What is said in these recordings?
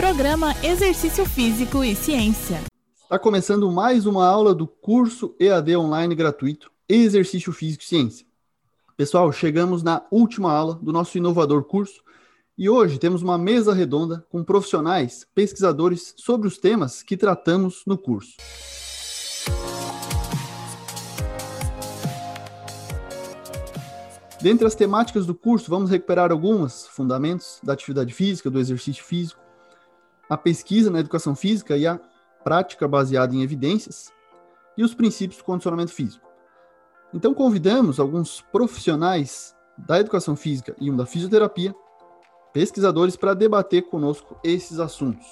Programa Exercício Físico e Ciência. Está começando mais uma aula do curso EAD online gratuito Exercício Físico e Ciência. Pessoal, chegamos na última aula do nosso inovador curso e hoje temos uma mesa redonda com profissionais, pesquisadores sobre os temas que tratamos no curso. Dentre as temáticas do curso, vamos recuperar algumas fundamentos da atividade física, do exercício físico, a pesquisa na educação física e a prática baseada em evidências e os princípios do condicionamento físico. Então convidamos alguns profissionais da educação física e um da fisioterapia, pesquisadores para debater conosco esses assuntos.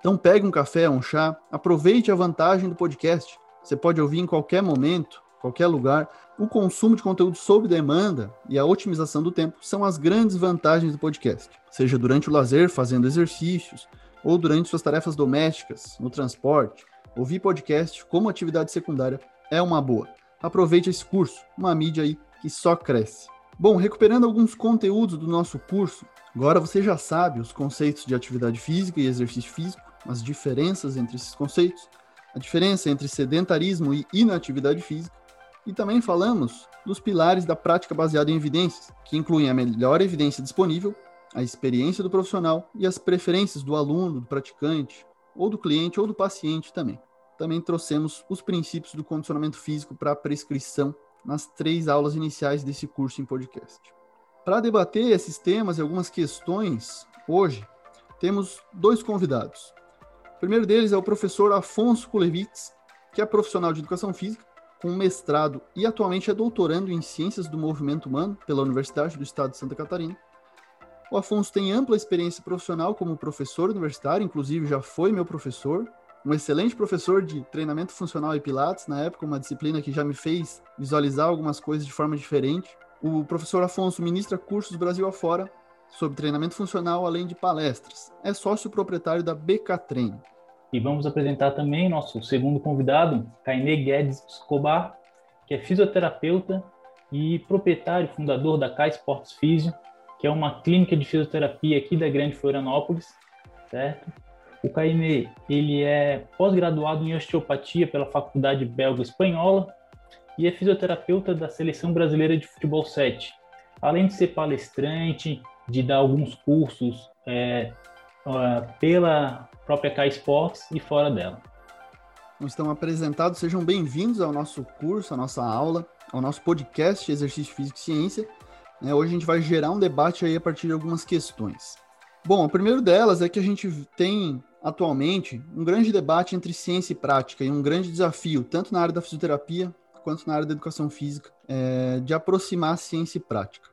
Então pegue um café, um chá, aproveite a vantagem do podcast. Você pode ouvir em qualquer momento, qualquer lugar. O consumo de conteúdo sob demanda e a otimização do tempo são as grandes vantagens do podcast. Seja durante o lazer, fazendo exercícios, ou durante suas tarefas domésticas, no transporte, ouvir podcast como atividade secundária é uma boa. Aproveite esse curso, uma mídia aí que só cresce. Bom, recuperando alguns conteúdos do nosso curso, agora você já sabe os conceitos de atividade física e exercício físico, as diferenças entre esses conceitos, a diferença entre sedentarismo e inatividade física, e também falamos dos pilares da prática baseada em evidências, que incluem a melhor evidência disponível, a experiência do profissional e as preferências do aluno, do praticante, ou do cliente ou do paciente também. Também trouxemos os princípios do condicionamento físico para a prescrição nas três aulas iniciais desse curso em podcast. Para debater esses temas e algumas questões, hoje temos dois convidados. O primeiro deles é o professor Afonso Kulevitz, que é profissional de educação física com mestrado e atualmente é doutorando em Ciências do Movimento Humano pela Universidade do Estado de Santa Catarina. O Afonso tem ampla experiência profissional como professor universitário, inclusive já foi meu professor, um excelente professor de treinamento funcional e pilates, na época uma disciplina que já me fez visualizar algumas coisas de forma diferente. O professor Afonso ministra cursos Brasil afora sobre treinamento funcional, além de palestras. É sócio proprietário da BK Treino. E vamos apresentar também nosso segundo convidado, Caine Guedes Escobar, que é fisioterapeuta e proprietário fundador da K Sports Físio, que é uma clínica de fisioterapia aqui da Grande Florianópolis, certo? O Caine, ele é pós-graduado em osteopatia pela Faculdade Belga Espanhola e é fisioterapeuta da Seleção Brasileira de Futebol 7. Além de ser palestrante, de dar alguns cursos é, pela própria K Sports e fora dela. Estão apresentados, sejam bem-vindos ao nosso curso, à nossa aula, ao nosso podcast Exercício Físico e Ciência. É, hoje a gente vai gerar um debate aí a partir de algumas questões. Bom, o primeiro delas é que a gente tem atualmente um grande debate entre ciência e prática e um grande desafio, tanto na área da fisioterapia quanto na área da educação física, é, de aproximar ciência e prática.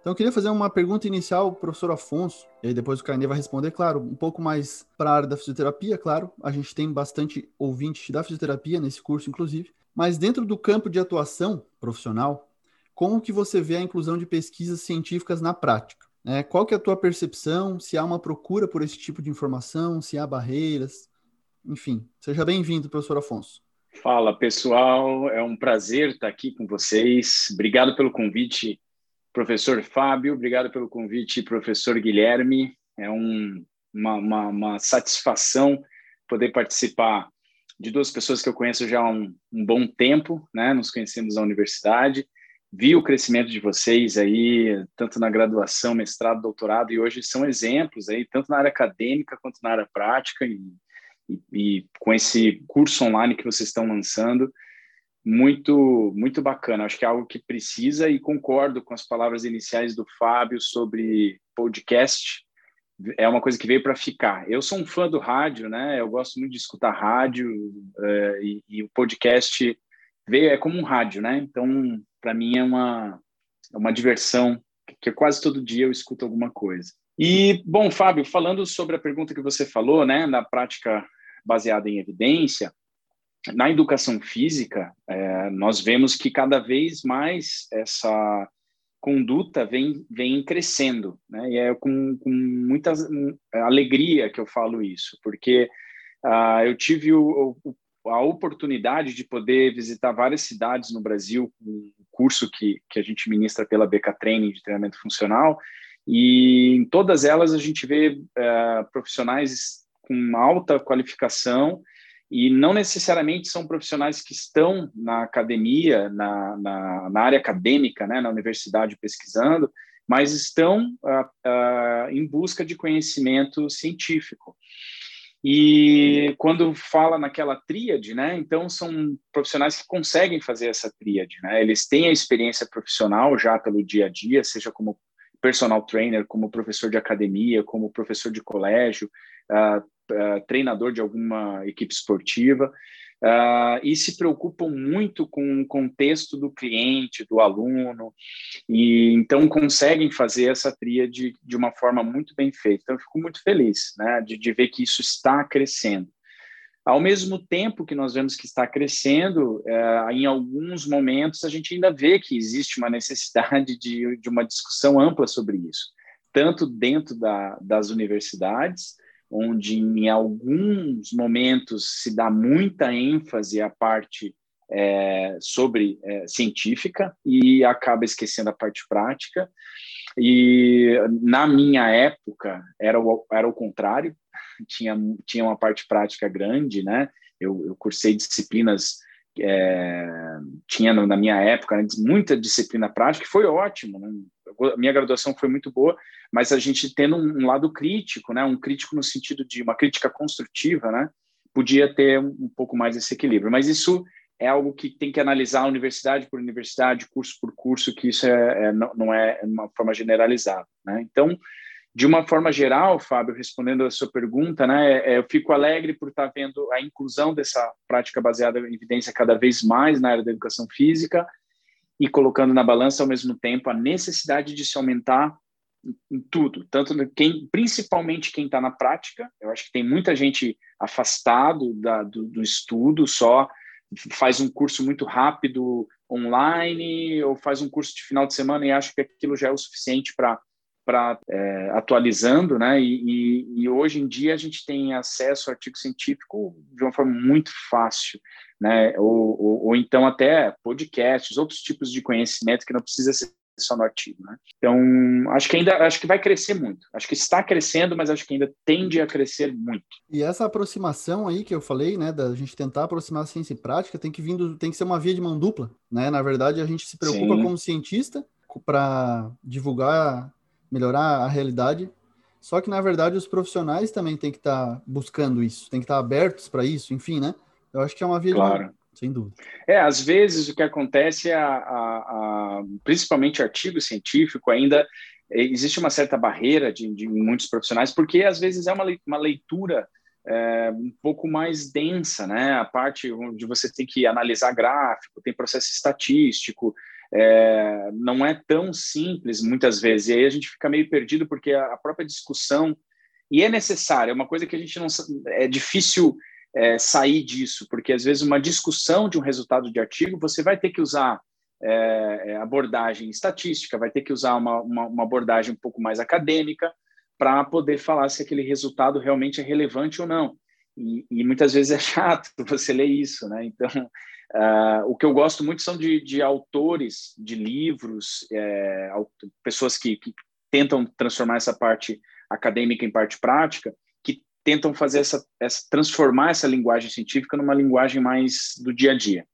Então, eu queria fazer uma pergunta inicial para o professor Afonso, e aí depois o Carnê vai responder, claro, um pouco mais para a área da fisioterapia, claro. A gente tem bastante ouvintes da fisioterapia nesse curso, inclusive. Mas dentro do campo de atuação profissional, como que você vê a inclusão de pesquisas científicas na prática? É, qual que é a tua percepção? Se há uma procura por esse tipo de informação, se há barreiras? Enfim, seja bem-vindo, professor Afonso. Fala, pessoal. É um prazer estar aqui com vocês. Obrigado pelo convite professor Fábio, obrigado pelo convite, professor Guilherme. É um, uma, uma, uma, satisfação poder participar de duas pessoas que eu conheço já há um, um, bom tempo, né? Nos conhecemos na universidade, vi o crescimento de vocês aí, tanto na graduação, mestrado, doutorado, e hoje são exemplos aí, tanto na área acadêmica quanto na área prática, e, e, e com esse curso online que vocês estão lançando muito muito bacana. Acho que é algo que precisa e concordo com as palavras iniciais do Fábio sobre podcast. É uma coisa que veio para ficar. Eu sou um fã do rádio, né? Eu gosto muito de escutar rádio uh, e, e, o podcast veio é como um rádio, né? Então, para mim é uma é uma diversão que quase todo dia eu escuto alguma coisa. E bom, Fábio, falando sobre a pergunta que você falou, né, na prática baseada em evidência, na educação física, é, nós vemos que cada vez mais essa conduta vem, vem crescendo, né? E é com, com muita alegria que eu falo isso, porque uh, eu tive o, o, a oportunidade de poder visitar várias cidades no Brasil, um curso que, que a gente ministra pela Beca Training de treinamento funcional, E em todas elas a gente vê é, profissionais com alta qualificação e não necessariamente são profissionais que estão na academia, na, na, na área acadêmica, né, na universidade pesquisando, mas estão uh, uh, em busca de conhecimento científico. E quando fala naquela tríade, né, então são profissionais que conseguem fazer essa tríade, né? Eles têm a experiência profissional já pelo dia a dia, seja como personal trainer, como professor de academia, como professor de colégio, uh, uh, treinador de alguma equipe esportiva, uh, e se preocupam muito com o contexto do cliente, do aluno, e então conseguem fazer essa tríade de uma forma muito bem feita. Então, eu fico muito feliz né, de, de ver que isso está crescendo. Ao mesmo tempo que nós vemos que está crescendo, é, em alguns momentos a gente ainda vê que existe uma necessidade de, de uma discussão ampla sobre isso, tanto dentro da, das universidades, onde em alguns momentos se dá muita ênfase à parte é, sobre é, científica e acaba esquecendo a parte prática. E na minha época era o, era o contrário, tinha, tinha uma parte prática grande, né? Eu, eu cursei disciplinas, é, tinha na minha época né, muita disciplina prática, que foi ótimo, né? minha graduação foi muito boa, mas a gente tendo um, lado crítico, né? Um crítico no sentido de uma crítica construtiva, né? Podia ter um, um pouco mais esse equilíbrio, mas isso é algo que tem que analisar universidade por universidade, curso por curso, que isso é, é não é uma forma generalizada, né? Então, de uma forma geral, Fábio, respondendo a sua pergunta, né, é, eu fico alegre por estar vendo a inclusão dessa prática baseada em evidência cada vez mais na área da educação física e colocando na balança ao mesmo tempo a necessidade de se aumentar em tudo, tanto quem, principalmente quem está na prática. Eu acho que tem muita gente afastado da, do, do estudo, só faz um curso muito rápido online ou faz um curso de final de semana e acha que aquilo já é o suficiente para para é, atualizando, né? E, e, e, hoje em dia a gente tem acesso ao artigo científico de uma forma muito fácil, né? Ou, ou, ou então até podcasts, outros tipos de conhecimento que não precisa ser só no artigo, né? Então acho que ainda acho que vai crescer muito. Acho que está crescendo, mas acho que ainda tende a crescer muito. E essa aproximação aí que eu falei, né, da gente tentar aproximar a ciência e prática, tem que vindo, tem que ser uma via de mão dupla, né? Na verdade a gente se preocupa Sim. como cientista para divulgar melhorar a realidade. Só que, na verdade, os profissionais também têm que estar tá buscando isso, têm que estar tá abertos para isso, enfim, né? Eu acho que é uma via claro. sem dúvida. É, às vezes o que acontece é, a, a, a, principalmente artigo científico, ainda existe uma certa barreira de, de muitos profissionais, porque às vezes é uma, uma leitura é, um pouco mais densa, né? A parte onde você tem que analisar gráfico, tem processo estatístico, é, não é tão simples muitas vezes. E aí a gente fica meio perdido porque a, própria discussão e é necessária, é uma coisa que a gente não é difícil é, sair disso, porque às vezes uma discussão de um resultado de artigo você vai ter que usar é, é abordagem estatística, vai ter que usar uma, uma, uma abordagem um pouco mais acadêmica para poder falar se aquele resultado realmente é relevante ou não. E, e, muitas vezes é chato você ler isso, né? Então, Uh, o que eu gosto muito são de, de autores de livros, é, pessoas que, que, tentam transformar essa parte acadêmica em parte prática, que tentam fazer essa, essa transformar essa linguagem científica numa linguagem mais do dia a dia.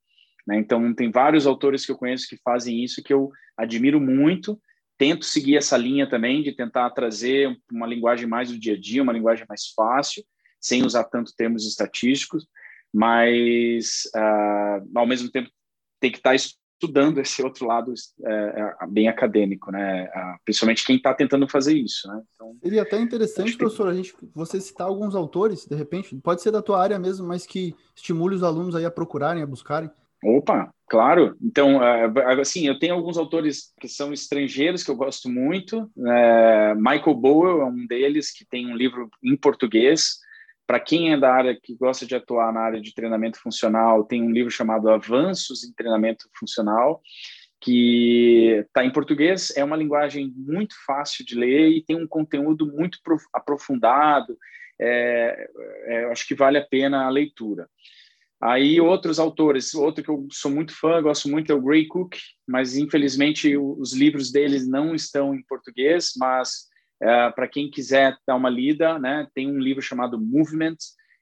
Né? Então, tem vários autores que eu conheço que fazem isso que eu admiro muito. Tento seguir essa linha também de tentar trazer uma linguagem mais do dia a dia, uma linguagem mais fácil, sem usar tanto termos estatísticos mas uh, ao mesmo tempo tem que estar estudando esse outro lado uh, bem acadêmico, né? Uh, principalmente quem está tentando fazer isso, né? Então, Seria até interessante, professor, a gente você citar alguns autores, de repente, pode ser da tua área mesmo, mas que estimule os alunos aí a procurarem, a buscarem. Opa, claro. Então, assim, eu tenho alguns autores que são estrangeiros que eu gosto muito. Michael Boyle é um deles que tem um livro em português para quem é da área que gosta de atuar na área de treinamento funcional, tem um livro chamado Avanços em Treinamento Funcional, que está em português, é uma linguagem muito fácil de ler e tem um conteúdo muito aprofundado. É, é, acho que vale a pena a leitura. Aí outros autores, outro que eu sou muito fã, gosto muito é o Gray Cook, mas infelizmente os livros deles não estão em português, mas é, para quem quiser dar uma lida, né, tem um livro chamado Movement,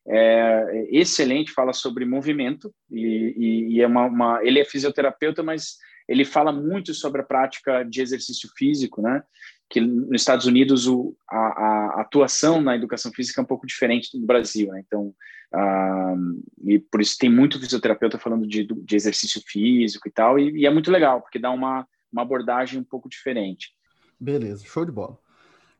é, excelente, fala sobre movimento e, e, e é uma, uma, ele é fisioterapeuta, mas ele fala muito sobre a prática de exercício físico, né? Que nos Estados Unidos o, a, a atuação na educação física é um pouco diferente do Brasil, né? Então, ah, e por isso tem muito fisioterapeuta falando de, de exercício físico e tal, e, e é muito legal porque dá uma, uma abordagem um pouco diferente. Beleza, show de bola.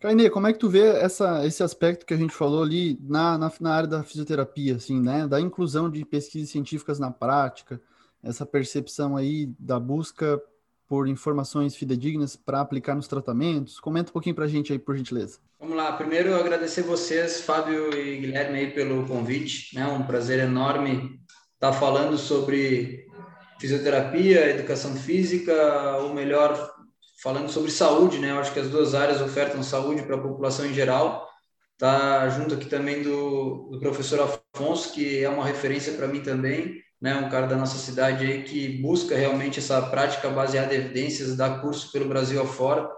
Caine, como é que tu vê essa, esse aspecto que a gente falou ali na, na, na, área da fisioterapia, assim, né? Da inclusão de pesquisas científicas na prática, essa percepção aí da busca por informações fidedignas para aplicar nos tratamentos? Comenta um pouquinho para a gente aí, por gentileza. Vamos lá. Primeiro, agradecer vocês, Fábio e Guilherme, aí, pelo convite. É né? um prazer enorme estar falando sobre fisioterapia, educação física, ou melhor, falando sobre saúde, né? Eu acho que as duas áreas ofertam saúde para a população em geral. Tá junto aqui também do, do professor Afonso, que é uma referência para mim também, né? Um cara da nossa cidade aí que busca realmente essa prática baseada em evidências, dá curso pelo Brasil afora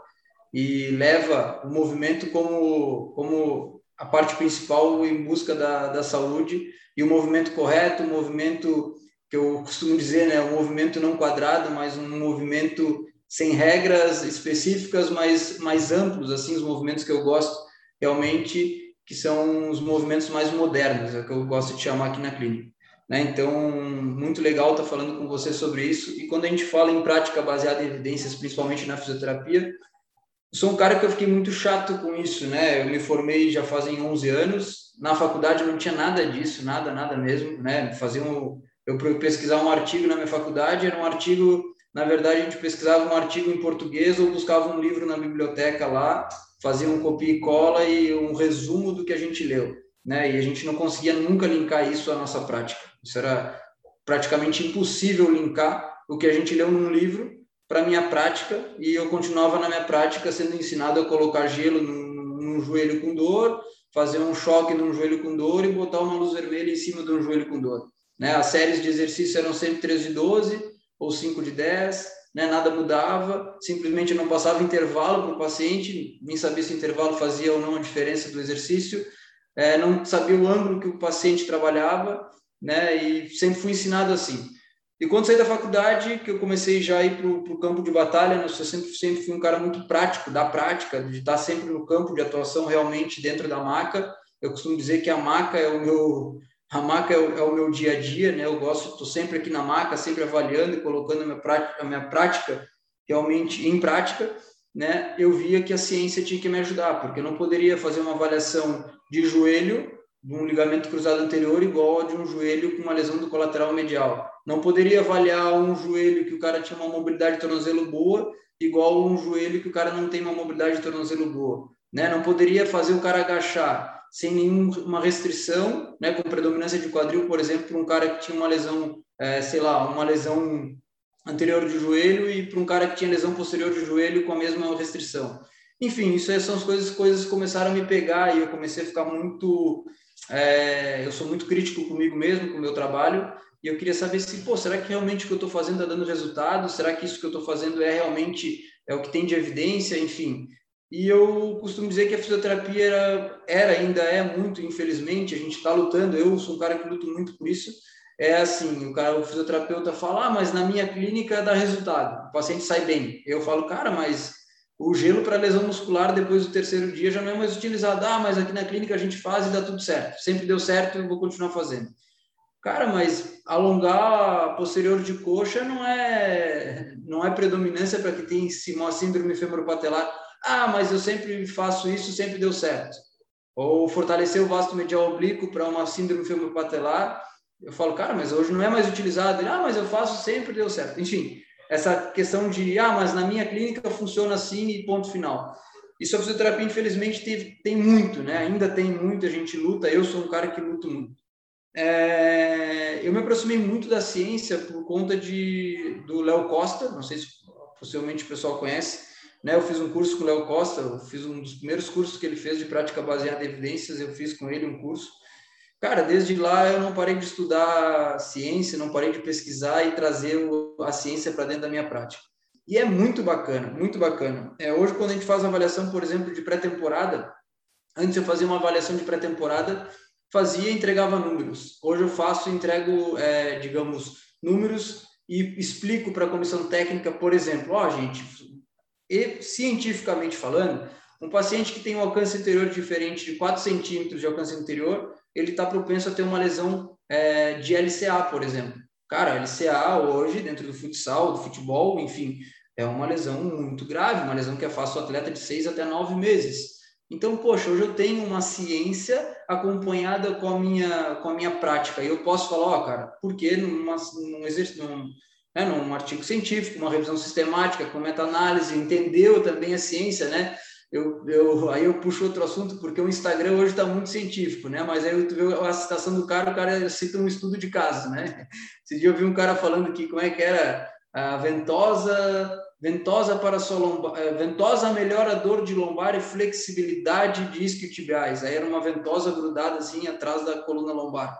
e leva o movimento como como a parte principal em busca da, da saúde e o movimento correto, o movimento que eu costumo dizer, né, um movimento não quadrado, mas um movimento sem regras específicas, mas mais amplos, assim, os movimentos que eu gosto realmente, que são os movimentos mais modernos, é o que eu gosto de chamar aqui na clínica. Né? Então, muito legal estar falando com você sobre isso. E quando a gente fala em prática baseada em evidências, principalmente na fisioterapia, sou um cara que eu fiquei muito chato com isso, né? Eu me formei já fazem 11 anos, na faculdade não tinha nada disso, nada, nada mesmo, né? Fazia um, eu pesquisar um artigo na minha faculdade, era um artigo na verdade, a gente pesquisava um artigo em português ou buscava um livro na biblioteca lá, fazia um copia e cola e um resumo do que a gente leu, né? E a gente não conseguia nunca linkar isso à nossa prática. Isso era praticamente impossível linkar o que a gente leu num livro para minha prática e eu continuava na minha prática sendo ensinado a colocar gelo num, joelho com dor, fazer um choque num joelho com dor e botar uma luz vermelha em cima de um joelho com dor. Né? As séries de exercício eram sempre 13 e 12, ou 5 de 10, né? nada mudava, simplesmente não passava intervalo para o paciente, nem sabia se o intervalo fazia ou não a diferença do exercício, é, não sabia o ângulo que o paciente trabalhava, né? e sempre fui ensinado assim. E quando saí da faculdade, que eu comecei já a ir para o campo de batalha, né? eu sempre, sempre fui um cara muito prático, da prática, de estar sempre no campo de atuação realmente dentro da maca. Eu costumo dizer que a maca é o meu a maca é o, é o, meu dia a dia, né? Eu gosto, estou sempre aqui na maca, sempre avaliando e colocando a minha prática, a minha prática realmente em prática, né? Eu via que a ciência tinha que me ajudar, porque eu não poderia fazer uma avaliação de joelho de um ligamento cruzado anterior igual a de um joelho com uma lesão do colateral medial. Não poderia avaliar um joelho que o cara tinha uma mobilidade de tornozelo boa igual a um joelho que o cara não tem uma mobilidade de tornozelo boa, né? Não poderia fazer o cara agachar sem nenhuma restrição, né, com predominância de quadril, por exemplo, para um cara que tinha uma lesão, é, sei lá, uma lesão anterior de joelho e para um cara que tinha lesão posterior de joelho com a mesma restrição. Enfim, isso são as coisas, coisas começaram a me pegar e eu comecei a ficar muito, é, eu sou muito crítico comigo mesmo, com o meu trabalho e eu queria saber se, pô, será que realmente o que eu estou fazendo está dando resultado? Será que isso que eu estou fazendo é realmente é o que tem de evidência? Enfim, e eu costumo dizer que a fisioterapia era, era ainda é muito, infelizmente, a gente está lutando, eu sou um cara que luto muito por isso, é assim, o cara, o fisioterapeuta fala, ah, mas na minha clínica dá resultado, o paciente sai bem. Eu falo, cara, mas o gelo para lesão muscular depois do terceiro dia já não é mais utilizado. Ah, mas aqui na clínica a gente faz e dá tudo certo. Sempre deu certo, eu vou continuar fazendo. Cara, mas alongar posterior de coxa não é não é predominância para que tem síndrome femoropatelar ah, mas eu sempre faço isso, sempre deu certo. Ou fortalecer o vasto medial oblíquo para uma síndrome femoropatelar. Eu falo, cara, mas hoje não é mais utilizado. ah, mas eu faço, sempre deu certo. Enfim, essa questão de, ah, mas na minha clínica funciona assim e ponto final. Isso a fisioterapia, infelizmente, tem, tem muito, né? Ainda tem muito, a gente luta. Eu sou um cara que luto muito. É, eu me aproximei muito da ciência por conta de, do Léo Costa, não sei se possivelmente o pessoal conhece, né, eu fiz um curso com o Léo Costa, eu fiz um dos primeiros cursos que ele fez de prática baseada em evidências, eu fiz com ele um curso. cara, desde lá eu não parei de estudar ciência, não parei de pesquisar e trazer a ciência para dentro da minha prática. E é muito bacana, muito bacana. É, hoje, quando a gente faz avaliação, por exemplo, de pré-temporada, antes eu fazia uma avaliação de pré-temporada, fazia e entregava números. Hoje eu faço e entrego, é, digamos, números e explico para a comissão técnica, por exemplo, ó, oh, gente, e, cientificamente falando, um paciente que tem um alcance interior diferente de 4 centímetros de alcance interior, ele está propenso a ter uma lesão é, de LCA, por exemplo. Cara, LCA hoje, dentro do futsal, do futebol, enfim, é uma lesão muito grave, uma lesão que afasta o atleta de seis até nove meses. Então, poxa, hoje eu tenho uma ciência acompanhada com a minha, com a minha prática. E eu posso falar, ó, cara, por que num, exercício, né, num artigo científico, uma revisão sistemática, com meta-análise, entendeu também a ciência, né? Eu, eu, aí eu puxo outro assunto, porque o Instagram hoje está muito científico, né? Mas aí tu vê a citação do cara, o cara cita um estudo de caso, né? Esse dia eu vi um cara falando que como é que era a ventosa, ventosa para sua lombar, eh, ventosa melhora a dor de lombar e flexibilidade de isquiotibiais. Aí era uma ventosa grudada assim atrás da coluna lombar.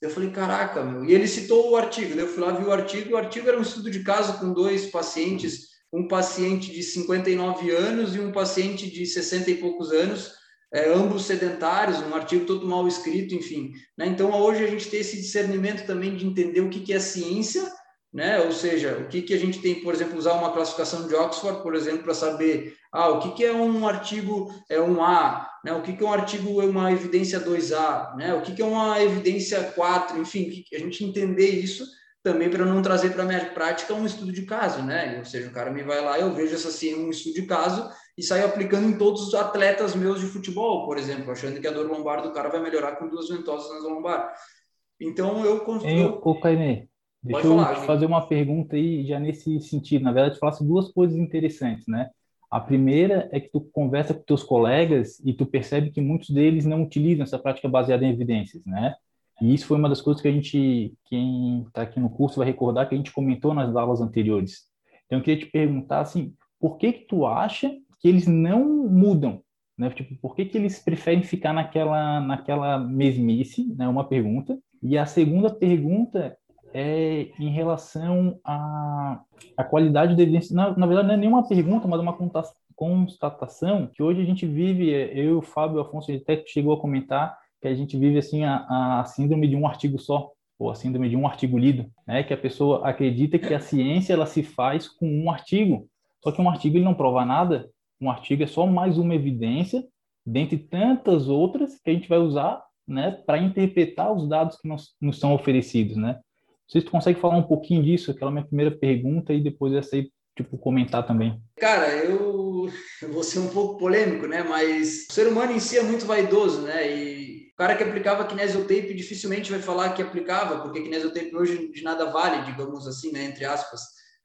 Eu falei, caraca, meu. E ele citou o artigo. eu fui lá vi o artigo. O artigo era um estudo de caso com dois pacientes um paciente de 59 anos e um paciente de 60 e poucos anos, é, ambos sedentários, um artigo todo mal escrito, enfim. Né? Então, hoje a gente tem esse discernimento também de entender o que, que é ciência, né? ou seja, o que, que a gente tem, por exemplo, usar uma classificação de Oxford, por exemplo, para saber ah, o que, que é um artigo é um A, né? o que, que é um artigo é uma evidência 2A, né? o que, que é uma evidência 4, enfim, a gente entender isso também para não trazer para a minha prática um estudo de caso, né? Ou seja, o cara me vai lá, eu vejo essa assim, um estudo de caso e saio aplicando em todos os atletas meus de futebol, por exemplo, achando que a dor lombar do cara vai melhorar com duas ventosas na lombar. Então eu construo. Ô, Caimê, deixa eu falar, fazer uma pergunta aí já nesse sentido. Na verdade, falasse duas coisas interessantes, né? A primeira é que tu conversa com teus colegas e tu percebe que muitos deles não utilizam essa prática baseada em evidências, né? E isso foi uma das coisas que a gente, quem está aqui no curso vai recordar que a gente comentou nas aulas anteriores. Então, eu queria te perguntar, assim, por que que tu acha que eles não mudam? Né? Tipo, por que que eles preferem ficar naquela, naquela mesmice? Né? Uma pergunta. E a segunda pergunta é em relação à, à qualidade da evidência. Na, na verdade, não é nenhuma pergunta, mas uma constatação que hoje a gente vive, eu e o Fábio Afonso, até chegou a comentar, que a gente vive assim a, a síndrome de um artigo só, ou a síndrome de um artigo lido, né? Que a pessoa acredita que a ciência ela se faz com um artigo, só que um artigo ele não prova nada. Um artigo é só mais uma evidência dentre tantas outras que a gente vai usar, né, para interpretar os dados que nos, nos são oferecidos, né? Sei se tu consegue falar um pouquinho disso, aquela minha primeira pergunta e depois essa aí tipo, comentar também? Cara, eu, eu vou ser um pouco polêmico, né? Mas o ser humano em si é muito vaidoso, né? E o cara que aplicava kinesiotape dificilmente vai falar que aplicava, porque kinesiotape hoje de nada vale, digamos assim, né? Entre aspas.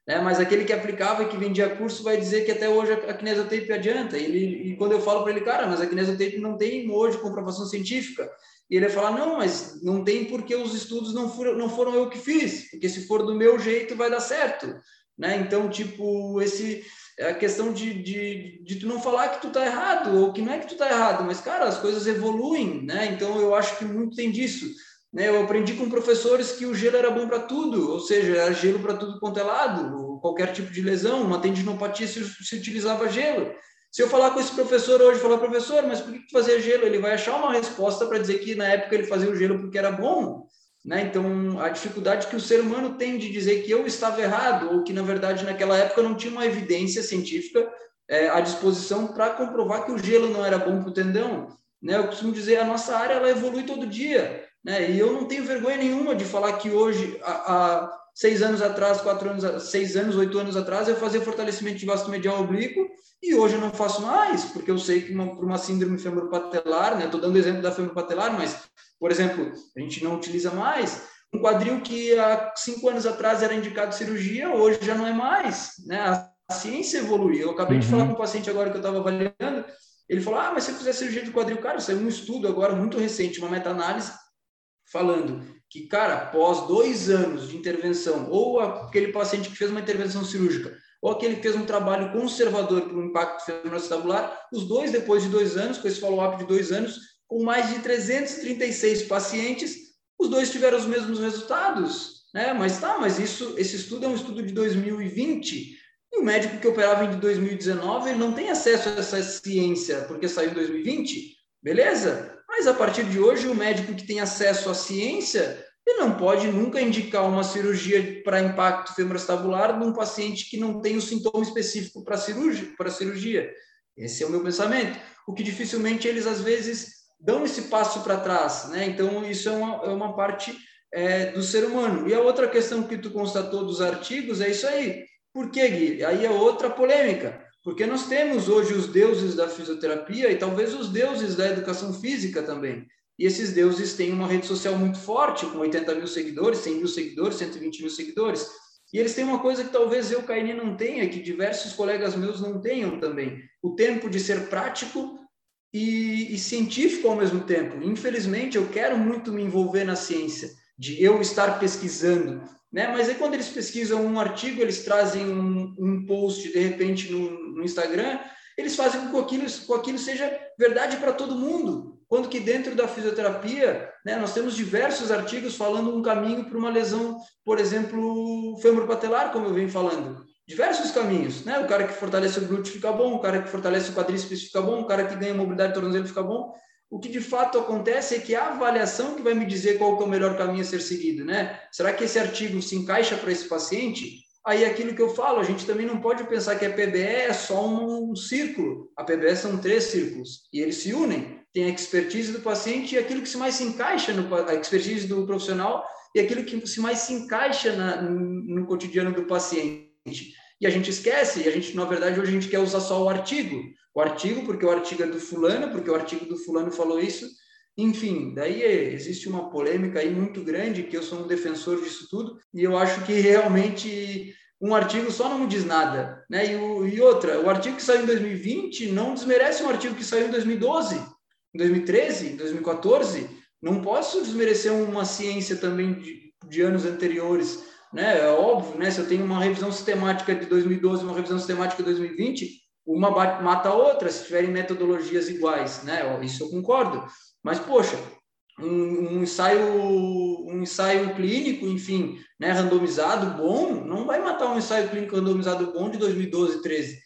Né? Mas aquele que aplicava e que vendia curso vai dizer que até hoje a kinesiotape adianta. E, ele, e quando eu falo para ele, cara, mas a kinesiotape não tem hoje comprovação científica. E ele vai falar, não, mas não tem porque os estudos não foram, não foram eu que fiz, porque se for do meu jeito vai dar certo né? Então, tipo, esse é a questão de, de, de tu não falar que tu tá errado, ou que não é que tu tá errado, mas, cara, as coisas evoluem, né? Então, eu acho que muito tem disso. Né? Eu aprendi com professores que o gelo era bom para tudo, ou seja, era gelo para tudo quanto é lado, qualquer tipo de lesão, uma tendinopatia se, se utilizava gelo. Se eu falar com esse professor hoje, falar, professor, mas por que fazia gelo? Ele vai achar uma resposta para dizer que na época ele fazia o gelo porque era bom, né? Então, a dificuldade que o ser humano tem de dizer que eu estava errado, ou que, na verdade, naquela época não tinha uma evidência científica é, à disposição para comprovar que o gelo não era bom para o tendão. Né? Eu costumo dizer, a nossa área ela evolui todo dia. Né? E eu não tenho vergonha nenhuma de falar que hoje, há, há seis anos atrás, quatro anos, seis anos, oito anos atrás, eu fazia fortalecimento de vasto medial oblíquo e hoje eu não faço mais, porque eu sei que uma, por uma síndrome femoropatelar, né? Estou dando exemplo da femoropatelar, mas por exemplo, a gente não utiliza mais. Um quadril que há cinco anos atrás era indicado cirurgia, hoje já não é mais. Né? A ciência evoluiu. Eu acabei uhum. de falar com um paciente agora que eu estava avaliando. Ele falou: Ah, mas se eu fizer cirurgia de quadril, cara, saiu um estudo agora muito recente, uma meta-análise, falando que, cara, após dois anos de intervenção, ou aquele paciente que fez uma intervenção cirúrgica, ou aquele que fez um trabalho conservador para o impacto femoroacetabular, os dois, depois de dois anos, com esse follow-up de dois anos, com mais de 336 pacientes, os dois tiveram os mesmos resultados, né? Mas tá, mas isso, esse estudo é um estudo de 2020 e o médico que operava em 2019 ele não tem acesso a essa ciência porque saiu em 2020, beleza? Mas a partir de hoje o médico que tem acesso à ciência ele não pode nunca indicar uma cirurgia para impacto femoroestabular de um paciente que não tem o sintoma específico para cirurgia, para cirurgia. Esse é o meu pensamento. O que dificilmente eles às vezes dão esse passo para trás, né? Então isso é uma, é uma parte é, do ser humano. E a outra questão que tu constatou dos artigos é isso aí. Por que, Gui? Aí é outra polêmica. Porque nós temos hoje os deuses da fisioterapia e talvez os deuses da educação física também. E esses deuses têm uma rede social muito forte, com 80 mil seguidores, 100 mil seguidores, 120 mil seguidores. E eles têm uma coisa que talvez eu, Caine, não tenha, que diversos colegas meus não tenham também: o tempo de ser prático e, e, científico ao mesmo tempo. Infelizmente, eu quero muito me envolver na ciência, de eu estar pesquisando, né? Mas aí quando eles pesquisam um artigo, eles trazem um, um post de repente no, no, Instagram, eles fazem com que aquilo, com aquilo seja verdade para todo mundo. Quando que dentro da fisioterapia, né, nós temos diversos artigos falando um caminho para uma lesão, por exemplo, femoropatelar, como eu venho falando diversos caminhos, né? O cara que fortalece o glúteo fica bom, o cara que fortalece o quadríceps fica bom, o cara que ganha mobilidade do tornozelo fica bom. O que de fato acontece é que a avaliação que vai me dizer qual é o melhor caminho a ser seguido, né? Será que esse artigo se encaixa para esse paciente? Aí é aquilo que eu falo, a gente também não pode pensar que a PBE é só um círculo. A PBE são três círculos e eles se unem. Tem a expertise do paciente e aquilo que se mais se encaixa no a expertise do profissional e aquilo que se mais se encaixa na, no, no cotidiano do paciente. E a gente esquece, e a gente, na verdade, hoje a gente quer usar só o artigo. O artigo, porque o artigo é do fulano, porque o artigo do fulano falou isso. Enfim, daí existe uma polêmica aí muito grande, que eu sou um defensor disso tudo, e eu acho que realmente um artigo só não diz nada, né? E, o, e outra, o artigo que saiu em 2020 não desmerece um artigo que saiu em 2012, em 2013, em 2014. Não posso desmerecer uma ciência também de, de anos anteriores né? É óbvio, né? Se eu tenho uma revisão sistemática de 2012 e uma revisão sistemática de 2020, uma mata a outra se tiverem metodologias iguais, né? Isso eu concordo. Mas poxa, um, um, ensaio um ensaio clínico, enfim, né, randomizado bom, não vai matar um ensaio clínico randomizado bom de 2012, 13.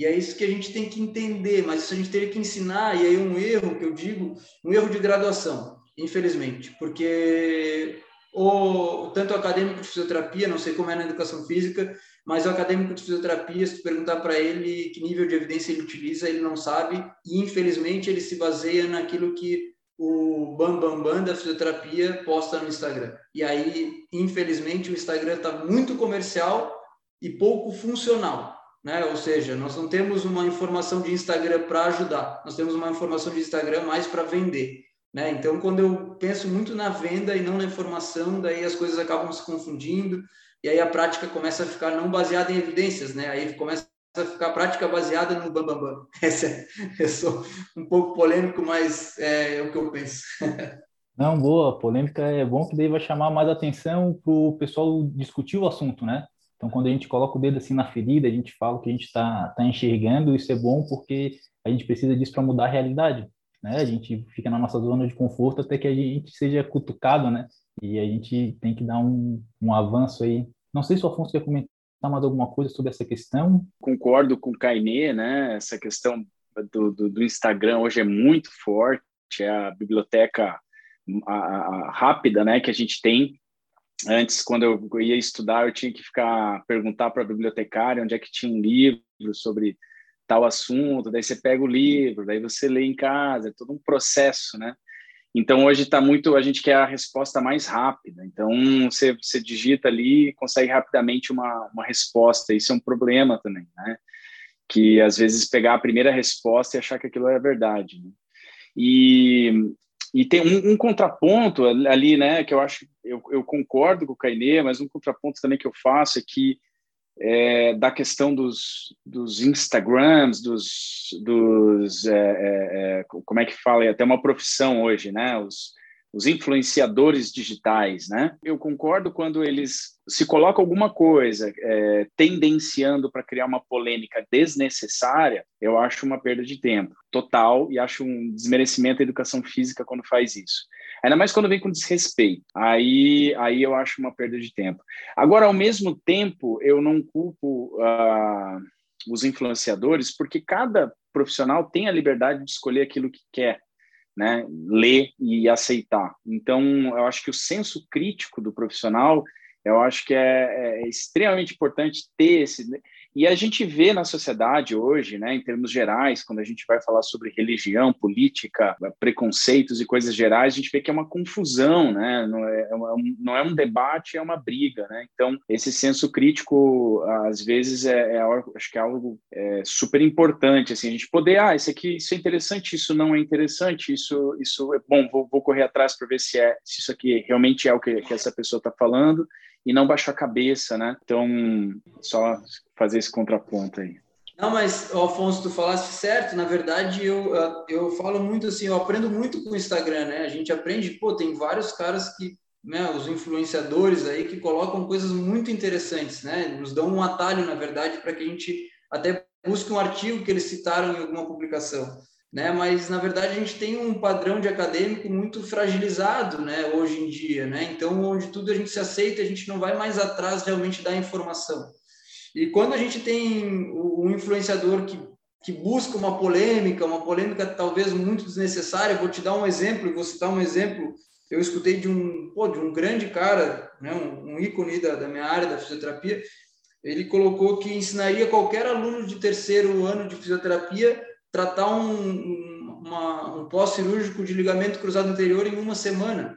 E é isso que a gente tem que entender, mas isso a gente teria que ensinar, e aí um erro que eu digo, um erro de graduação, infelizmente, porque o tanto o acadêmico de fisioterapia, não sei como é na educação física, mas o acadêmico de fisioterapia, se tu perguntar para ele que nível de evidência ele utiliza, ele não sabe, e infelizmente ele se baseia naquilo que o Bambambam Bam Bam da fisioterapia posta no Instagram. E aí, infelizmente, o Instagram está muito comercial e pouco funcional. Né? Ou seja, nós não temos uma informação de Instagram para ajudar, nós temos uma informação de Instagram mais para vender. Né? Então, quando eu penso muito na venda e não na informação, daí as coisas acabam se confundindo e aí a prática começa a ficar não baseada em evidências, né? Aí começa a ficar a prática baseada no bambambam. Bam, bam. Essa, é, eu sou um pouco polêmico, mas é, é o que eu penso. Não, boa, polêmica é bom que daí vai chamar mais atenção para o pessoal discutir o assunto, né? Então, quando a gente coloca o dedo assim na ferida, a gente fala que a gente está tá enxergando, isso é bom porque a gente precisa disso para mudar a realidade né? A gente fica na nossa zona de conforto até que a gente seja cutucado, né? E a gente tem que dar um, um avanço aí. Não sei se o Afonso quer comentar mais alguma coisa sobre essa questão. Concordo com o Cainê, né? Essa questão do, do, do, Instagram hoje é muito forte, é a biblioteca a, a, rápida, né? Que a gente tem. Antes, quando eu ia estudar, eu tinha que ficar perguntar para a bibliotecária onde é que tinha um livro sobre tal assunto, daí você pega o livro, daí você lê em casa, é todo um processo, né? Então hoje está muito, a gente quer a resposta mais rápida. Então você, você digita ali e consegue rapidamente uma, uma resposta. Isso é um problema também, né? Que às vezes pegar a primeira resposta e achar que aquilo é verdade. Né? E, e tem um, um, contraponto ali, né? Que eu acho, eu, eu concordo com o Cainê, mas um contraponto também que eu faço é que é, da questão dos, dos Instagrams, dos, dos é, é, é como é que fala, é até uma profissão hoje, né? Os, os influenciadores digitais, né? Eu concordo quando eles se colocam alguma coisa é, tendenciando para criar uma polêmica desnecessária, eu acho uma perda de tempo total e acho um desmerecimento da educação física quando faz isso. Ainda mais quando vem com desrespeito. Aí, aí eu acho uma perda de tempo. Agora, ao mesmo tempo, eu não culpo uh, os influenciadores, porque cada profissional tem a liberdade de escolher aquilo que quer né, ler e aceitar. Então, eu acho que o senso crítico do profissional, eu acho que é, é extremamente importante ter esse e a gente vê na sociedade hoje, né, em termos gerais, quando a gente vai falar sobre religião, política, preconceitos e coisas gerais, a gente vê que é uma confusão, né? Não é, é um, não é um debate, é uma briga, né? Então, esse senso crítico, às vezes, é, é acho que é algo é, super importante, assim, a gente poder, ah, isso aqui, isso é interessante, isso não é interessante, isso, isso é bom, vou, vou correr atrás para ver se é, se isso aqui realmente é o que, que essa pessoa está falando e não baixar a cabeça, né? Então, só fazer esse contraponto aí. Não, mas, Alfonso, tu falaste certo. Na verdade, eu, eu falo muito assim, eu aprendo muito com o Instagram, né? A gente aprende, pô, tem vários caras que, né, os influenciadores aí que colocam coisas muito interessantes, né? Nos dão um atalho, na verdade, para que a gente até busque um artigo que eles citaram em alguma publicação né? Mas na verdade a gente tem um padrão de acadêmico muito fragilizado, né? Hoje em dia, né? Então onde tudo a gente se aceita, a gente não vai mais atrás realmente da informação. E quando a gente tem um influenciador que que busca uma polêmica, uma polêmica talvez muito desnecessária, vou te dar um exemplo, vou citar um exemplo. Eu escutei de um, pô, de um grande cara, né, um, um ícone da, da minha área da fisioterapia. Ele colocou que ensinaria qualquer aluno de terceiro ano de fisioterapia tratar um, uma, um pós-cirúrgico de ligamento cruzado anterior em uma semana.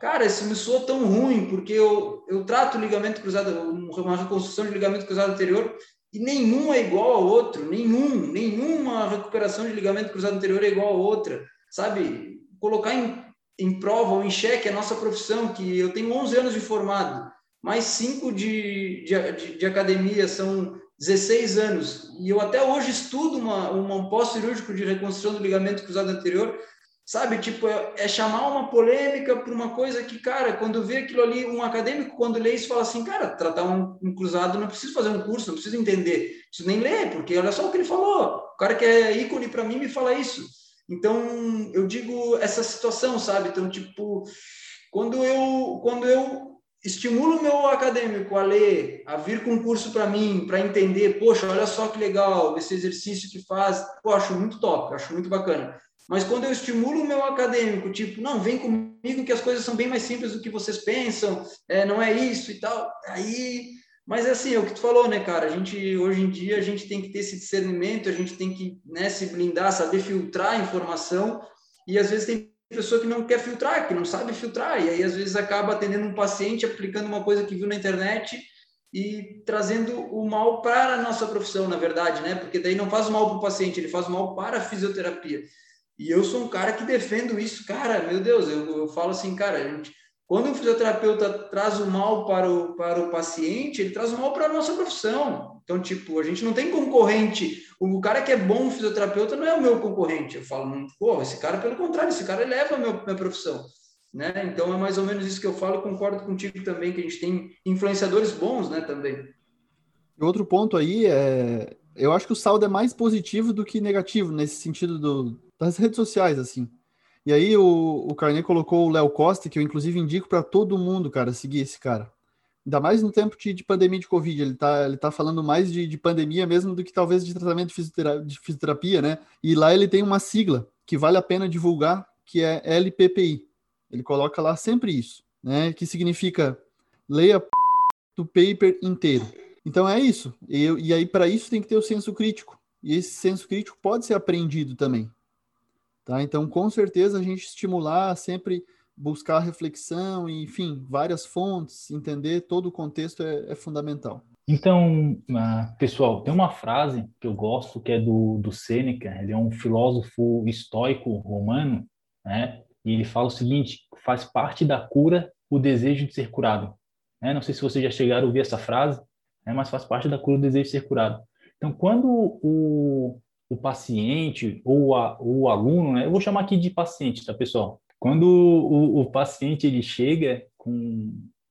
Cara, isso me soa tão ruim, porque eu, eu trato ligamento cruzado, uma reconstrução de ligamento cruzado anterior, e nenhum é igual ao outro, nenhum, nenhuma recuperação de ligamento cruzado anterior é igual a outra, sabe? Colocar em, em prova ou em xeque a nossa profissão, que eu tenho 11 anos de formado, mais 5 de, de, de, de academia, são 16 anos, e eu até hoje estudo uma, uma pós-cirúrgico de reconstrução do ligamento cruzado anterior, sabe? Tipo, é, é chamar uma polêmica por uma coisa que, cara, quando vê aquilo ali, um acadêmico, quando lê isso, fala assim, cara, tratar um, um cruzado, não preciso fazer um curso, não preciso entender, preciso nem ler, porque olha só o que ele falou. O cara que é ícone para mim me fala isso. Então, eu digo essa situação, sabe? Então, tipo, quando eu, quando eu estimulo o meu acadêmico a ler, a vir com um curso para mim, para entender, poxa, olha só que legal, esse exercício que faz, pô, acho muito top, acho muito bacana. Mas quando eu estimulo o meu acadêmico, tipo, não, vem comigo que as coisas são bem mais simples do que vocês pensam, é, não é isso e tal, aí... Mas é assim, é o que tu falou, né, cara? A gente, hoje em dia, a gente tem que ter esse discernimento, a gente tem que né, se blindar, saber filtrar a informação, e às vezes tem pessoa que não quer filtrar, que não sabe filtrar, e aí às vezes acaba atendendo um paciente, aplicando uma coisa que viu na internet e trazendo o mal para a nossa profissão, na verdade, né? Porque daí não faz mal para o paciente, ele faz mal para a fisioterapia. E eu sou um cara que defendo isso, cara, meu Deus, eu, eu falo assim, cara, gente, quando o fisioterapeuta traz o mal para o, para o paciente, ele traz o mal para a nossa profissão. Então, tipo, a gente não tem concorrente. O cara que é bom fisioterapeuta não é o meu concorrente. Eu falo, pô, esse cara, pelo contrário, esse cara eleva a minha, minha profissão. Né? Então, é mais ou menos isso que eu falo. Concordo contigo também, que a gente tem influenciadores bons né, também. Outro ponto aí é. Eu acho que o saldo é mais positivo do que negativo nesse sentido do, das redes sociais, assim. E aí o, o colocou o Léo Costa, que eu inclusive indico para todo mundo, cara, seguir esse cara. Ainda mais no tempo de, de, pandemia de Covid, ele tá, ele tá falando mais de, de pandemia mesmo do que talvez de tratamento de fisioterapia, de fisioterapia, né? E lá ele tem uma sigla que vale a pena divulgar, que é LPPI. Ele coloca lá sempre isso, né? Que significa leia do paper inteiro. Então é isso. E, e aí, para isso, tem que ter o senso crítico. E esse senso crítico pode ser aprendido também. Tá? Então, com certeza, a gente estimular sempre buscar reflexão, enfim, várias fontes, entender todo o contexto é, é fundamental. Então, uh, pessoal, tem uma frase que eu gosto que é do, do Sêneca, ele é um filósofo estoico romano, né? E ele fala o seguinte: faz parte da cura o desejo de ser curado. Né? Não sei se vocês já chegaram a ouvir essa frase, né? mas faz parte da cura o desejo de ser curado. Então, quando o, o paciente ou, a, o aluno, né? Eu vou chamar aqui de paciente, tá, pessoal? quando o, o paciente ele chega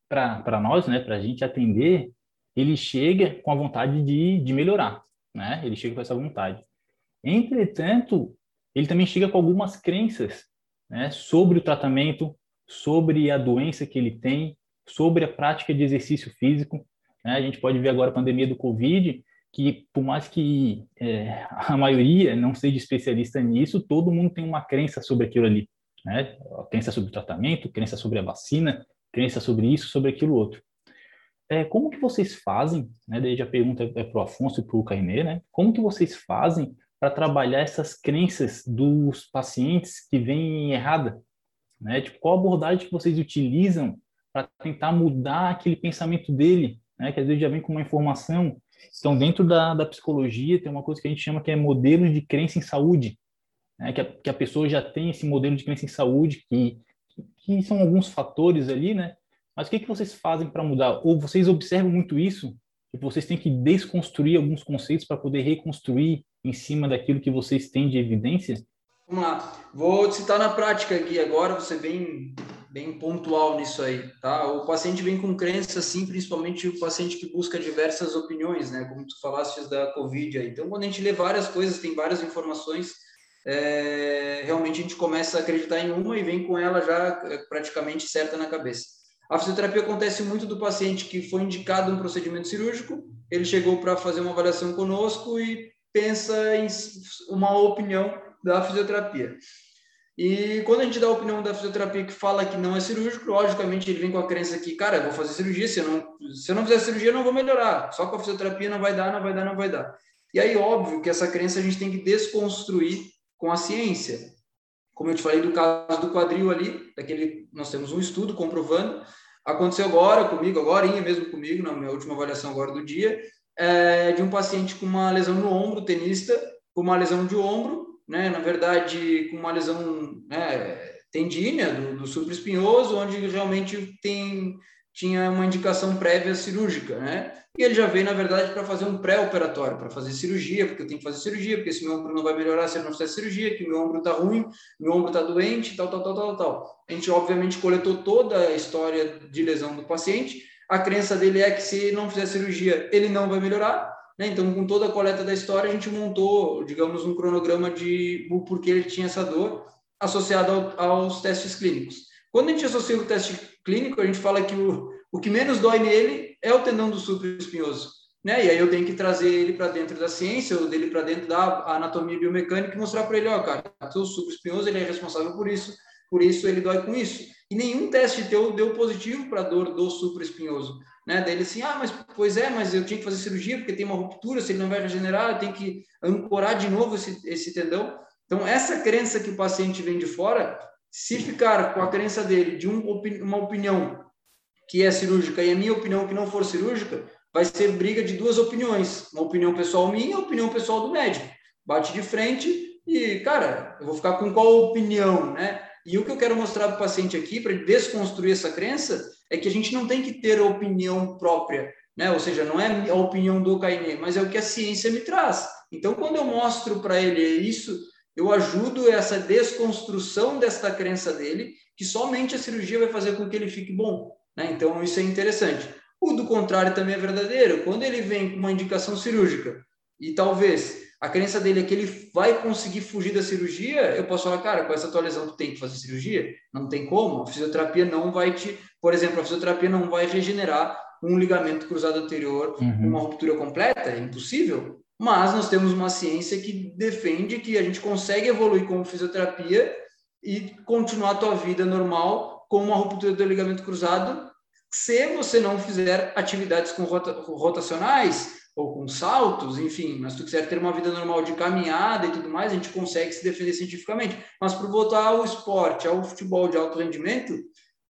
para nós, né, para a gente atender, ele chega com a vontade de, de melhorar, né? Ele chega com essa vontade. Entretanto, ele também chega com algumas crenças, né, sobre o tratamento, sobre a doença que ele tem, sobre a prática de exercício físico. Né? A gente pode ver agora a pandemia do Covid, que por mais que é, a maioria não seja especialista nisso, todo mundo tem uma crença sobre aquilo ali. Né? Crença sobre o tratamento, crença sobre a vacina, crença sobre isso, sobre aquilo outro. É, como que vocês fazem, né, desde a pergunta é para o Afonso e para o Cainê, né, como que vocês fazem para trabalhar essas crenças dos pacientes que vêm errada? Né? Tipo, qual abordagem que vocês utilizam para tentar mudar aquele pensamento dele, né, que às vezes já vem com uma informação. Então, dentro da, da psicologia, tem uma coisa que a gente chama que é modelo de crença em saúde, né, que, a, que a pessoa já tem esse modelo de crença em saúde, que que são alguns fatores ali, né? Mas o que, que vocês fazem para mudar? Ou vocês observam muito isso? Que vocês têm que desconstruir alguns conceitos para poder reconstruir em cima daquilo que vocês têm de evidência? Vamos lá. Vou citar na prática aqui agora, você bem bem pontual nisso aí, tá? O paciente vem com crença, sim, principalmente o paciente que busca diversas opiniões, né? Como tu falaste da Covid aí. Então, quando a gente lê várias coisas, tem várias informações, é, realmente a gente começa a acreditar em uma e vem com ela já é, praticamente certa na cabeça. A fisioterapia acontece muito do paciente que foi indicado um procedimento cirúrgico, ele chegou para fazer uma avaliação conosco e pensa em uma opinião da fisioterapia. E quando a gente dá a opinião da fisioterapia que fala que não é cirúrgico, logicamente ele vem com a crença que, cara, eu vou fazer cirurgia, se eu não, se eu não fizer cirurgia, eu não vou melhorar. Só com a fisioterapia não vai dar, não vai dar, não vai dar. E aí, óbvio que essa crença a gente tem que desconstruir com a ciência. Como eu te falei do caso do quadril ali, daquele, nós temos um estudo comprovando. Aconteceu agora comigo, agora mesmo comigo, na minha última avaliação agora do dia, é, de um paciente com uma lesão no ombro, tenista, com uma lesão de ombro, né, na verdade, com uma lesão né, tendínea do, do supraespinhoso, onde realmente tem tinha uma indicação prévia cirúrgica, né? E ele já veio, na verdade, para fazer um pré-operatório, para fazer cirurgia, porque eu tenho que fazer cirurgia, porque esse meu ombro não vai melhorar se eu não fizer cirurgia, que meu ombro está ruim, meu ombro está doente, tal, tal, tal, tal, tal. A gente, obviamente, coletou toda a história de lesão do paciente. A crença dele é que se não fizer cirurgia, ele não vai melhorar. Né? Então, com toda a coleta da história, a gente montou, digamos, um cronograma de o porquê ele tinha essa dor associado ao, aos testes clínicos. Quando a gente associa o teste clínico, a gente fala que o, o que menos dói nele é o tendão do supraespinhoso. Né? E aí eu tenho que trazer ele para dentro da ciência, ou dele para dentro da anatomia biomecânica e mostrar para ele, ó, cara, o supraespinhoso ele é responsável por isso, por isso ele dói com isso. E nenhum teste teu deu positivo para dor do supraespinhoso. Né? Daí ele assim, ah, mas pois é, mas eu tinha que fazer cirurgia porque tem uma ruptura, se ele não vai regenerar, eu tenho que ancorar de novo esse, esse tendão. Então, essa crença que o paciente vem de fora, se ficar com a crença dele de um, uma opinião que é cirúrgica e a minha opinião que não for cirúrgica, vai ser briga de duas opiniões. Uma opinião pessoal minha e uma opinião pessoal do médico. Bate de frente e, cara, eu vou ficar com qual opinião, né? E o que eu quero mostrar para o paciente aqui, para desconstruir essa crença, é que a gente não tem que ter opinião própria, né? Ou seja, não é a opinião do Cainê, mas é o que a ciência me traz. Então, quando eu mostro para ele isso, eu ajudo essa desconstrução desta crença dele, que somente a cirurgia vai fazer com que ele fique bom. Né? Então, isso é interessante. O do contrário também é verdadeiro. Quando ele vem com uma indicação cirúrgica e talvez a crença dele é que ele vai conseguir fugir da cirurgia, eu posso falar, cara, com essa tua lesão tu tem que fazer cirurgia? Não tem como. A fisioterapia não vai te, por exemplo, a fisioterapia não vai regenerar um ligamento cruzado anterior, uhum. uma ruptura completa, é impossível. Mas nós temos uma ciência que defende que a gente consegue evoluir com fisioterapia e continuar a tua vida normal com uma ruptura do ligamento cruzado se você não fizer atividades com rota, rotacionais ou com saltos, enfim, mas tu quiser ter uma vida normal de caminhada e tudo mais, a gente consegue se defender cientificamente. Mas para voltar ao esporte, ao futebol de alto rendimento,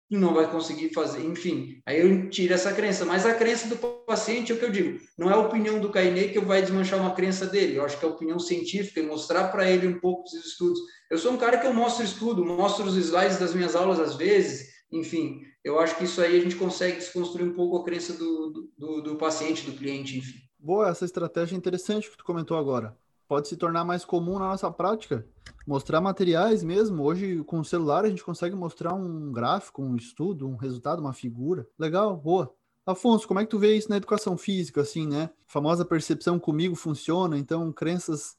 não vai conseguir fazer, enfim. Aí eu tiro essa crença, mas a crença do paciente é o que eu digo, não é a opinião do Cainê que vai desmanchar uma crença dele, eu acho que é a opinião científica e mostrar para ele um pouco dos estudos. Eu sou um cara que eu mostro estudo, mostro os slides das minhas aulas às vezes, enfim, eu acho que isso aí a gente consegue desconstruir um pouco a crença do, do, do paciente, do cliente, enfim. Boa, essa estratégia é interessante que tu comentou agora. Pode se tornar mais comum na nossa prática. Mostrar materiais mesmo. Hoje, com o celular, a gente consegue mostrar um gráfico, um estudo, um resultado, uma figura. Legal, boa. Afonso, como é que tu vê isso na educação física, assim, né? A famosa percepção comigo funciona, então crenças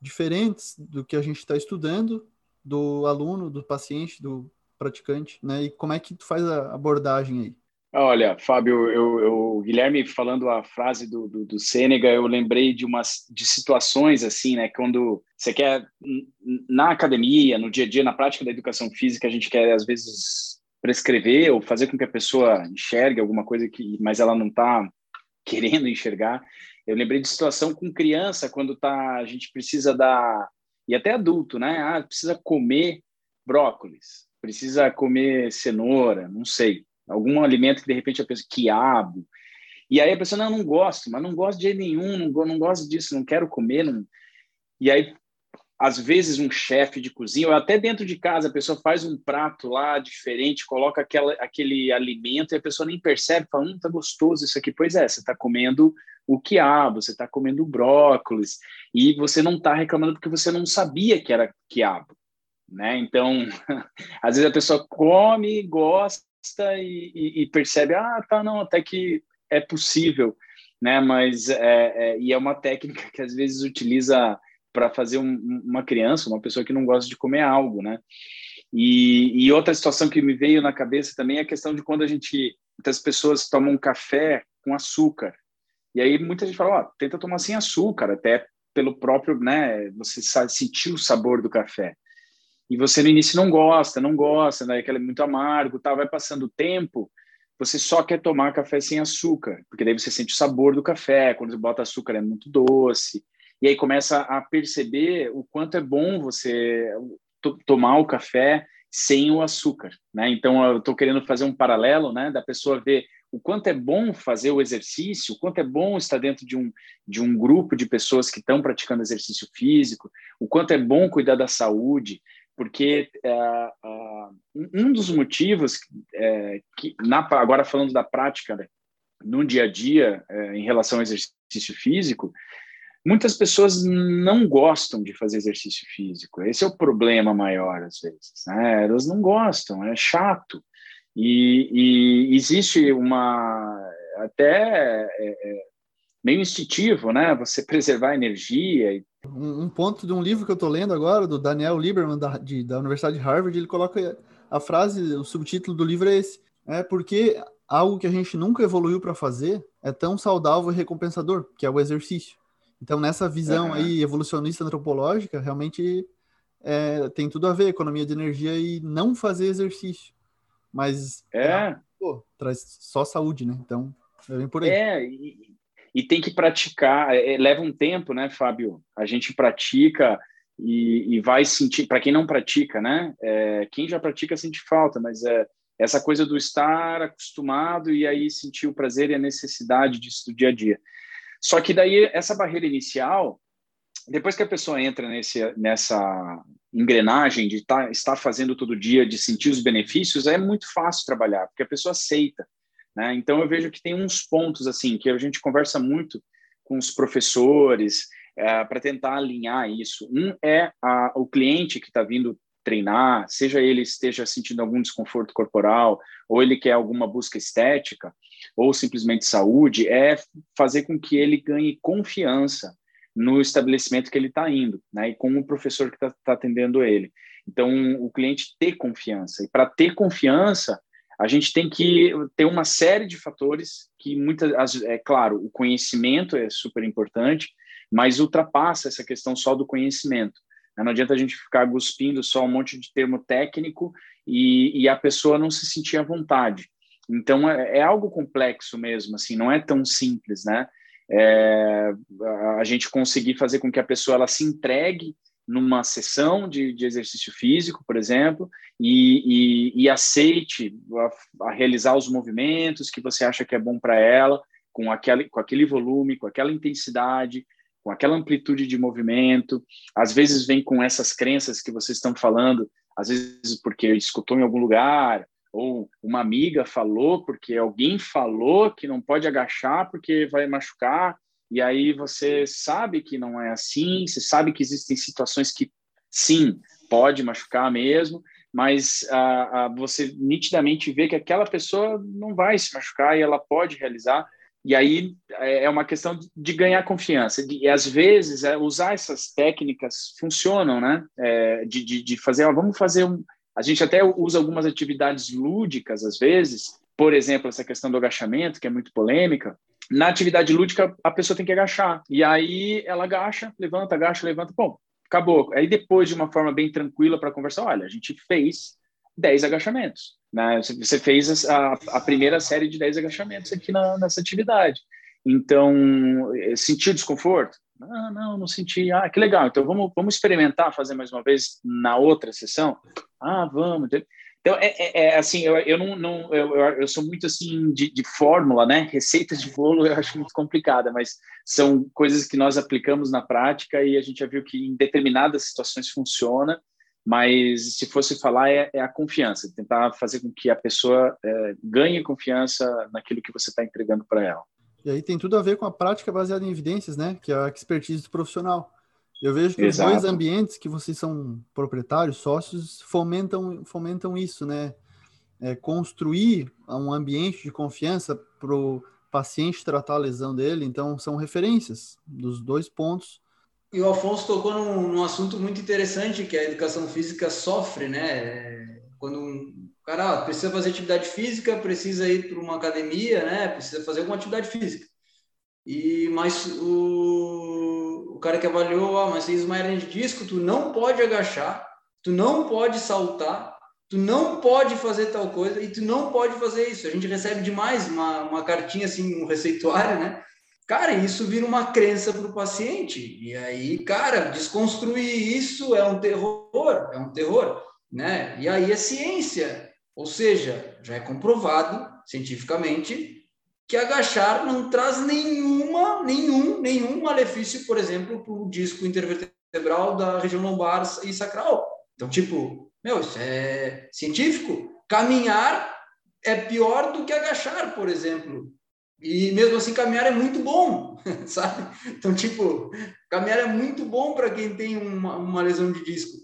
diferentes do que a gente está estudando, do aluno, do paciente, do praticante, né? E como é que tu faz a abordagem aí? Olha, Fábio, eu, eu, Guilherme falando a frase do, do, do Sênega, eu lembrei de umas de situações assim, né? Quando você quer na academia, no dia a dia, na prática da educação física, a gente quer às vezes prescrever ou fazer com que a pessoa enxergue alguma coisa que, mas ela não está querendo enxergar. Eu lembrei de situação com criança quando tá a gente precisa dar e até adulto, né? Ah, precisa comer brócolis, precisa comer cenoura, não sei algum alimento que de repente a pessoa, quiabo, e aí a pessoa, não, não gosto, mas não gosto de nenhum, não, não gosto disso, não quero comer, não... e aí às vezes um chefe de cozinha, ou até dentro de casa, a pessoa faz um prato lá diferente, coloca aquela, aquele alimento e a pessoa nem percebe, fala, hum, tá gostoso isso aqui. Pois é, você está comendo o quiabo, você está comendo brócolis, e você não está reclamando porque você não sabia que era quiabo. Né? Então, às vezes a pessoa come, gosta, e, e, e, percebe, ah, tá, não, até que é possível, né? Mas é, é e é uma técnica que às vezes utiliza para fazer um, uma criança, uma pessoa que não gosta de comer algo, né? E, e, outra situação que me veio na cabeça também é a questão de quando a gente, muitas pessoas tomam um café com açúcar. E aí muita gente fala, ó, tenta tomar sem açúcar, até pelo próprio, né, você sentir o sabor do café e você no início não gosta, não gosta, né? aquele é muito amargo, tá? vai passando o tempo, você só quer tomar café sem açúcar, porque daí você sente o sabor do café, quando você bota açúcar é muito doce, e aí começa a perceber o quanto é bom você tomar o café sem o açúcar, né? Então eu estou querendo fazer um paralelo, né, da pessoa ver o quanto é bom fazer o exercício, o quanto é bom estar dentro de um, de um grupo de pessoas que estão praticando exercício físico, o quanto é bom cuidar da saúde, porque é, um dos motivos é, que, na, agora falando da prática, né, no dia a dia, em relação ao exercício físico, muitas pessoas não gostam de fazer exercício físico. Esse é o problema maior, às vezes. Né? Elas não gostam, é chato. E, e existe uma até é, é, meio instintivo, né? Você preservar energia. Um, um, ponto de um livro que eu estou lendo agora, do Daniel Lieberman, da, de, da Universidade de Harvard, ele coloca a frase, o subtítulo do livro é esse: é porque algo que a gente nunca evoluiu para fazer é tão saudável e recompensador, que é o exercício. Então, nessa visão uhum. aí evolucionista antropológica, realmente é, tem tudo a ver economia de energia e não fazer exercício. Mas é. pô, traz só saúde, né? Então, vem por aí. É, e, e tem que praticar. É, é, leva um tempo, né, Fábio? A gente pratica e, e vai sentir. Para quem não pratica, né? É, quem já pratica sente falta, mas é essa coisa do estar acostumado e aí sentir o prazer e a necessidade disso do dia a dia. Só que daí essa barreira inicial, depois que a pessoa entra nesse, nessa engrenagem de tá, estar fazendo todo dia, de sentir os benefícios, é muito fácil trabalhar, porque a pessoa aceita. Né? Então eu vejo que tem uns pontos assim que a gente conversa muito com os professores é, para tentar alinhar isso. Um é a, o cliente que está vindo treinar, seja ele esteja sentindo algum desconforto corporal, ou ele quer alguma busca estética, ou simplesmente saúde, é fazer com que ele ganhe confiança no estabelecimento que ele está indo, né? E com o professor que está tá atendendo ele. Então, o cliente ter confiança. E para ter confiança, a gente tem que ter uma série de fatores que muitas, é claro, o conhecimento é super importante, mas ultrapassa essa questão só do conhecimento. Não adianta a gente ficar cuspindo só um monte de termo técnico e, e a pessoa não se sentir à vontade. Então é, é, algo complexo mesmo, assim, não é tão simples, né? É, a gente conseguir fazer com que a pessoa ela se entregue numa sessão de, de exercício físico, por exemplo, e, e, e aceite a, a, realizar os movimentos que você acha que é bom para ela, com aquele, com aquele volume, com aquela intensidade, com aquela amplitude de movimento. Às vezes vem com essas crenças que vocês estão falando, às vezes porque escutou em algum lugar, ou uma amiga falou porque alguém falou que não pode agachar porque vai machucar. E aí você sabe que não é assim, você sabe que existem situações que sim, pode machucar mesmo, mas ah, ah, você nitidamente vê que aquela pessoa não vai se machucar e ela pode realizar. E aí é, é uma questão de ganhar confiança. E às vezes é, usar essas técnicas funcionam, né? É, de, de, de, fazer, ó, vamos fazer um. A gente até usa algumas atividades lúdicas às vezes, por exemplo, essa questão do agachamento, que é muito polêmica. Na atividade lúdica, a pessoa tem que agachar. E aí ela agacha, levanta, agacha, levanta. Bom, acabou. Aí depois, de uma forma bem tranquila para conversar, olha, a gente fez 10 agachamentos. Né? Você fez a, a primeira série de 10 agachamentos aqui na, nessa atividade. Então, eh, sentiu desconforto? Ah, não, não senti. Ah, que legal. Então, vamos, vamos experimentar fazer mais uma vez na outra sessão? Ah, vamos. Então, é, é, é, assim, eu, eu não, não eu, eu, sou muito assim de, de, fórmula, né? Receitas de bolo eu acho muito complicada, mas são coisas que nós aplicamos na prática e a gente já viu que em determinadas situações funciona, mas se fosse falar é, é a confiança, tentar fazer com que a pessoa é, ganhe confiança naquilo que você está entregando para ela. E aí tem tudo a ver com a prática baseada em evidências, né? Que é a expertise do profissional. Eu vejo que Exato. os dois ambientes que vocês são proprietários, sócios, fomentam, fomentam isso, né? É, construir um ambiente de confiança para o paciente tratar a lesão dele, então são referências dos dois pontos. E o Afonso tocou num, num assunto muito interessante que a educação física sofre, né? Quando um cara ah, precisa fazer atividade física, precisa ir para uma academia, né? Precisa fazer alguma atividade física. E mas o o cara que avaliou, ah, mas tens uma hernia de disco, tu não pode agachar, tu não pode saltar, tu não pode fazer tal coisa e tu não pode fazer isso. A gente recebe demais uma, uma cartinha assim, um receituário, né? Cara, isso vira uma crença para o paciente. E aí, cara, desconstruir isso é um terror, é um terror, né? E aí é ciência, ou seja, já é comprovado cientificamente que agachar não traz nenhuma, nenhum, nenhum malefício, por exemplo, para o disco intervertebral da região lombar e sacral. Então, tipo, meu, isso é científico. Caminhar é pior do que agachar, por exemplo. E mesmo assim, caminhar é muito bom, sabe? Então, tipo, caminhar é muito bom para quem tem uma, uma lesão de disco.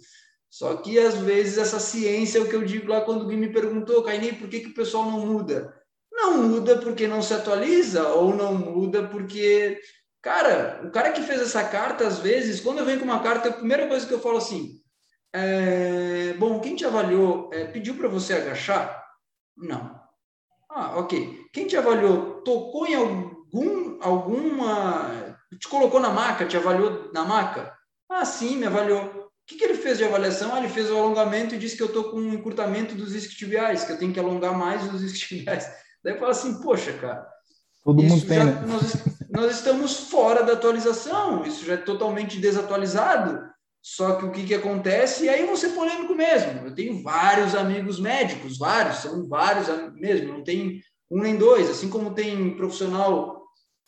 Só que, às vezes, essa ciência é o que eu digo lá quando Gui me perguntou, Caini, por que, que o pessoal não muda? Não muda porque não se atualiza, ou não muda porque. Cara, o cara que fez essa carta, às vezes, quando eu venho com uma carta, a primeira coisa que eu falo assim: é, bom, quem te avaliou é, pediu para você agachar? Não. Ah, ok. Quem te avaliou tocou em algum, alguma. Te colocou na maca, te avaliou na maca? Ah, sim, me avaliou. O que, que ele fez de avaliação? Ah, ele fez o alongamento e disse que eu estou com um encurtamento dos isquiotibiais, que eu tenho que alongar mais os isquiotibiais. Daí fala assim, poxa, cara. Todo mundo tem, já, né? nós, nós estamos fora da atualização, isso já é totalmente desatualizado. Só que o que, que acontece? E aí ser polêmico mesmo. Eu tenho vários amigos médicos, vários, são vários mesmo, não tem um nem dois. Assim como tem profissional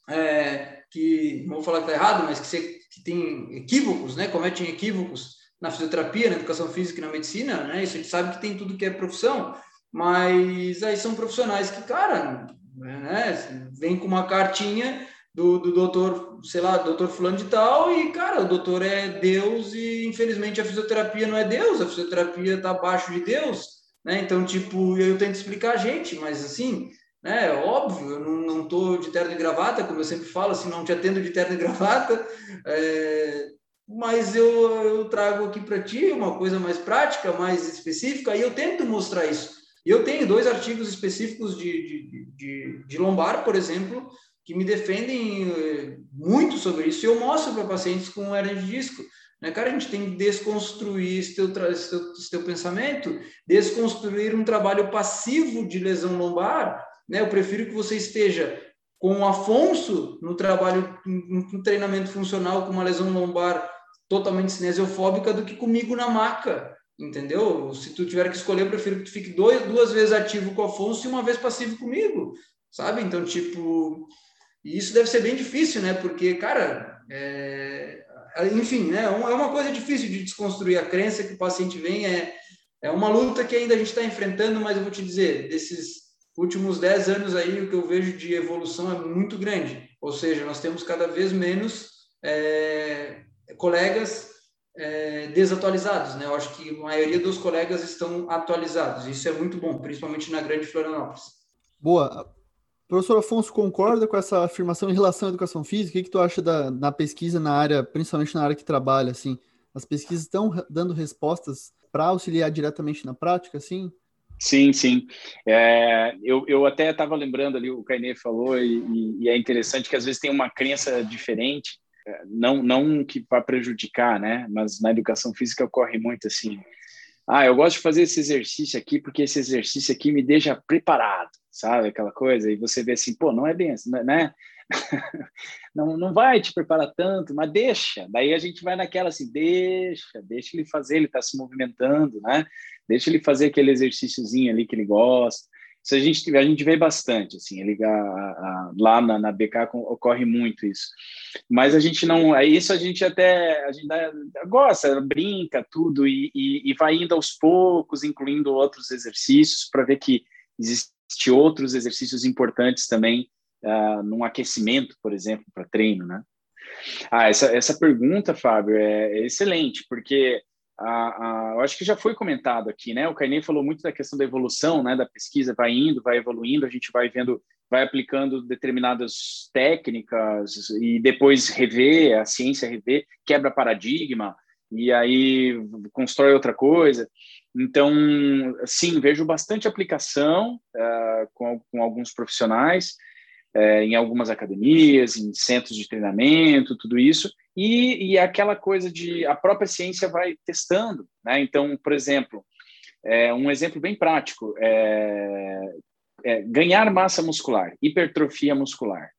é, que, não vou falar que está errado, mas que, se, que tem equívocos, né? cometem equívocos na fisioterapia, na educação física e na medicina, né? Isso a gente sabe que tem tudo que é profissão. Mas aí são profissionais que, cara, né, vem com uma cartinha do, do doutor, sei lá, doutor fulano de tal, e, cara, o doutor é Deus e, infelizmente, a fisioterapia não é Deus, a fisioterapia está abaixo de Deus, né? Então, tipo, eu tento explicar a gente, mas, assim, né, óbvio, eu não, não tô de terno e gravata, como eu sempre falo, assim, não te atendo de terno e gravata, é, mas eu, eu trago aqui para ti uma coisa mais prática, mais específica, e eu tento mostrar isso. Eu tenho dois artigos específicos de, de, de, de lombar, por exemplo, que me defendem eh, muito sobre isso. Eu mostro para pacientes com hernia de disco. Né? Cara, a gente tem que desconstruir esse teu, esse, teu, esse teu pensamento, desconstruir um trabalho passivo de lesão lombar. Né? Eu prefiro que você esteja com o Afonso no trabalho, no treinamento funcional com uma lesão lombar totalmente cinesiofóbica do que comigo na maca entendeu? Se tu tiver que escolher, eu prefiro que tu fique dois, duas vezes ativo com o Afonso e uma vez passivo comigo, sabe? Então, tipo, isso deve ser bem difícil, né? Porque, cara, é... enfim, né? É, é uma coisa difícil de desconstruir a crença que o paciente vem, é, é uma luta que ainda a gente está enfrentando, mas eu vou te dizer, desses últimos dez anos aí, o que eu vejo de evolução é muito grande. ou seja, nós temos cada vez menos é, colegas é, desatualizados, né? Eu acho que a maioria dos colegas estão atualizados. Isso é muito bom, principalmente na Grande Florianópolis. Boa. Professor Afonso, concorda com essa afirmação em relação à educação física? O que, que tu acha da, na pesquisa na área, principalmente na área que trabalha, assim? As pesquisas estão dando respostas para auxiliar diretamente na prática, assim? Sim, sim. É, eu, eu até estava lembrando ali, o Cainê falou, e, e, é interessante que às vezes tem uma crença diferente, não, não que vá prejudicar, né? Mas na educação física ocorre muito assim. Ah, eu gosto de fazer esse exercício aqui porque esse exercício aqui me deixa preparado, sabe? Aquela coisa, e você vê assim, pô, não é bem assim, né? não, não vai te preparar tanto, mas deixa. Daí a gente vai naquela assim, deixa, deixa ele fazer, ele está se movimentando, né? Deixa ele fazer aquele exercíciozinho ali que ele gosta. Isso a gente, a gente vê bastante, assim, ele, a, a, lá na, na BK ocorre muito isso. Mas a gente não, é isso a gente até, a gente dá, gosta, brinca, tudo, e, e, e vai indo aos poucos, incluindo outros exercícios, para ver que existe outros exercícios importantes também uh, num aquecimento, por exemplo, para treino, né? Ah, essa, essa pergunta, Fábio, é, é excelente, porque a, a, eu acho que já foi comentado aqui, né? O Cainê falou muito da questão da evolução, né? Da pesquisa vai indo, vai evoluindo, a gente vai vendo, vai aplicando determinadas técnicas e depois rever, a ciência rever, quebra paradigma e aí constrói outra coisa. Então, sim, vejo bastante aplicação uh, com, com alguns profissionais é, em algumas academias, em centros de treinamento, tudo isso, e, e aquela coisa de a própria ciência vai testando, né? Então, por exemplo, é, um exemplo bem prático é, é ganhar massa muscular, hipertrofia muscular.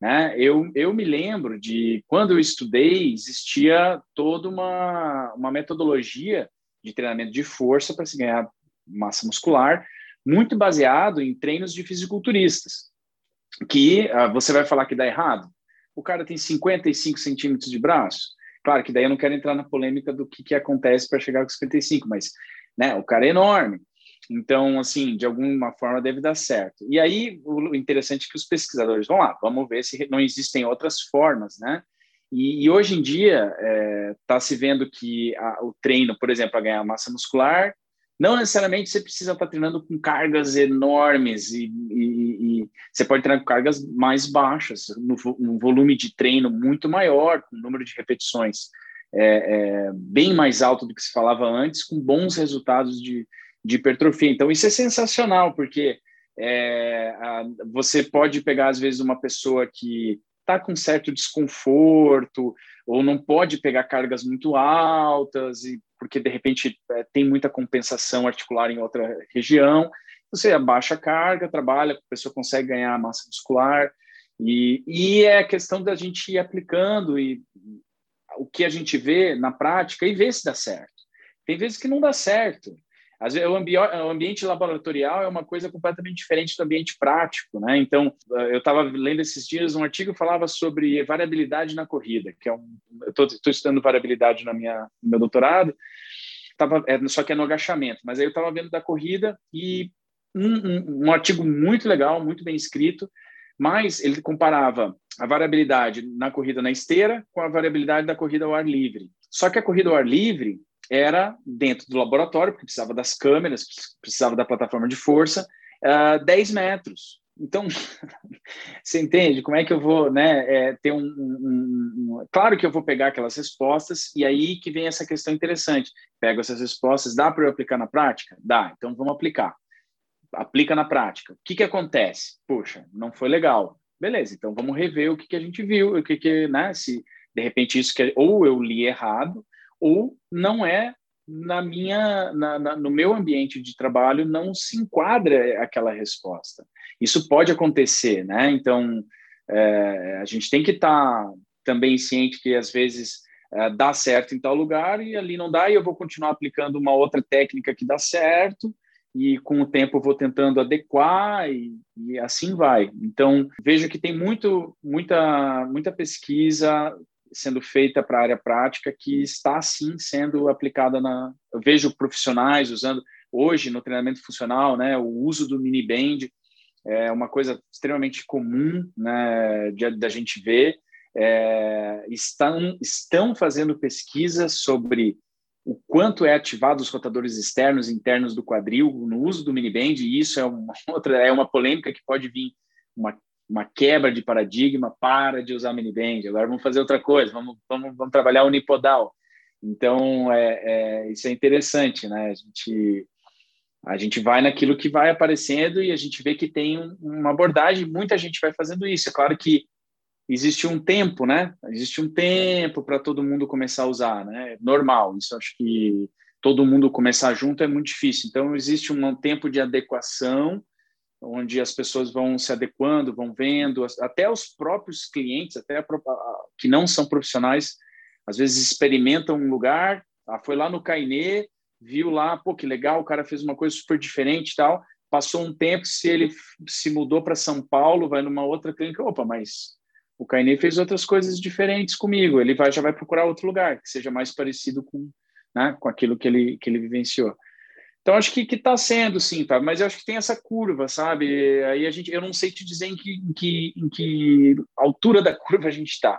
Né? Eu, eu me lembro de quando eu estudei, existia toda uma, uma metodologia de treinamento de força para se ganhar massa muscular, muito baseado em treinos de fisiculturistas que uh, você vai falar que dá errado. O cara tem 55 centímetros de braço. Claro que daí eu não quero entrar na polêmica do que, que acontece para chegar com 55, mas né, o cara é enorme. Então, assim, de alguma forma deve dar certo. E aí, o interessante é que os pesquisadores vão lá, vamos ver se não existem outras formas, né? E, e hoje em dia está é, tá se vendo que a, o treino, por exemplo, para ganhar massa muscular, não necessariamente você precisa estar treinando com cargas enormes e, e, e você pode treinar com cargas mais baixas, um volume de treino muito maior, com um número de repetições é, é, bem mais alto do que se falava antes, com bons resultados de, de hipertrofia. Então, isso é sensacional, porque é, a, você pode pegar, às vezes, uma pessoa que está com certo desconforto ou não pode pegar cargas muito altas e porque de repente é, tem muita compensação articular em outra região, você abaixa a carga, trabalha, a pessoa consegue ganhar massa muscular e, e é a questão da gente ir aplicando e o que a gente vê na prática e ver se dá certo. Tem vezes que não dá certo. Às vezes, o, ambi o ambiente laboratorial é uma coisa completamente diferente do ambiente prático, né? Então, eh, eu estava lendo esses dias um artigo que falava sobre variabilidade na corrida, que é um, eu estou estudando variabilidade na minha, no meu doutorado, tava, é, só que é no agachamento, mas aí eu estava vendo da corrida e um, um, um artigo muito legal, muito bem escrito, mas ele comparava a variabilidade na corrida na esteira com a variabilidade da corrida ao ar livre. Só que a corrida ao ar livre era dentro do laboratório, porque precisava das câmeras, precisava da plataforma de força, uh, 10 metros. Então, você entende como é que eu vou né, é, ter um, um, um, Claro que eu vou pegar aquelas respostas, e aí que vem essa questão interessante. Pego essas respostas, dá para eu aplicar na prática? Dá, então vamos aplicar. Aplica na prática. O que, que acontece? Puxa, não foi legal. Beleza, então vamos rever o que, que a gente viu, o que, que, né, se de repente isso que ou eu li errado, ou não é na minha, na, na, no meu ambiente de trabalho não se enquadra aquela resposta. Isso pode acontecer, né? Então é, a gente tem que estar tá também ciente que às vezes é, dá certo em tal lugar e ali não dá e eu vou continuar aplicando uma outra técnica que dá certo e com o tempo vou tentando adequar e, e assim vai. Então vejo que tem muito, muita, muita pesquisa sendo feita para a área prática que está sim sendo aplicada na eu vejo profissionais usando hoje no treinamento funcional né o uso do mini band é uma coisa extremamente comum né, da gente ver. É, estão, estão fazendo pesquisas sobre o quanto é ativado os rotadores externos e internos do quadril no uso do miniband, e isso é uma outra é uma polêmica que pode vir uma, uma quebra de paradigma, para de usar miniband, agora vamos fazer outra coisa, vamos, vamos, vamos trabalhar unipodal. Então, é, é, isso é interessante, né? A gente, a gente vai naquilo que vai aparecendo e a gente vê que tem uma abordagem, muita gente vai fazendo isso. É claro que existe um tempo, né? Existe um tempo para todo mundo começar a usar, né? Normal. Isso acho que todo mundo começar junto é muito difícil. Então existe um tempo de adequação onde as pessoas vão se adequando, vão vendo, até os próprios clientes, até que não são profissionais, às vezes experimentam um lugar, ah, foi lá no Cainê, viu lá, pô, que legal, o cara fez uma coisa super diferente e tal, passou um tempo, se ele se mudou para São Paulo, vai numa outra clínica, opa, mas o Cainê fez outras coisas diferentes comigo. Ele vai, já vai procurar outro lugar que seja mais parecido com, né, com aquilo que ele, que ele vivenciou. Então, acho que está sendo, sim, tá? mas eu acho que tem essa curva, sabe? Aí a gente, eu não sei te dizer em que, em que, em que altura da curva a gente está.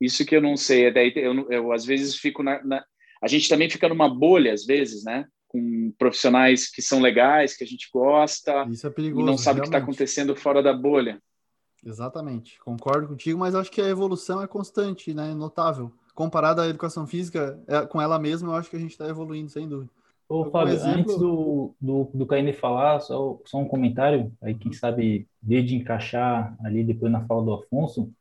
Isso que eu não sei. Daí eu, eu às vezes fico na, na, A gente também fica numa bolha, às vezes, né? Com profissionais que são legais, que a gente gosta. Isso é perigoso. E não sabe o que está acontecendo fora da bolha. Exatamente, concordo contigo, mas acho que a evolução é constante, né? Notável. Comparada à educação física, é, com ela mesma, eu acho que a gente está evoluindo, sem dúvida. Ô, Fábio, exemplo... antes do, do, do falar, só, só um comentário, aí quem sabe desde encaixar ali depois na fala do Afonso,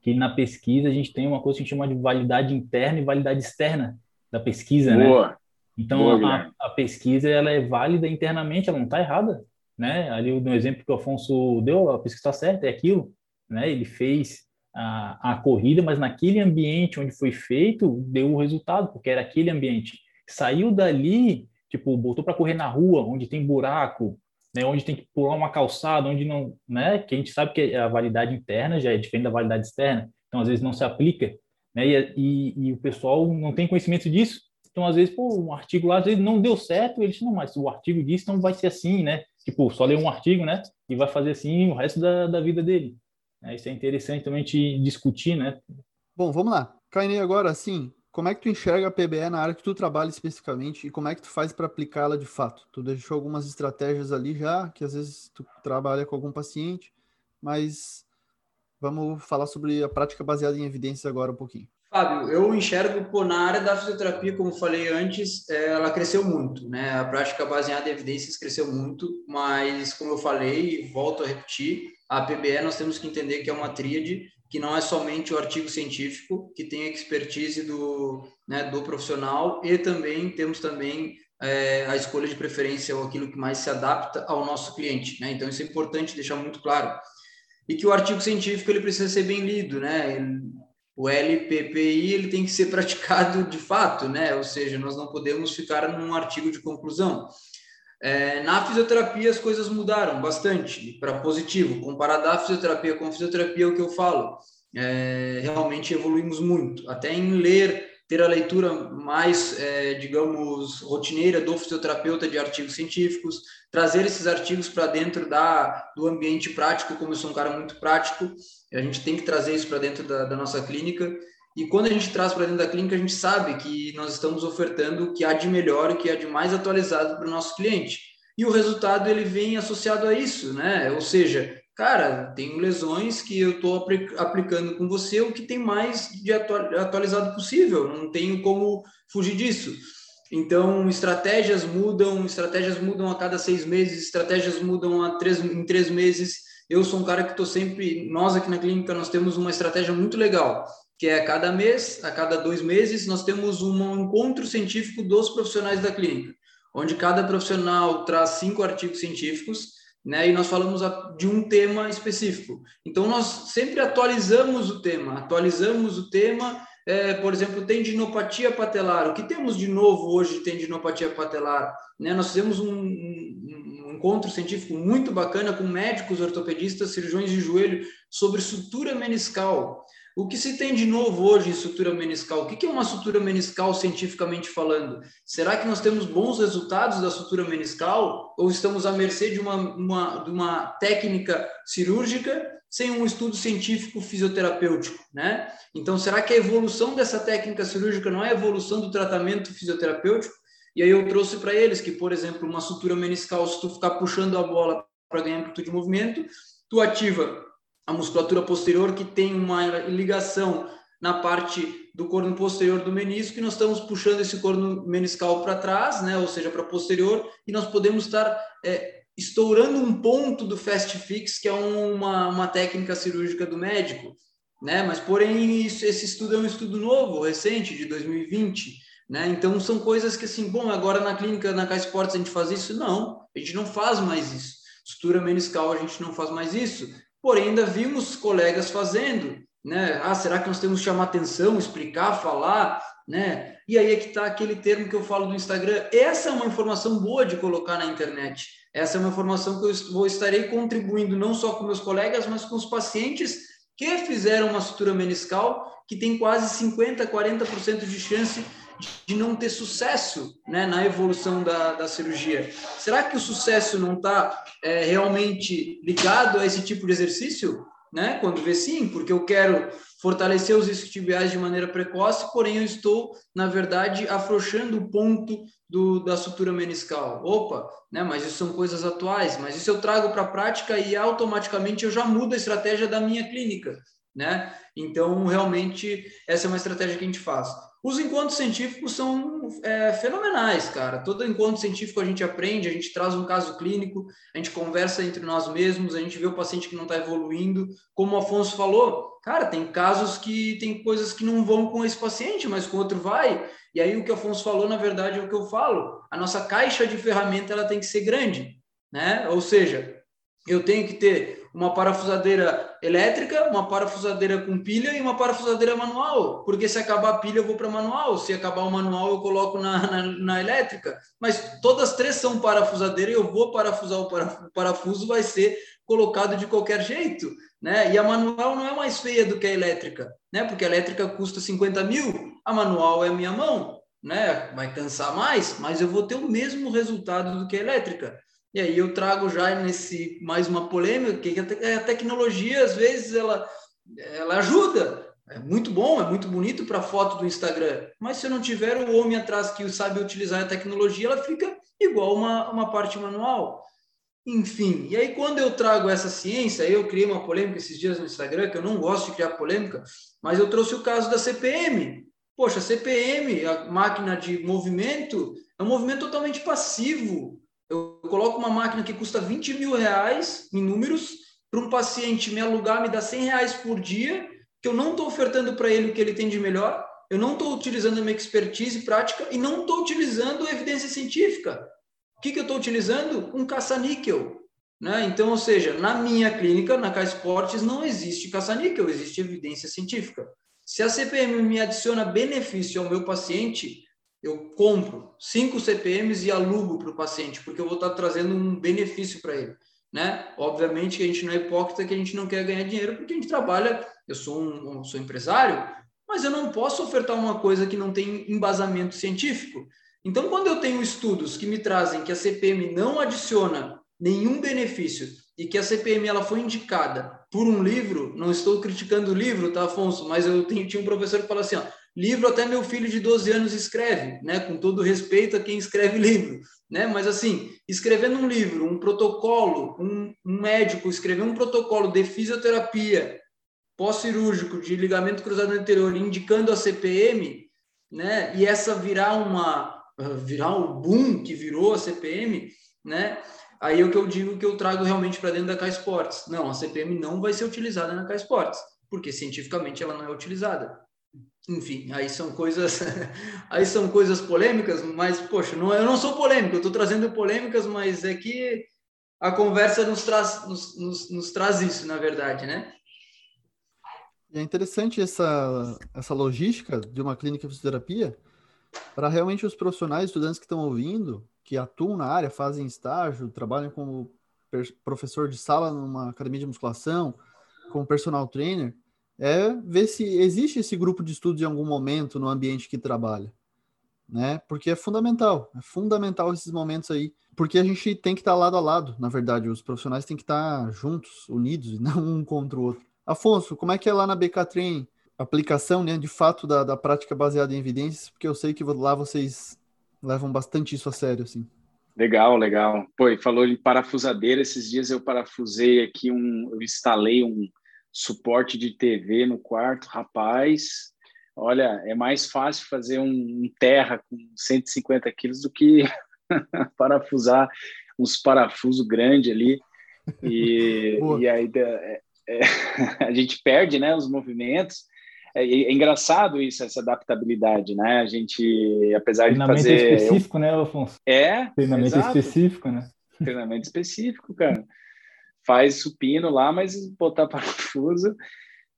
que na pesquisa a gente tem uma coisa que a gente chama de validade interna e validade externa da pesquisa, né? Boa. né? Então, Boa, a, a, pesquisa ela é válida internamente, ela não está errada né? Ali no exemplo que o Afonso deu, a pesquisa está certa, é aquilo, né? Ele fez a, a corrida, mas naquele ambiente onde foi feito, deu o resultado, porque era aquele ambiente. Saiu dali, tipo, botou para correr na rua, onde tem buraco, né? Onde tem que pular uma calçada, onde não, né? Que a gente sabe que a validade interna já é diferente da validade externa, então às vezes não se aplica, né? E, e, e o pessoal não tem conhecimento disso. Então, às vezes, pô, um artigo lá, às vezes não deu certo, eles não, mas o artigo disse, então vai ser assim, né? tipo, só ler um artigo, né? E vai fazer assim o resto da, da vida dele. É, isso é interessante também te discutir, né? Bom, vamos lá. Caine, agora, assim, como é que tu enxerga a PBE na área que tu trabalha especificamente e como é que tu faz para aplicá-la de fato? Tu deixou algumas estratégias ali já, que às vezes tu trabalha com algum paciente, mas vamos falar sobre a prática baseada em evidências agora um pouquinho. Fábio, eu enxergo pô, na área da fisioterapia, como falei antes, é, ela cresceu muito, né? A prática baseada em evidências cresceu muito, mas como eu falei, volto a repetir, a PBE nós temos que entender que é uma tríade, que não é somente o artigo científico, que tem a expertise do, né, do profissional e também temos também é, a escolha de preferência ou aquilo que mais se adapta ao nosso cliente, né? Então isso é importante deixar muito claro e que o artigo científico ele precisa ser bem lido, né? o LPPI ele tem que ser praticado de fato, né? Ou seja, nós não podemos ficar num artigo de conclusão. É, na fisioterapia as coisas mudaram bastante para positivo. Comparado a fisioterapia com a fisioterapia, é o que eu falo, é, realmente evoluímos muito. Até em ler, ter a leitura mais, é, digamos, rotineira do fisioterapeuta de artigos científicos, trazer esses artigos para dentro da, do ambiente prático, como eu sou um cara muito prático, a gente tem que trazer isso para dentro da, da, nossa clínica. E quando a gente traz para dentro da clínica, a gente sabe que nós estamos ofertando o que há de melhor o que há de mais atualizado para o nosso cliente. E o resultado ele vem associado a isso, né? Ou seja, cara, tem lesões que eu estou aplicando com você o que tem mais de atualizado possível. Não tenho como fugir disso. Então, estratégias mudam, estratégias mudam a cada seis meses, estratégias mudam a três, em três meses. Eu sou um cara que estou sempre. Nós aqui na clínica nós temos uma estratégia muito legal, que é a cada mês, a cada dois meses, nós temos um encontro científico dos profissionais da clínica, onde cada profissional traz cinco artigos científicos, né? E nós falamos de um tema específico. Então nós sempre atualizamos o tema, atualizamos o tema. É, por exemplo, tendinopatia patelar. O que temos de novo hoje de tendinopatia patelar? Né? Nós fizemos um, um encontro científico muito bacana com médicos ortopedistas, cirurgiões de joelho, sobre sutura meniscal. O que se tem de novo hoje em sutura meniscal? O que é uma sutura meniscal cientificamente falando? Será que nós temos bons resultados da sutura meniscal ou estamos à mercê de uma, uma, de uma técnica cirúrgica sem um estudo científico fisioterapêutico, né? Então, será que a evolução dessa técnica cirúrgica não é a evolução do tratamento fisioterapêutico? E aí eu trouxe para eles que, por exemplo, uma sutura meniscal, se tu ficar puxando a bola para ganhar amplitude de movimento, tu ativa a musculatura posterior que tem uma ligação na parte do corno posterior do menisco e nós estamos puxando esse corno meniscal para trás, né, ou seja, para posterior, e nós podemos estar é, estourando um ponto do fast fix, que é uma, uma técnica cirúrgica do médico, né, mas porém isso, esse estudo é um estudo novo, recente, de 2020, né, então são coisas que assim, bom, agora na clínica, na K Sports a gente faz isso? Não, a gente não faz mais isso. Estrutura meniscal a gente não faz mais isso, porém ainda vimos colegas fazendo, né? Ah, será que nós temos que chamar atenção, explicar, falar, né? E aí é que está aquele termo que eu falo do Instagram. Essa é uma informação boa de colocar na internet. Essa é uma informação que eu vou estarei contribuindo não só com meus colegas, mas com os pacientes que fizeram uma sutura meniscal, que tem quase 50, 40% de chance de não ter sucesso né, na evolução da, da cirurgia. Será que o sucesso não está é, realmente ligado a esse tipo de exercício? Né? Quando vê sim, porque eu quero fortalecer os isquiotibiais de maneira precoce, porém eu estou, na verdade, afrouxando o ponto do, da sutura meniscal. Opa, né? mas isso são coisas atuais, mas isso eu trago para a prática e automaticamente eu já mudo a estratégia da minha clínica. Né? Então, realmente, essa é uma estratégia que a gente faz. Os encontros científicos são é, fenomenais, cara. Todo encontro científico a gente aprende, a gente traz um caso clínico, a gente conversa entre nós mesmos, a gente vê o paciente que não está evoluindo. Como o Afonso falou, cara, tem casos que tem coisas que não vão com esse paciente, mas com outro vai. E aí o que o Afonso falou, na verdade, é o que eu falo. A nossa caixa de ferramenta ela tem que ser grande, né? Ou seja, eu tenho que ter uma parafusadeira elétrica, uma parafusadeira com pilha e uma parafusadeira manual, porque se acabar a pilha eu vou para manual, se acabar o manual eu coloco na, na, na, elétrica, mas todas as três são parafusadeira e eu vou parafusar o parafuso, vai ser colocado de qualquer jeito, né? E a manual não é mais feia do que a elétrica, né? Porque a elétrica custa 50 mil, a manual é minha mão, né? Vai cansar mais, mas eu vou ter o mesmo resultado do que a elétrica. E aí eu trago já nesse mais uma polêmica, que a tecnologia, às vezes, ela, ela ajuda. É muito bom, é muito bonito para a foto do Instagram. Mas se eu não tiver o homem atrás que sabe utilizar a tecnologia, ela fica igual uma, uma parte manual. Enfim, e aí quando eu trago essa ciência, eu criei uma polêmica esses dias no Instagram, que eu não gosto de criar polêmica, mas eu trouxe o caso da CPM. Poxa, CPM, a máquina de movimento, é um movimento totalmente passivo. Eu coloco uma máquina que custa 20 mil reais em números para um paciente me alugar, me dar 100 reais por dia, que eu não estou ofertando para ele o que ele tem de melhor, eu não estou utilizando a minha expertise prática e não estou utilizando evidência científica. O que, que eu estou utilizando? Um caça-níquel. Né? Então, ou seja, na minha clínica, na K não existe caça-níquel, existe evidência científica. Se a CPM me adiciona benefício ao meu paciente, eu compro cinco CPMs e alugo para o paciente, porque eu vou estar trazendo um benefício para ele. Né? Obviamente que a gente não é hipócrita, que a gente não quer ganhar dinheiro, porque a gente trabalha, eu sou um, sou empresário, mas eu não posso ofertar uma coisa que não tem embasamento científico. Então, quando eu tenho estudos que me trazem que a CPM não adiciona nenhum benefício e que a CPM ela foi indicada por um livro, não estou criticando o livro, tá, Afonso? Mas eu tinha um professor que fala assim, ó, Livro até meu filho de 12 anos escreve, né? Com todo respeito a quem escreve livro, né? Mas assim, escrevendo um livro, um protocolo, um, um médico escrever um protocolo de fisioterapia pós-cirúrgico de ligamento cruzado anterior, indicando a CPM, né? E essa virar uma virar o boom que virou a CPM, né? Aí é o que eu digo que eu trago realmente para dentro da K Sports. Não, a CPM não vai ser utilizada na K Sports, porque cientificamente ela não é utilizada enfim, aí são coisas, aí são coisas polêmicas, mas poxa, não, eu não sou polêmico, eu estou trazendo polêmicas, mas é que a conversa nos traz, nos, nos, nos traz isso, na verdade, né? É interessante essa, essa logística de uma clínica de fisioterapia para realmente os profissionais, estudantes que estão ouvindo, que atuam na área, fazem estágio, trabalham como professor de sala numa academia de musculação, como personal trainer, é ver se existe esse grupo de estudos em algum momento no ambiente que trabalha, né? Porque é fundamental, é fundamental esses momentos aí, porque a gente tem que estar lado a lado, na verdade, os profissionais têm que estar juntos, unidos, e não um contra o outro. Afonso, como é que é lá na BK Train? Aplicação, né, de fato, da, da prática baseada em evidências, porque eu sei que lá vocês levam bastante isso a sério, assim. Legal, legal. Pô, falou de parafusadeira, esses dias eu parafusei aqui um, eu instalei um suporte de TV no quarto, rapaz, olha, é mais fácil fazer um, terra com 150 quilos do que parafusar uns parafusos grandes ali, e, e aí é, é, a gente perde, né, os movimentos, é, é, engraçado isso, essa adaptabilidade, né? A gente, apesar de fazer... Treinamento específico, eu... né, Afonso? É, Treinamento exato. específico, né? Treinamento específico, cara. Faz supino lá, mas botar parafuso...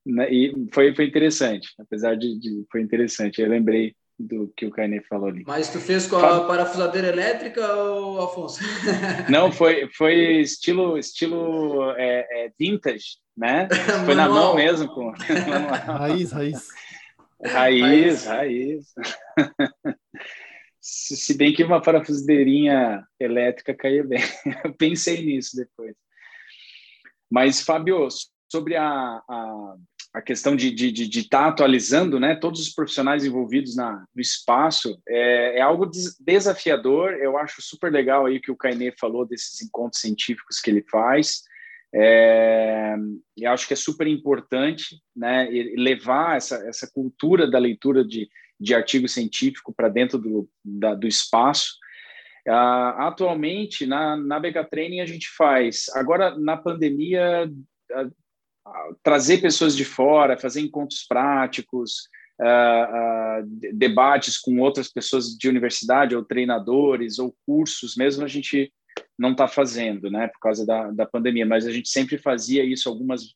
Né? E foi, foi interessante, apesar de, de... Foi interessante, eu lembrei do que o Caine falou ali. Mas tu fez com a parafusadeira elétrica ou Afonso? Não, foi, foi estilo, estilo é, é vintage, né? Foi na mão mesmo. Com... raiz, raiz. Raiz, raiz. Se bem que uma parafusadeirinha elétrica caía bem. Eu pensei nisso depois. Mas, Fábio, sobre a, a a questão de estar de, de, de tá atualizando né, todos os profissionais envolvidos na, no espaço é, é, algo desafiador. Eu acho super legal aí que o Cainê falou desses encontros científicos que ele faz. É, eu acho que é super importante né, levar essa, essa cultura da leitura de, de artigo científico para dentro do, da, do espaço. Uh, atualmente, na, na BK Training, a gente faz. Agora, na pandemia, trazer pessoas de fora, fazer encontros práticos, uh, uh, debates com outras pessoas de universidade, ou treinadores, ou cursos, mesmo a gente não está fazendo, né, por causa da, da pandemia, mas a gente sempre fazia isso algumas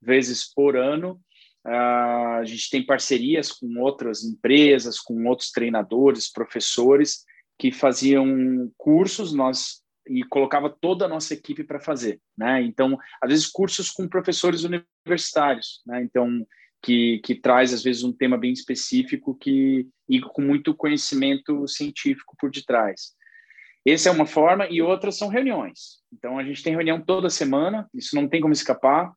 vezes por ano. Uh, a gente tem parcerias com outras empresas, com outros treinadores, professores que faziam cursos. Nós e colocava toda a nossa equipe para fazer, né? Então, às vezes cursos com professores universitários, né? Então, que, que traz às vezes um tema bem específico que e com muito conhecimento científico por detrás. Essa é uma forma e outras são reuniões. Então, a gente tem reunião toda semana, isso não tem como escapar.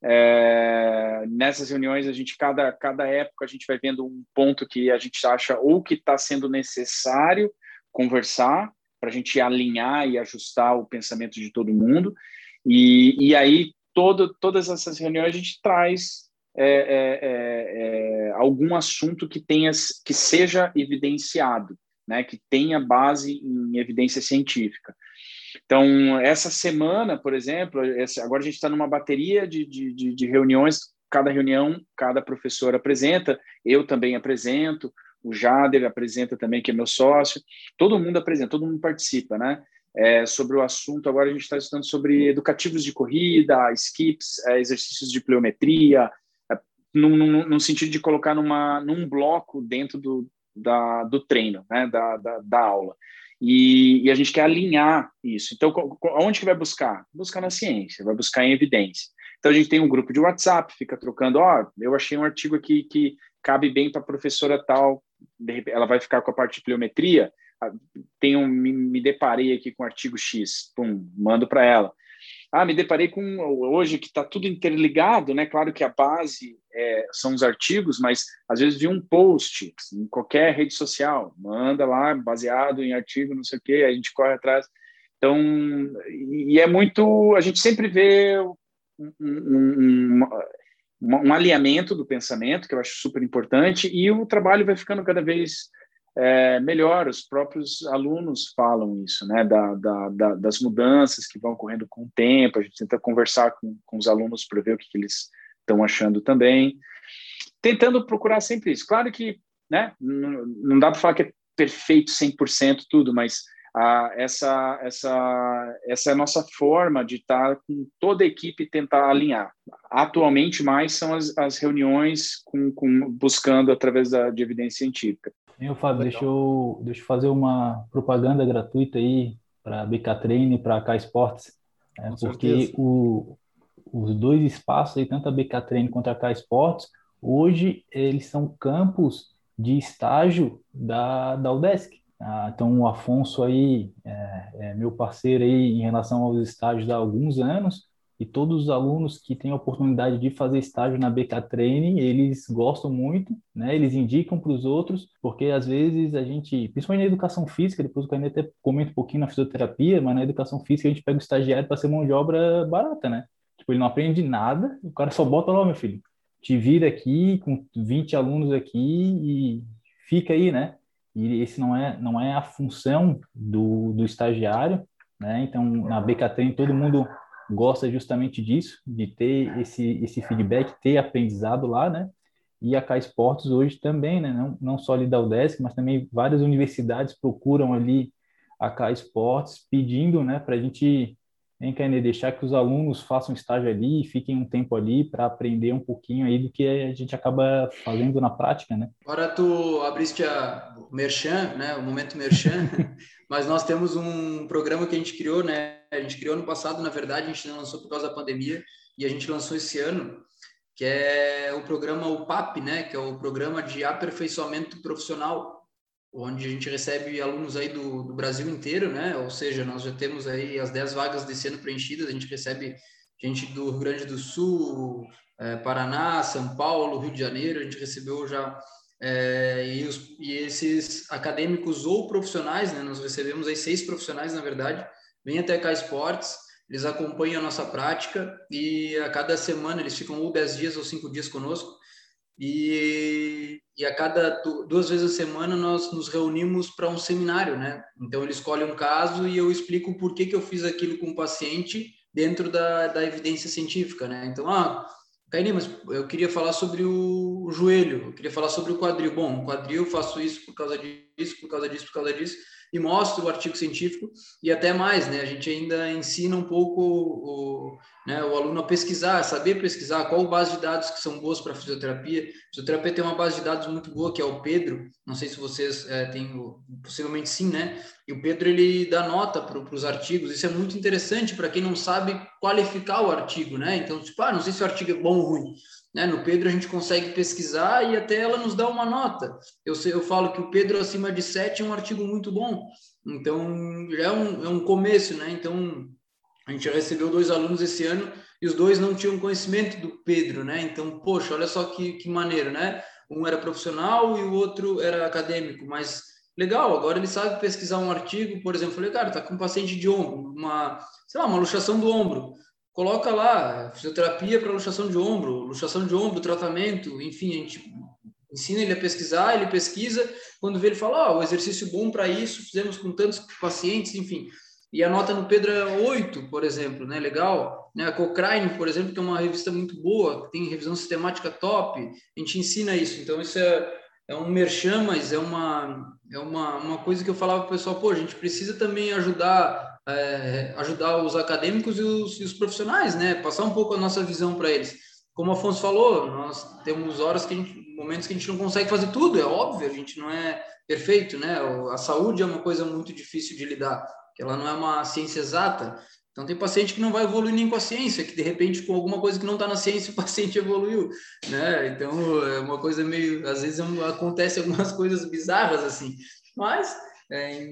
É, nessas reuniões a gente cada cada época a gente vai vendo um ponto que a gente acha ou que está sendo necessário conversar para a gente alinhar e ajustar o pensamento de todo mundo. E, e aí, todo, todas essas reuniões, a gente traz é, é, é, é algum assunto que, tenha, que seja evidenciado, né, que tenha base em evidência científica. Então, essa semana, por exemplo, agora a gente está numa bateria de, de, de reuniões, cada reunião, cada professor apresenta, eu também apresento, o Jader apresenta também, que é meu sócio, todo mundo apresenta, todo mundo participa, né? É, sobre o assunto, agora a gente está estudando sobre educativos de corrida, skips, é, exercícios de pliometria, é, no, sentido de colocar numa, num bloco dentro do, da, do treino, né? da, da, da aula. E, e, a gente quer alinhar isso. Então, onde que vai buscar? Buscar na ciência, vai buscar em evidência. Então, a gente tem um grupo de WhatsApp, fica trocando, ó, oh, eu achei um artigo aqui que cabe bem para a professora tal, ela vai ficar com a parte de pliometria, tenho, me, me deparei aqui com o artigo X, pum, mando para ela. Ah, me deparei com hoje que está tudo interligado, né? Claro que a base é, são os artigos, mas às vezes vi um post em qualquer rede social, manda lá, baseado em artigo, não sei o quê, a gente corre atrás. Então, e é muito, a gente sempre vê um, um, um alinhamento do pensamento, que eu acho super importante, e o trabalho vai ficando cada vez é, melhor. Os próprios alunos falam isso, né, da, da, da, das mudanças que vão ocorrendo com o tempo. A gente tenta conversar com, com os alunos para ver o que, que eles estão achando também. Tentando procurar sempre isso. Claro que né, não, não dá para falar que é perfeito 100% tudo, mas ah, essa, essa, essa é a nossa forma de estar com toda a equipe tentar alinhar. Atualmente, mais são as, as reuniões com, com, buscando através da, de evidência científica. Eu, Fábio, deixa eu, deixa eu fazer uma propaganda gratuita aí para a BK Train, para a K Sports, é, porque o, os dois espaços, aí, tanto a BK Treino quanto a K Sports, hoje eles são campos de estágio da, da UDESC. Ah, então, o Afonso aí é, é, meu parceiro aí em relação aos estágios há alguns anos, e todos os alunos que têm a oportunidade de fazer estágio na BK Training, eles gostam muito, né? Eles indicam para os outros, porque às vezes a gente, principalmente na educação física, depois o Canet até comenta um pouquinho na fisioterapia, mas na educação física a gente pega o estagiário para ser mão de obra barata, né? Tipo, ele não aprende nada, o cara só bota lá, meu filho, te vira aqui com 20 alunos aqui e fica aí, né? E esse não é, não é a função do, do estagiário, né? Então, na BK Training todo mundo gosta justamente disso, de ter esse, esse feedback, ter aprendizado lá, né? E a K Esportes hoje também, né? Não, não só ali da UDESC, mas também várias universidades procuram ali a K Esportes pedindo, né, para a gente hein, Kainé, deixar que os alunos façam estágio ali, fiquem um tempo ali para aprender um pouquinho aí do que a gente acaba fazendo na prática, né? Agora tu abriste a Merchan, né, o momento Merchan, mas nós temos um programa que a gente criou, né, a gente criou no passado, na verdade, a gente não lançou por causa da pandemia, e a gente lançou esse ano, que é o programa o PAP, né, que é o Programa de Aperfeiçoamento Profissional onde a gente recebe alunos aí do, do, Brasil inteiro, né? Ou seja, nós já temos aí as 10 vagas desse ano preenchidas, a gente recebe gente do Rio Grande do Sul, é, Paraná, São Paulo, Rio de Janeiro, a gente recebeu já é, e, os, e, esses acadêmicos ou profissionais, né? Nós recebemos aí seis profissionais, na verdade, vêm até cá esportes, eles acompanham a nossa prática e a cada semana eles ficam ou 10 dias ou 5 dias conosco e, e a cada duas vezes a semana nós nos reunimos para um seminário, né? Então ele escolhe um caso e eu explico por que, que eu fiz aquilo com o paciente dentro da, da evidência científica, né? Então, ah, Caíne, mas eu queria falar sobre o, joelho, eu queria falar sobre o quadril. Bom, o quadril faço isso por causa disso, por causa disso, por causa disso e mostra o artigo científico e até mais, né? A gente ainda ensina um pouco o, né, o aluno a pesquisar, saber pesquisar qual base de dados que são boas para fisioterapia. Fisioterapia tem uma base de dados muito boa que é o Pedro. Não sei se vocês é, têm, possivelmente sim, né? E o Pedro ele dá nota para os artigos. Isso é muito interessante para quem não sabe qualificar o artigo, né? Então, tipo, ah, não sei se o artigo é bom ou ruim. Né? No Pedro a gente consegue pesquisar e até ela nos dá uma nota. Eu, eu falo que o Pedro acima de 7 é um artigo muito bom. Então, já é um, é um começo, né? Então, a gente já recebeu dois alunos esse ano e os dois não tinham conhecimento do Pedro, né? Então, poxa, olha só que, que maneiro, né? Um era profissional e o outro era acadêmico, mas legal, agora ele sabe pesquisar um artigo, por exemplo, falei, cara, tá com um paciente de ombro, uma, sei lá, uma luxação do ombro coloca lá fisioterapia para luxação de ombro, luxação de ombro, tratamento, enfim, a gente ensina ele a pesquisar, ele pesquisa, quando vê ele fala, oh, o exercício bom para isso, fizemos com tantos pacientes, enfim. E a nota no Pedro é 8, por exemplo, né? Legal. Né? A Cochrane, por exemplo, que é uma revista muito boa, tem revisão sistemática top, a gente ensina isso. Então, isso é, é um merchan, mas é uma, é uma, uma coisa que eu falava para o pessoal, pô, a gente precisa também ajudar é, ajudar os acadêmicos e os, e os, profissionais, né? Passar um pouco a nossa visão para eles. Como o Afonso falou, nós temos horas que a gente, momentos que a gente não consegue fazer tudo, é óbvio, a gente não é perfeito, né? A saúde é uma coisa muito difícil de lidar, que ela não é uma ciência exata. Então tem paciente que não vai evoluir nem com a ciência, que de repente com alguma coisa que não está na ciência o paciente evoluiu, né? Então é uma coisa meio, às vezes acontece algumas coisas bizarras assim, mas é,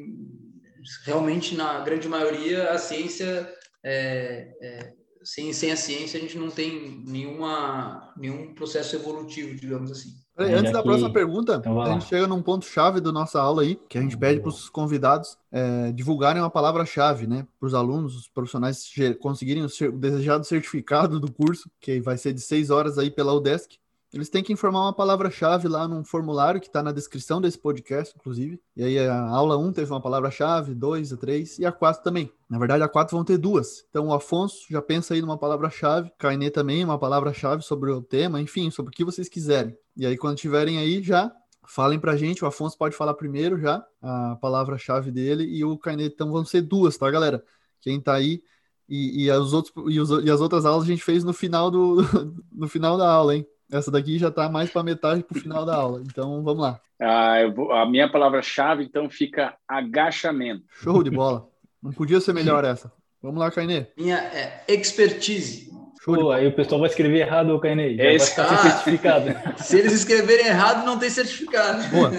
realmente, na grande maioria, a ciência, é, é, sem, sem a ciência, a gente não tem nenhuma, nenhum processo evolutivo, digamos assim. Antes da próxima pergunta, então a gente chega num ponto-chave da nossa aula aí, que a gente pede para os convidados é, divulgarem uma palavra-chave, né? Para os alunos, os profissionais conseguirem o desejado certificado do curso, que vai ser de seis horas aí pela UDESC. Eles têm que informar uma palavra-chave lá num formulário que está na descrição desse podcast, inclusive. E aí a aula 1 teve uma palavra-chave, 2, a 3 e a 4 também. Na verdade, a 4 vão ter duas. Então o Afonso já pensa aí numa palavra-chave, Cainê também, uma palavra-chave sobre o tema, enfim, sobre o que vocês quiserem. E aí, quando tiverem aí, já falem pra gente. O Afonso pode falar primeiro já a palavra-chave dele e o Cainê. Então vão ser duas, tá, galera? Quem tá aí. E, e, os outros, e, os, e as outras aulas a gente fez no final do no final da aula, hein? Essa daqui já está mais para metade para o final da aula. Então, vamos lá. Ah, vou, a minha palavra-chave, então, fica agachamento. Show de bola. Não podia ser melhor essa. Vamos lá, Cainê. Minha é expertise. Pô, aí o pessoal vai escrever errado o Cainei. É esse... vai ficar certificado. Se eles escreverem errado, não tem certificado. Boa.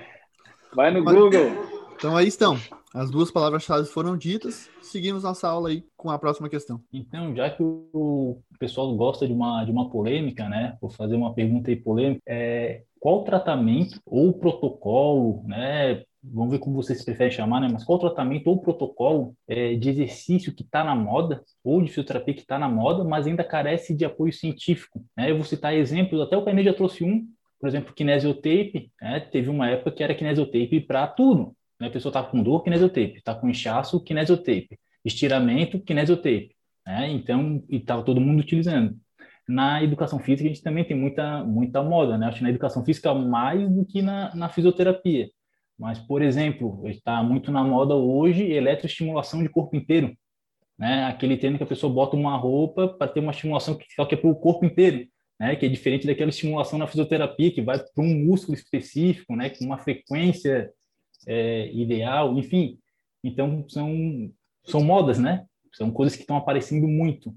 Vai no Google. Então aí estão. As duas palavras-chave foram ditas. Seguimos nossa aula aí com a próxima questão. Então, já que o pessoal gosta de uma, de uma polêmica, né? Vou fazer uma pergunta aí polêmica. É, qual tratamento ou protocolo, né? Vamos ver como vocês preferem chamar, né? Mas qual tratamento ou protocolo é, de exercício que está na moda, ou de fisioterapia que está na moda, mas ainda carece de apoio científico? Né? Eu vou citar exemplos, até o Cainê já trouxe um, por exemplo, kinesiotape, né? teve uma época que era kinesiotape para tudo. Né? A pessoa estava com dor, kinesiotape, está com inchaço, kinesiotape, estiramento, kinesiotape. Né? Então, e estava todo mundo utilizando. Na educação física, a gente também tem muita, muita moda, né? Acho que na educação física mais do que na, na fisioterapia. Mas, por exemplo, está muito na moda hoje eletroestimulação de corpo inteiro. Né? Aquele treino que a pessoa bota uma roupa para ter uma estimulação que só que é para o corpo inteiro, né? Que é diferente daquela estimulação na fisioterapia que vai para um músculo específico, né? Com uma frequência é, ideal, enfim. Então são são modas, né? São coisas que estão aparecendo muito.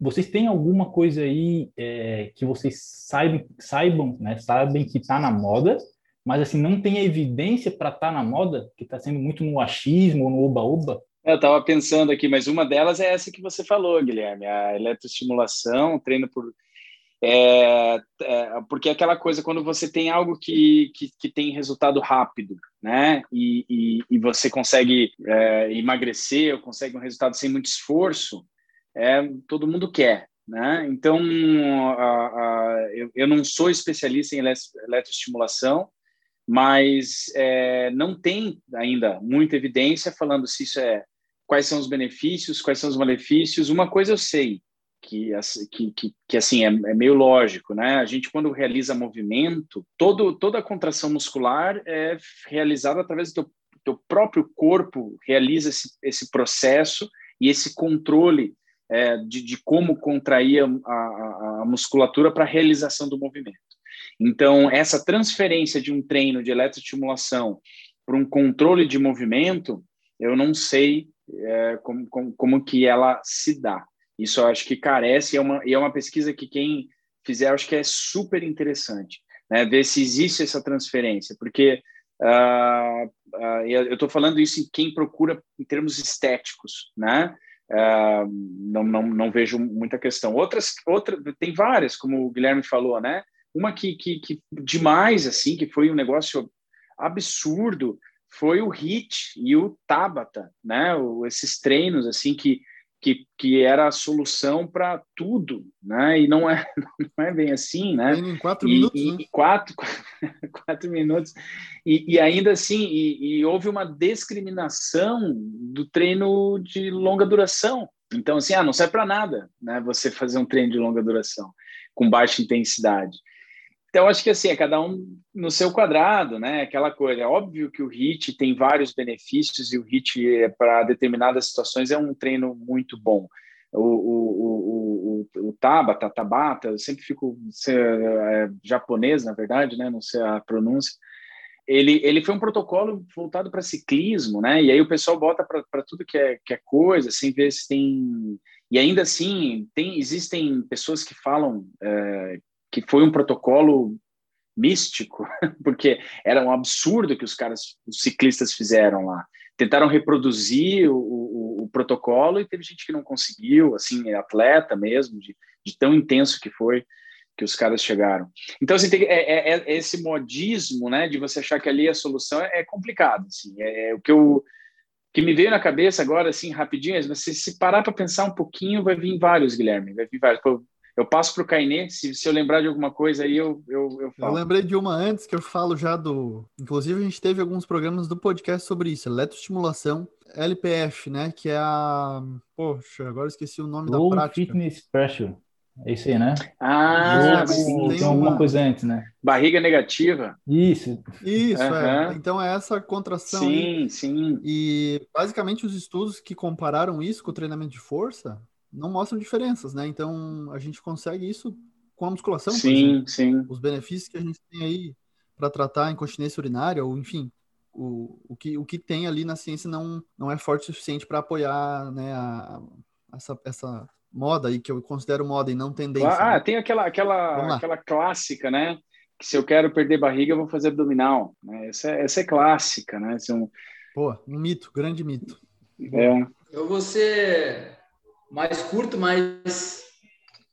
Vocês têm alguma coisa aí é, que vocês saibam, saibam, né? Sabem que está na moda, mas assim não tem evidência para estar tá na moda, que está sendo muito no achismo, no oba-oba. Eu estava pensando aqui, mas uma delas é essa que você falou, Guilherme, a eletroestimulação, treino por é, é, porque é aquela coisa quando você tem algo que, que, que tem resultado rápido, né? E, e, e você consegue é, emagrecer, ou consegue um resultado sem muito esforço, é, todo mundo quer, né? Então, a, a, eu, eu não sou especialista em eletroestimulação, mas é, não tem ainda muita evidência falando se isso é quais são os benefícios, quais são os malefícios. Uma coisa eu sei, que, que, que, que assim é, é, meio lógico, né? A gente quando realiza movimento, todo, toda a contração muscular é realizada através do teu, teu próprio corpo realiza esse, esse processo e esse controle é, de, de como contrair a, a, a musculatura para a realização do movimento. Então, essa transferência de um treino de eletroestimulação para um controle de movimento, eu não sei é, como, como, como que ela se dá. Isso eu acho que carece, e é uma, é uma pesquisa que quem fizer, acho que é super interessante, né? ver se existe essa transferência, porque uh, uh, eu estou falando isso em quem procura em termos estéticos, né? Uh, não, não, não vejo muita questão. Outras, outra, tem várias, como o Guilherme falou, né? Uma que, que, que demais, assim, que foi um negócio absurdo, foi o HIT e o Tabata, né? O, esses treinos, assim, que que, que era a solução para tudo, né? E não é, não é bem assim, né? Em quatro e, minutos, e, né? quatro, quatro minutos. E, e ainda assim, e, e, houve uma discriminação do treino de longa duração. Então, assim, ah, não serve para nada, né? Você fazer um treino de longa duração com baixa intensidade. Então, acho que assim, é cada um no seu quadrado, né? Aquela coisa. É óbvio que o HIT tem vários benefícios e o HIT, é, para determinadas situações, é um treino muito bom. O, o, o, o, Tabata, Tabata, eu sempre fico é, japonês, na verdade, né? Não sei a pronúncia. Ele, ele foi um protocolo voltado para ciclismo, né? E aí o pessoal bota para tudo que é, que é coisa, sem ver se tem. E ainda assim, tem, existem pessoas que falam é, que foi um protocolo místico, porque era um absurdo que os caras, os ciclistas fizeram lá. Tentaram reproduzir o, o, o protocolo e teve gente que não conseguiu, assim, atleta mesmo, de, de tão intenso que foi que os caras chegaram. Então, assim, tem, é, é, é, esse modismo, né, de você achar que ali a solução é, é complicado, assim, é, é, o que eu que me veio na cabeça agora, assim, rapidinho, mas se, se parar para pensar um pouquinho, vai vir vários, Guilherme, vai vir vários. Eu passo para o Cainê, se, se eu lembrar de alguma coisa aí, eu, eu, eu falo. Eu lembrei de uma antes que eu falo já do. Inclusive, a gente teve alguns programas do podcast sobre isso, eletroestimulação, LPF, né? Que é a. Poxa, agora esqueci o nome Low da prática. Fitness Pressure. É isso aí, né? Ah, sim. Tem, tem alguma uma... coisa antes, né? Barriga negativa. Isso. Isso, uhum. é. Então é essa contração. Sim, aí. sim. E basicamente os estudos que compararam isso com o treinamento de força não mostram diferenças, né? Então a gente consegue isso com a musculação. Sim, sim. Os benefícios que a gente tem aí para tratar a incontinência urinária, ou enfim, o, o, que, o que tem ali na ciência não, não é forte o suficiente para apoiar né, a, essa, essa moda aí, que eu considero moda e não tendência. Ah, né? tem aquela, aquela, aquela clássica, né? Que se eu quero perder barriga, eu vou fazer abdominal. Né? Essa, é, essa é clássica, né? Esse é um... Pô, um mito, grande mito. É. Eu vou ser mais curto, mas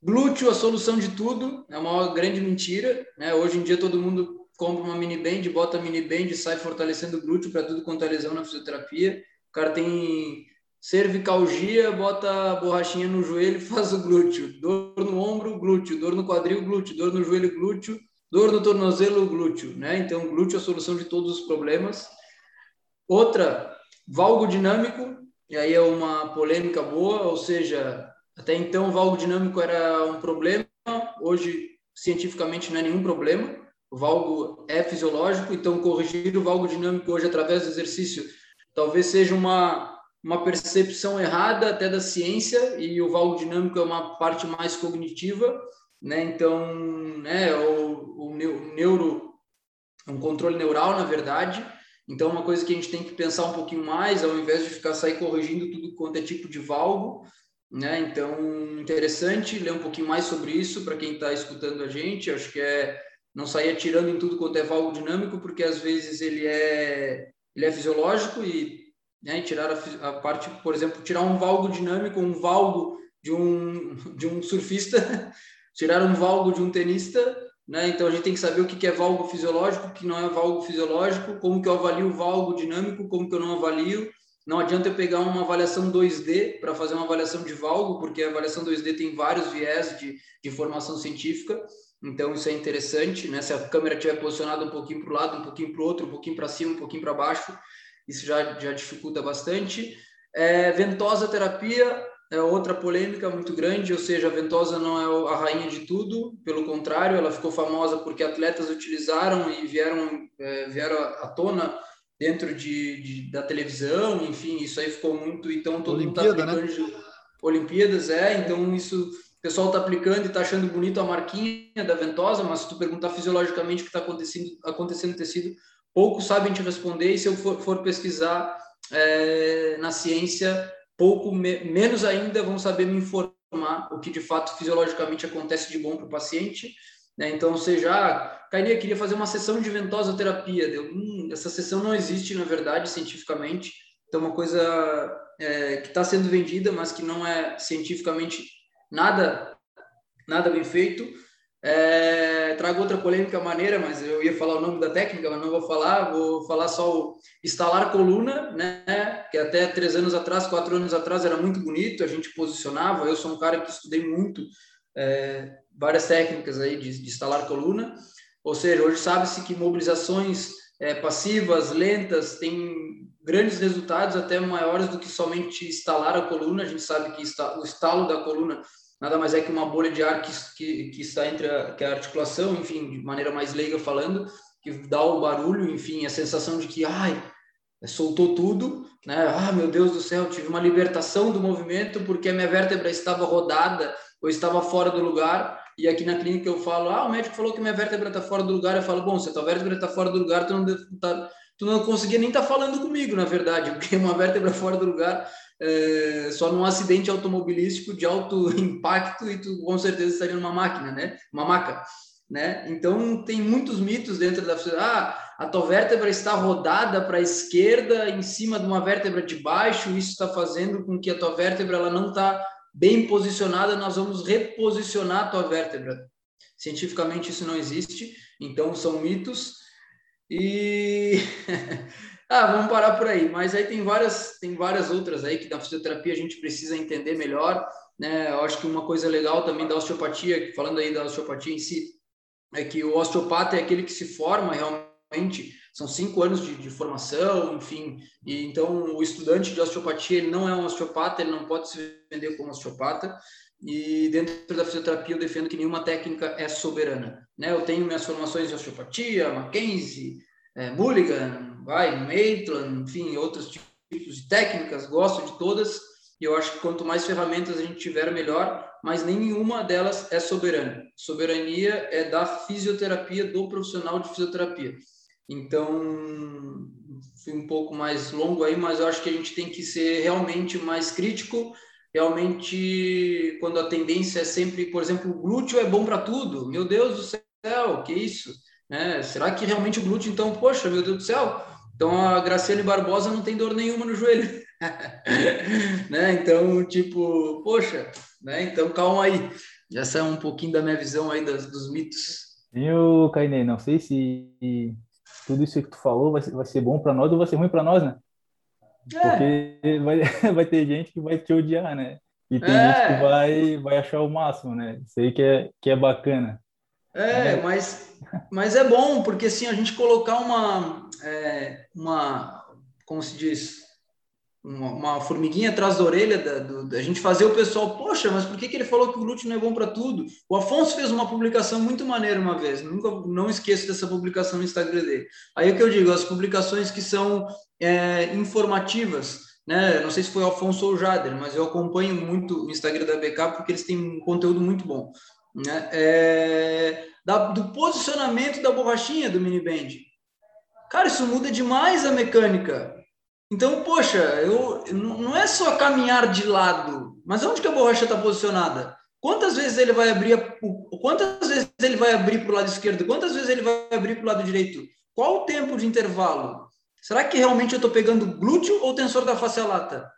glúteo a solução de tudo é uma grande mentira. Né? Hoje em dia todo mundo compra uma mini band, bota mini band sai fortalecendo o glúteo para tudo quanto é lesão na fisioterapia. O cara tem cervicalgia, bota a borrachinha no joelho faz o glúteo. Dor no ombro, glúteo. Dor no quadril, glúteo. Dor no joelho, glúteo. Dor no tornozelo, glúteo. Né? Então, glúteo é a solução de todos os problemas. Outra, valgo dinâmico, e aí é uma polêmica boa, ou seja, até então o valgo dinâmico era um problema, hoje cientificamente não é nenhum problema. O valgo é fisiológico, então corrigir o valgo dinâmico hoje através do exercício talvez seja uma uma percepção errada até da ciência e o valgo dinâmico é uma parte mais cognitiva, né? Então, né, o, o neuro um controle neural, na verdade. Então, uma coisa que a gente tem que pensar um pouquinho mais, ao invés de ficar sair corrigindo tudo quanto é tipo de valgo, né? Então, interessante ler um pouquinho mais sobre isso para quem está escutando a gente. Acho que é não sair atirando em tudo quanto é valgo dinâmico, porque às vezes ele é ele é fisiológico e né, tirar a, a, parte, por exemplo, tirar um valgo dinâmico, um valgo de um, de um surfista, tirar um valgo de um tenista, né? Então a gente tem que saber o que é valgo fisiológico, o que não é valgo fisiológico, como que eu avalio o valgo dinâmico, como que eu não avalio. Não adianta eu pegar uma avaliação 2D para fazer uma avaliação de valgo, porque a avaliação 2D tem vários viés de, de informação científica. Então isso é interessante, né? Se a câmera estiver posicionada um pouquinho para o lado, um pouquinho para o outro, um pouquinho para cima, um pouquinho para baixo, isso já, já dificulta bastante. É, ventosa terapia é outra polêmica muito grande, ou seja, a ventosa não é a rainha de tudo, pelo contrário, ela ficou famosa porque atletas utilizaram e vieram, é, vieram à tona dentro de, de, da televisão, enfim, isso aí ficou muito, então todo Olimpíada, mundo está aplicando, né? Olimpíadas, é, então isso, o pessoal está aplicando e está achando bonito a marquinha da ventosa, mas se tu perguntar fisiologicamente o que está acontecendo, acontecendo no tecido, poucos sabem te responder, e se eu for, for pesquisar é, na ciência, pouco me, menos ainda vão saber me informar o que de fato fisiologicamente acontece de bom para o paciente. Né? Então, seja, ah, queria fazer uma sessão de ventosoterapia. Deu, hum, essa sessão não existe, na verdade, cientificamente. Então, uma coisa é, que está sendo vendida, mas que não é cientificamente nada, nada bem feito. É, trago outra polêmica maneira, mas eu ia falar o nome da técnica, mas não vou falar. Vou falar só o instalar coluna, né? Que até três anos atrás, quatro anos atrás era muito bonito. A gente posicionava. Eu sou um cara que estudei muito é, várias técnicas aí de, de, instalar coluna. Ou seja, hoje sabe-se que mobilizações é, passivas, lentas, têm grandes resultados, até maiores do que somente instalar a coluna. A gente sabe que o estalo da coluna nada mais é que uma bolha de ar que, que, que está entre a, que a articulação, enfim, de maneira mais leiga falando, que dá o barulho, enfim, a sensação de que, ai, soltou tudo, né? Ah, meu Deus do céu, tive uma libertação do movimento porque a minha vértebra estava rodada ou estava fora do lugar. E aqui na clínica eu falo, ah, o médico falou que minha vértebra está fora do lugar. Eu falo, bom, se a tua vértebra está fora do lugar, tu não, tá, tu não conseguia nem estar tá falando comigo, na verdade, porque uma vértebra fora do lugar é, só num acidente automobilístico de alto impacto e tu com certeza estaria numa máquina, né? Uma maca, né? Então tem muitos mitos dentro da ah, a tua vértebra está rodada para a esquerda em cima de uma vértebra de baixo, isso está fazendo com que a tua vértebra ela não está bem posicionada, nós vamos reposicionar a tua vértebra. Cientificamente isso não existe, então são mitos. E Ah, vamos parar por aí. Mas aí tem várias, tem várias outras aí que na fisioterapia a gente precisa entender melhor. Né? Eu acho que uma coisa legal também da osteopatia, falando aí da osteopatia em si, é que o osteopata é aquele que se forma realmente, são cinco anos de, de formação, enfim. E então o estudante de osteopatia ele não é um osteopata, ele não pode se vender como osteopata. E dentro da fisioterapia eu defendo que nenhuma técnica é soberana. Né? Eu tenho minhas formações de osteopatia, Mackenzie, é, Mulligan, vai, Maitland, enfim, outros tipos de técnicas, gosto de todas, e eu acho que quanto mais ferramentas a gente tiver, melhor, mas nenhuma delas é soberana. Soberania é da fisioterapia, do profissional de fisioterapia. Então, fui um pouco mais longo aí, mas eu acho que a gente tem que ser realmente mais crítico realmente quando a tendência é sempre, por exemplo, o glúteo é bom para tudo. Meu Deus do céu, que isso? Né? Será que realmente o glúteo, então, poxa, meu Deus do céu? Então a Graciane Barbosa não tem dor nenhuma no joelho. né? Então, tipo, poxa, né? Então calma aí. Essa é um pouquinho da minha visão aí das, dos mitos. Eu, Cainê, não sei se tudo isso que tu falou vai ser, vai ser bom para nós ou vai ser ruim para nós, né? É. Porque vai, vai ter gente que vai te odiar, né? E tem é. gente que vai, vai achar o máximo, né? Isso aí que é, que é bacana. É, é, Mas, mas é bom, porque assim, a gente colocar uma, é, uma como se diz, uma, uma, formiguinha atrás da orelha da, do, da, gente fazer o pessoal, poxa, mas por que, que ele falou que o glúteo não é bom para tudo? O Afonso fez uma publicação muito maneira uma vez, nunca não esqueço dessa publicação no Instagram dele. Aí é que eu digo, as publicações que são é, informativas, né? Não sei se foi o Afonso ou o Jader, mas eu acompanho muito o Instagram da BK porque eles têm um conteúdo muito bom. Né? É, da, do posicionamento da borrachinha do mini band. Cara, isso muda demais a mecânica. Então, poxa, eu, não é só caminhar de lado, mas onde que a borracha está posicionada? Quantas vezes ele vai abrir, quantas vezes ele vai abrir para o lado esquerdo? Quantas vezes ele vai abrir para o lado direito? Qual o tempo de intervalo? Será que realmente eu estou pegando glúteo ou tensor da face lata?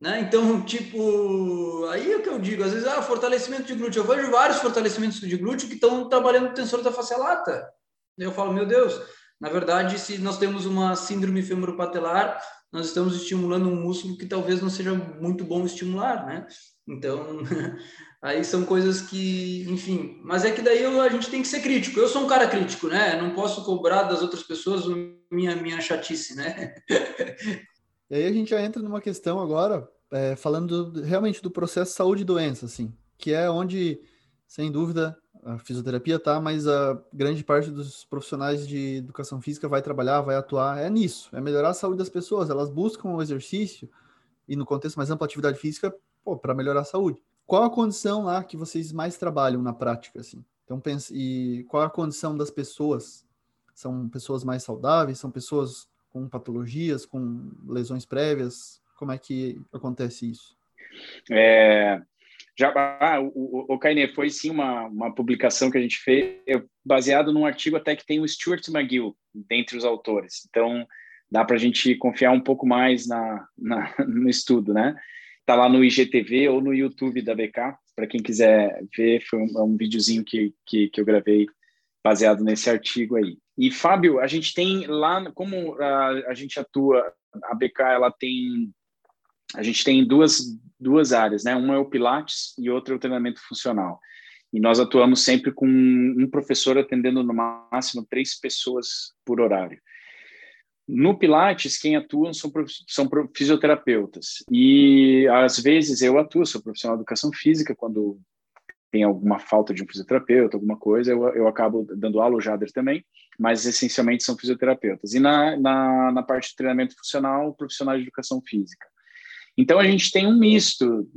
Né? Então, tipo, aí é o que eu digo, às vezes, ah, fortalecimento de glúteo. Eu vejo vários fortalecimentos de glúteo que estão trabalhando o tensor da face lata. Eu falo, meu Deus, na verdade, se nós temos uma síndrome femoropatelar, nós estamos estimulando um músculo que talvez não seja muito bom estimular, né? Então, aí são coisas que, enfim, mas é que daí a gente tem que ser crítico. Eu sou um cara crítico, né? Não posso cobrar das outras pessoas minha minha chatice, né? e aí a gente já entra numa questão agora, é, falando do, realmente do processo saúde e doença, assim, que é onde, sem dúvida, a fisioterapia tá, mas a grande parte dos profissionais de educação física vai trabalhar, vai atuar é nisso, é melhorar a saúde das pessoas. Elas buscam o exercício e no contexto mais amplo, atividade física, para melhorar a saúde. Qual a condição lá que vocês mais trabalham na prática, assim? Então, pense, e qual a condição das pessoas? São pessoas mais saudáveis? São pessoas com patologias, com lesões prévias? Como é que acontece isso? É, já, ah, o, o, o foi sim uma, uma publicação que a gente fez, baseado num artigo até que tem o Stuart McGill dentre os autores. Então, dá para a gente confiar um pouco mais na, na, no estudo, né? Está lá no IGTV ou no YouTube da BK, para quem quiser ver, foi um, é um videozinho que, que, que eu gravei baseado nesse artigo aí. E, Fábio, a gente tem lá, como a, a gente atua, a BK, ela tem a gente tem duas, duas áreas, né? Uma é o Pilates e outra é o treinamento funcional. E nós atuamos sempre com um professor atendendo no máximo três pessoas por horário. No Pilates, quem atua são, são fisioterapeutas. E às vezes eu atuo, sou profissional de educação física, quando tem alguma falta de um fisioterapeuta, alguma coisa, eu, eu acabo dando aula, o Jader também, mas essencialmente são fisioterapeutas. E na, na, na parte de treinamento funcional, profissionais de educação física. Então, a gente tem um misto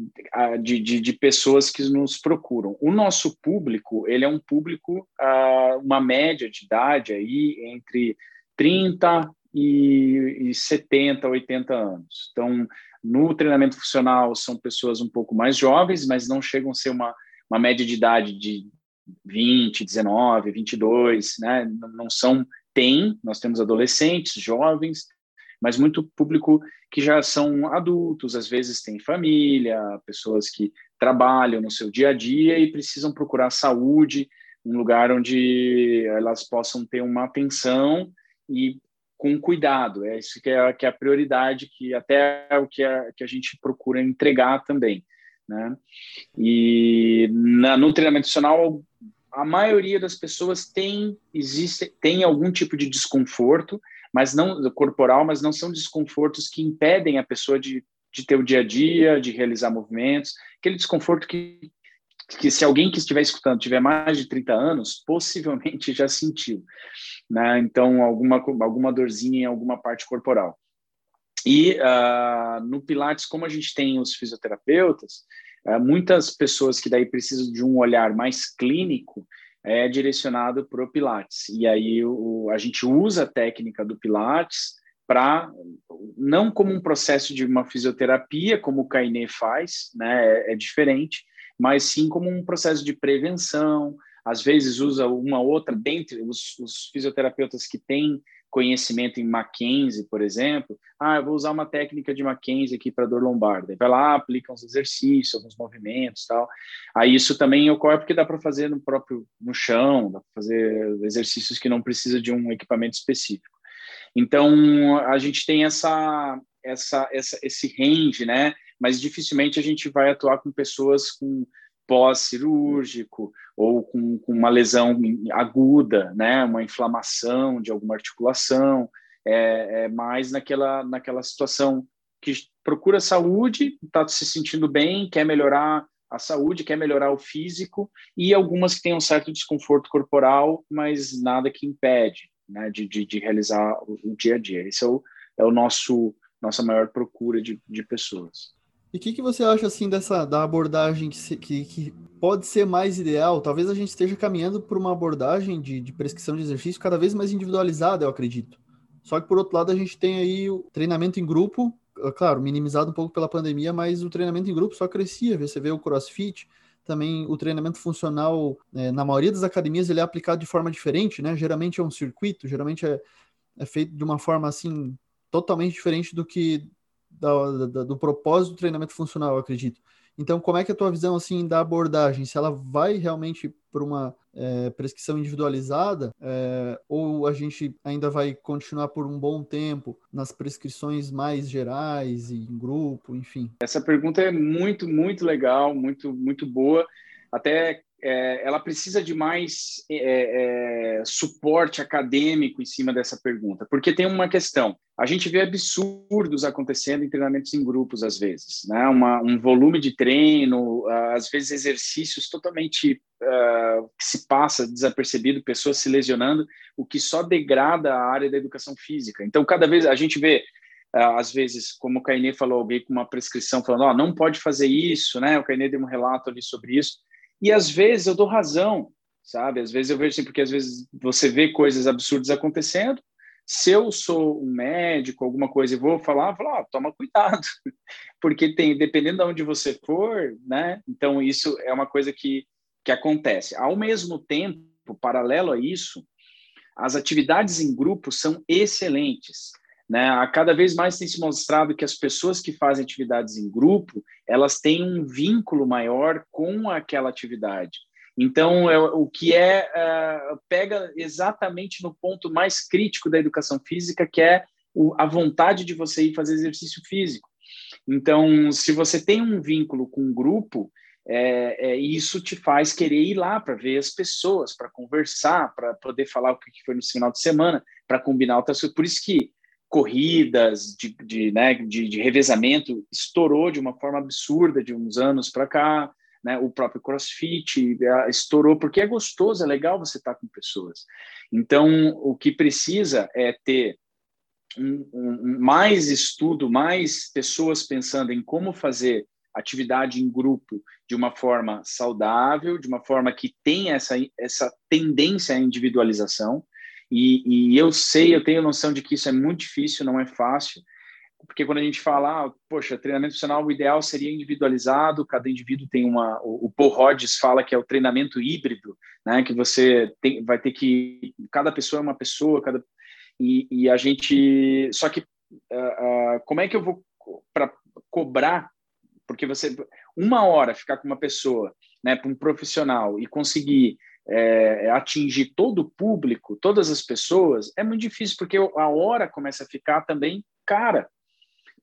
de, de, de, pessoas que nos procuram. O nosso público, ele é um público, uma média de idade aí entre 30 e, e 70, 80 anos. Então, no treinamento funcional, são pessoas um pouco mais jovens, mas não chegam a ser uma, uma média de idade de 20, 19, 22, né? Não são, tem, nós temos adolescentes, jovens, mas muito público que já são adultos, às vezes têm família, pessoas que trabalham no seu dia a dia e precisam procurar saúde, um lugar onde elas possam ter uma atenção e com cuidado. É isso que é, que é a prioridade, que até é o que a, que a gente procura entregar também. Né? E na, no treinamento funcional, a maioria das pessoas tem, existe, tem algum tipo de desconforto, mas não corporal, mas não são desconfortos que impedem a pessoa de, de ter o dia a dia, de realizar movimentos, aquele desconforto que, que se alguém que estiver escutando tiver mais de 30 anos, possivelmente já sentiu, né? Então, alguma, alguma dorzinha em alguma parte corporal. E uh, no Pilates, como a gente tem os fisioterapeutas, uh, muitas pessoas que daí precisam de um olhar mais clínico, é direcionado para o Pilates. E aí o, a gente usa a técnica do Pilates para não como um processo de uma fisioterapia, como o Kainé faz, né, é, é diferente, mas sim como um processo de prevenção. Às vezes usa uma outra dentre os, os fisioterapeutas que têm conhecimento em Mackenzie, por exemplo, ah, eu vou usar uma técnica de Mackenzie aqui para dor lombar. Daí vai lá, aplica uns exercícios, alguns movimentos, tal. Aí isso também ocorre porque dá para fazer no próprio no chão, dá para fazer exercícios que não precisa de um equipamento específico. Então a gente tem essa essa, essa esse range, né? Mas dificilmente a gente vai atuar com pessoas com pós-cirúrgico ou com, com, uma lesão aguda, né, uma inflamação de alguma articulação, é, é mais naquela, naquela situação que procura saúde, está se sentindo bem, quer melhorar a saúde, quer melhorar o físico, e algumas que têm um certo desconforto corporal, mas nada que impede né, de, de, de realizar o, o, dia a dia. Esse é o, é o nosso nossa maior procura de, de pessoas. E o que, que você acha assim dessa da abordagem que, se, que, que, pode ser mais ideal? Talvez a gente esteja caminhando por uma abordagem de, de prescrição de exercício cada vez mais individualizada, eu acredito. Só que por outro lado a gente tem aí o treinamento em grupo, é claro, minimizado um pouco pela pandemia, mas o treinamento em grupo só crescia. Você vê o CrossFit, também o treinamento funcional, é, na maioria das academias, ele é aplicado de forma diferente, né? Geralmente é um circuito, geralmente é, é feito de uma forma assim totalmente diferente do que da, da, do propósito do treinamento funcional, eu acredito. Então, como é que é a tua visão assim da abordagem? Se ela vai realmente para uma é, prescrição individualizada é, ou a gente ainda vai continuar por um bom tempo nas prescrições mais gerais e em grupo, enfim? Essa pergunta é muito, muito legal, muito, muito boa. Até é, ela precisa de mais é, é, suporte acadêmico em cima dessa pergunta, porque tem uma questão. A gente vê absurdos acontecendo em treinamentos em grupos, às vezes, né? Uma, um volume de treino, às vezes exercícios totalmente uh, que se passa desapercebido, pessoas se lesionando, o que só degrada a área da educação física. Então, cada vez a gente vê às vezes, como o Cainê falou, alguém com uma prescrição falando, oh, não pode fazer isso, né? O Cainê deu um relato ali sobre isso e às vezes eu dou razão, sabe? Às vezes eu vejo assim, porque às vezes você vê coisas absurdas acontecendo. Se eu sou um médico, alguma coisa, e vou falar, falar, oh, toma cuidado, porque tem, dependendo de onde você for, né? Então isso é uma coisa que que acontece. Ao mesmo tempo, paralelo a isso, as atividades em grupo são excelentes. Né? Cada vez mais tem se mostrado que as pessoas que fazem atividades em grupo, elas têm um vínculo maior com aquela atividade. Então, é, o que é uh, pega exatamente no ponto mais crítico da educação física, que é o, a vontade de você ir fazer exercício físico. Então, se você tem um vínculo com um grupo, é, é, isso te faz querer ir lá para ver as pessoas, para conversar, para poder falar o que foi no final de semana, para combinar outras coisas. Por isso que corridas de, de, né, de, de, revezamento estourou de uma forma absurda de uns anos para cá, né, o próprio CrossFit estourou porque é gostoso, é legal você estar tá com pessoas. Então, o que precisa é ter um, um, mais estudo, mais pessoas pensando em como fazer atividade em grupo de uma forma saudável, de uma forma que tenha essa, essa tendência à individualização, e, e, eu sei, eu tenho noção de que isso é muito difícil, não é fácil, porque quando a gente fala, ah, poxa, treinamento funcional, o ideal seria individualizado, cada indivíduo tem uma. O, o Paul Hodges fala que é o treinamento híbrido, né? Que você tem, vai ter que. Cada pessoa é uma pessoa, cada. E, e a gente. Só que, uh, uh, como é que eu vou para cobrar? Porque você. Uma hora ficar com uma pessoa, né, para um profissional e conseguir é, atingir todo o público, todas as pessoas, é muito difícil, porque a hora começa a ficar também cara.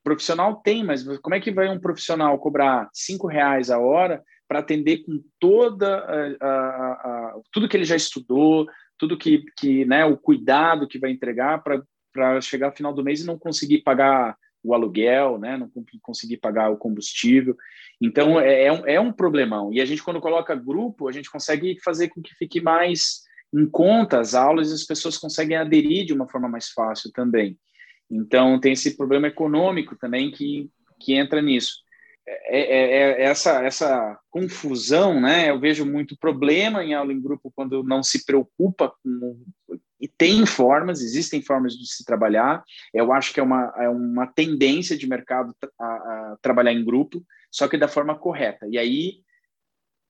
profissional tem, mas como é que vai um profissional cobrar cinco reais a hora para atender com toda a, a, a, tudo que ele já estudou, tudo que, que né, o cuidado que vai entregar para chegar ao final do mês e não conseguir pagar o aluguel, né, não conseguir pagar o combustível. Então, é, é, um, é um problemão. E a gente, quando coloca grupo, a gente consegue fazer com que fique mais em conta as aulas e as pessoas conseguem aderir de uma forma mais fácil também. Então, tem esse problema econômico também que, que entra nisso. É, é, é, essa, essa confusão, né? Eu vejo muito problema em aula em grupo quando não se preocupa com e tem formas, existem formas de se trabalhar. Eu acho que é uma, é uma tendência de mercado a, a trabalhar em grupo, só que da forma correta. E aí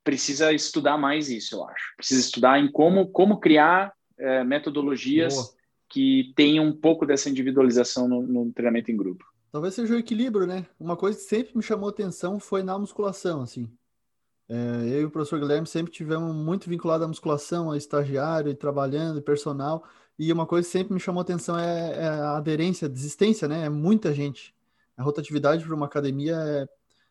precisa estudar mais isso, eu acho. Precisa estudar em como, como criar é, metodologias Boa. que tenham um pouco dessa individualização no, no, treinamento em grupo. Talvez seja o equilíbrio, né? Uma coisa que sempre me chamou atenção foi na musculação, assim. É, eu e o professor Guilherme sempre tivemos muito vinculado à musculação, a estagiário, e trabalhando, e personal. E uma coisa que sempre me chamou atenção é, é a aderência, a desistência, né? É muita gente. A rotatividade para uma academia é,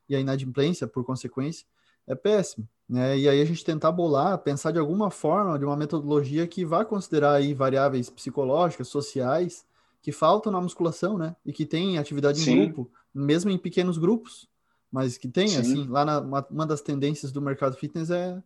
e a inadimplência, por consequência, é péssimo. Né? E aí a gente tentar bolar, pensar de alguma forma, de uma metodologia que vá considerar aí variáveis psicológicas, sociais, que faltam na musculação, né? E que tem atividade Sim. em grupo, mesmo em pequenos grupos mas que tem, Sim. assim, lá na, uma, uma, das tendências do mercado fitness é,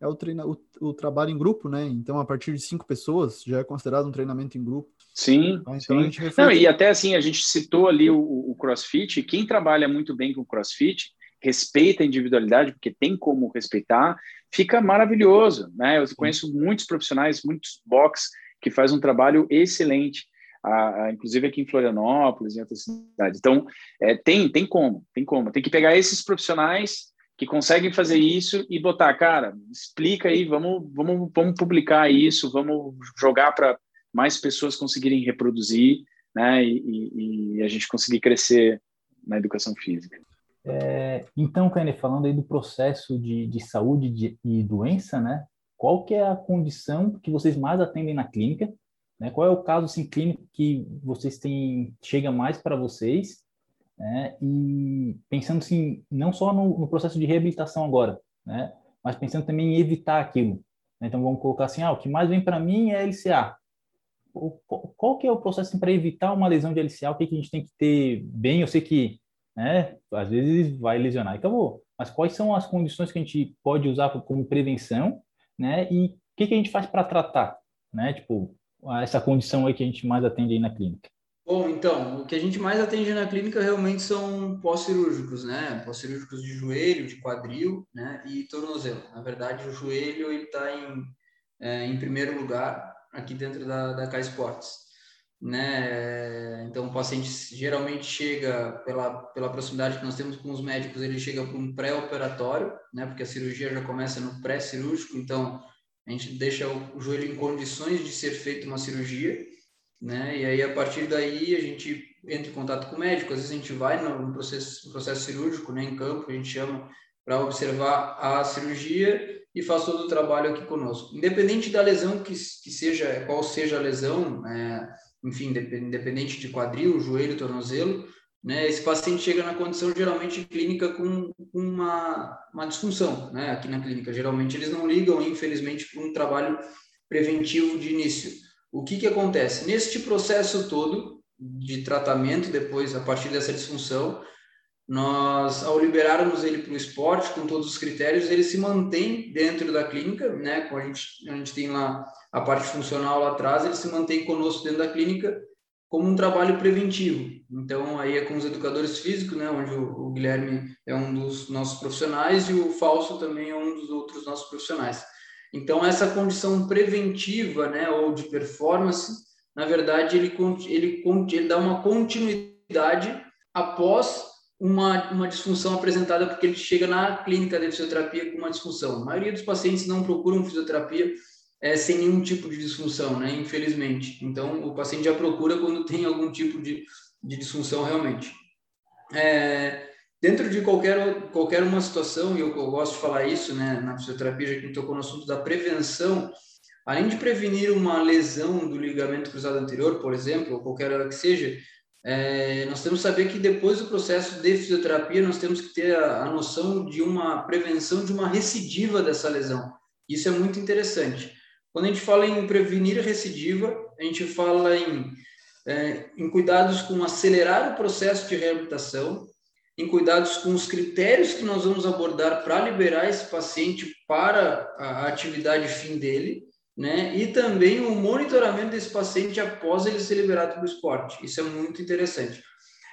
é o, treina, o, o, trabalho em grupo, né? Então, a partir de cinco pessoas, já é considerado um treinamento em grupo. Sim, então, sim. A gente reflete... Não, e até assim, a gente citou ali o, o CrossFit, quem trabalha muito bem com o CrossFit, respeita a individualidade, porque tem como respeitar, fica maravilhoso, né? Eu conheço muitos profissionais, muitos box que faz um trabalho excelente a, a, inclusive aqui em Florianópolis e em outras cidades. Então, é, tem, tem como, tem como. Tem que pegar esses profissionais que conseguem fazer isso e botar, cara, explica aí, vamos, vamos, vamos publicar isso, vamos jogar para mais pessoas conseguirem reproduzir, né, e, e, a gente conseguir crescer na educação física. É, então, Kane, falando aí do processo de, de saúde de, e doença, né, qual que é a condição que vocês mais atendem na clínica né? Qual é o caso assim, clínico que vocês têm, chega mais para vocês? Né? E pensando assim, não só no, no, processo de reabilitação agora, né? mas pensando também em evitar aquilo. Né? Então vamos colocar assim, ah, o que mais vem para mim é LCA. Qual que é o processo assim, para evitar uma lesão de LCA? O que, que a gente tem que ter bem? Eu sei que né, às vezes vai lesionar e acabou. Mas quais são as condições que a gente pode usar como prevenção, né? E o que, que a gente faz para tratar, né? Tipo, essa condição aí que a gente mais atende aí na clínica? Bom, então, o que a gente mais atende na clínica realmente são pós-cirúrgicos, né? Pós-cirúrgicos de joelho, de quadril, né? E tornozelo. Na verdade, o joelho ele está em, é, em primeiro lugar aqui dentro da, da K Sports, né? Então, o paciente geralmente chega pela, pela proximidade que nós temos com os médicos, ele chega para um pré-operatório, né? Porque a cirurgia já começa no pré-cirúrgico, então a gente deixa o joelho em condições de ser feita uma cirurgia, né? E aí a partir daí a gente entra em contato com o médico, às vezes a gente vai no processo, processo cirúrgico, né, em campo, a gente chama para observar a cirurgia e faz todo o trabalho aqui conosco. Independente da lesão que, que seja, qual seja a lesão, é, enfim, independente de quadril, joelho, tornozelo, né? Esse paciente chega na condição geralmente clínica com uma, uma disfunção, né? Aqui na clínica, geralmente eles não ligam, infelizmente, para um trabalho preventivo de início. O que que acontece? Neste processo todo de tratamento, depois, a partir dessa disfunção, nós, ao liberarmos ele para o esporte, com todos os critérios, ele se mantém dentro da clínica, né? Com a gente, a gente tem lá a parte funcional lá atrás, ele se mantém conosco dentro da clínica como um trabalho preventivo. Então, aí é com os educadores físicos, né, onde o, o, Guilherme é um dos nossos profissionais e o Falso também é um dos outros nossos profissionais. Então, essa condição preventiva, né, ou de performance, na verdade, ele, ele, ele dá uma continuidade após uma, uma disfunção apresentada, porque ele chega na clínica de fisioterapia com uma disfunção. A maioria dos pacientes não procuram fisioterapia é, sem nenhum tipo de disfunção, né? Infelizmente. Então, o paciente já procura quando tem algum tipo de, de disfunção realmente. É, dentro de qualquer, qualquer uma situação, e eu, eu, gosto de falar isso, né, na fisioterapia, já que tocou no assunto da prevenção, além de prevenir uma lesão do ligamento cruzado anterior, por exemplo, ou qualquer hora que seja, é, nós temos que saber que depois do processo de fisioterapia, nós temos que ter a, a noção de uma prevenção de uma recidiva dessa lesão. Isso é muito interessante. Quando a gente fala em prevenir recidiva, a gente fala em, é, em cuidados com acelerar o processo de reabilitação, em cuidados com os critérios que nós vamos abordar para liberar esse paciente para a atividade fim dele, né? E também o monitoramento desse paciente após ele ser liberado para o esporte. Isso é muito interessante.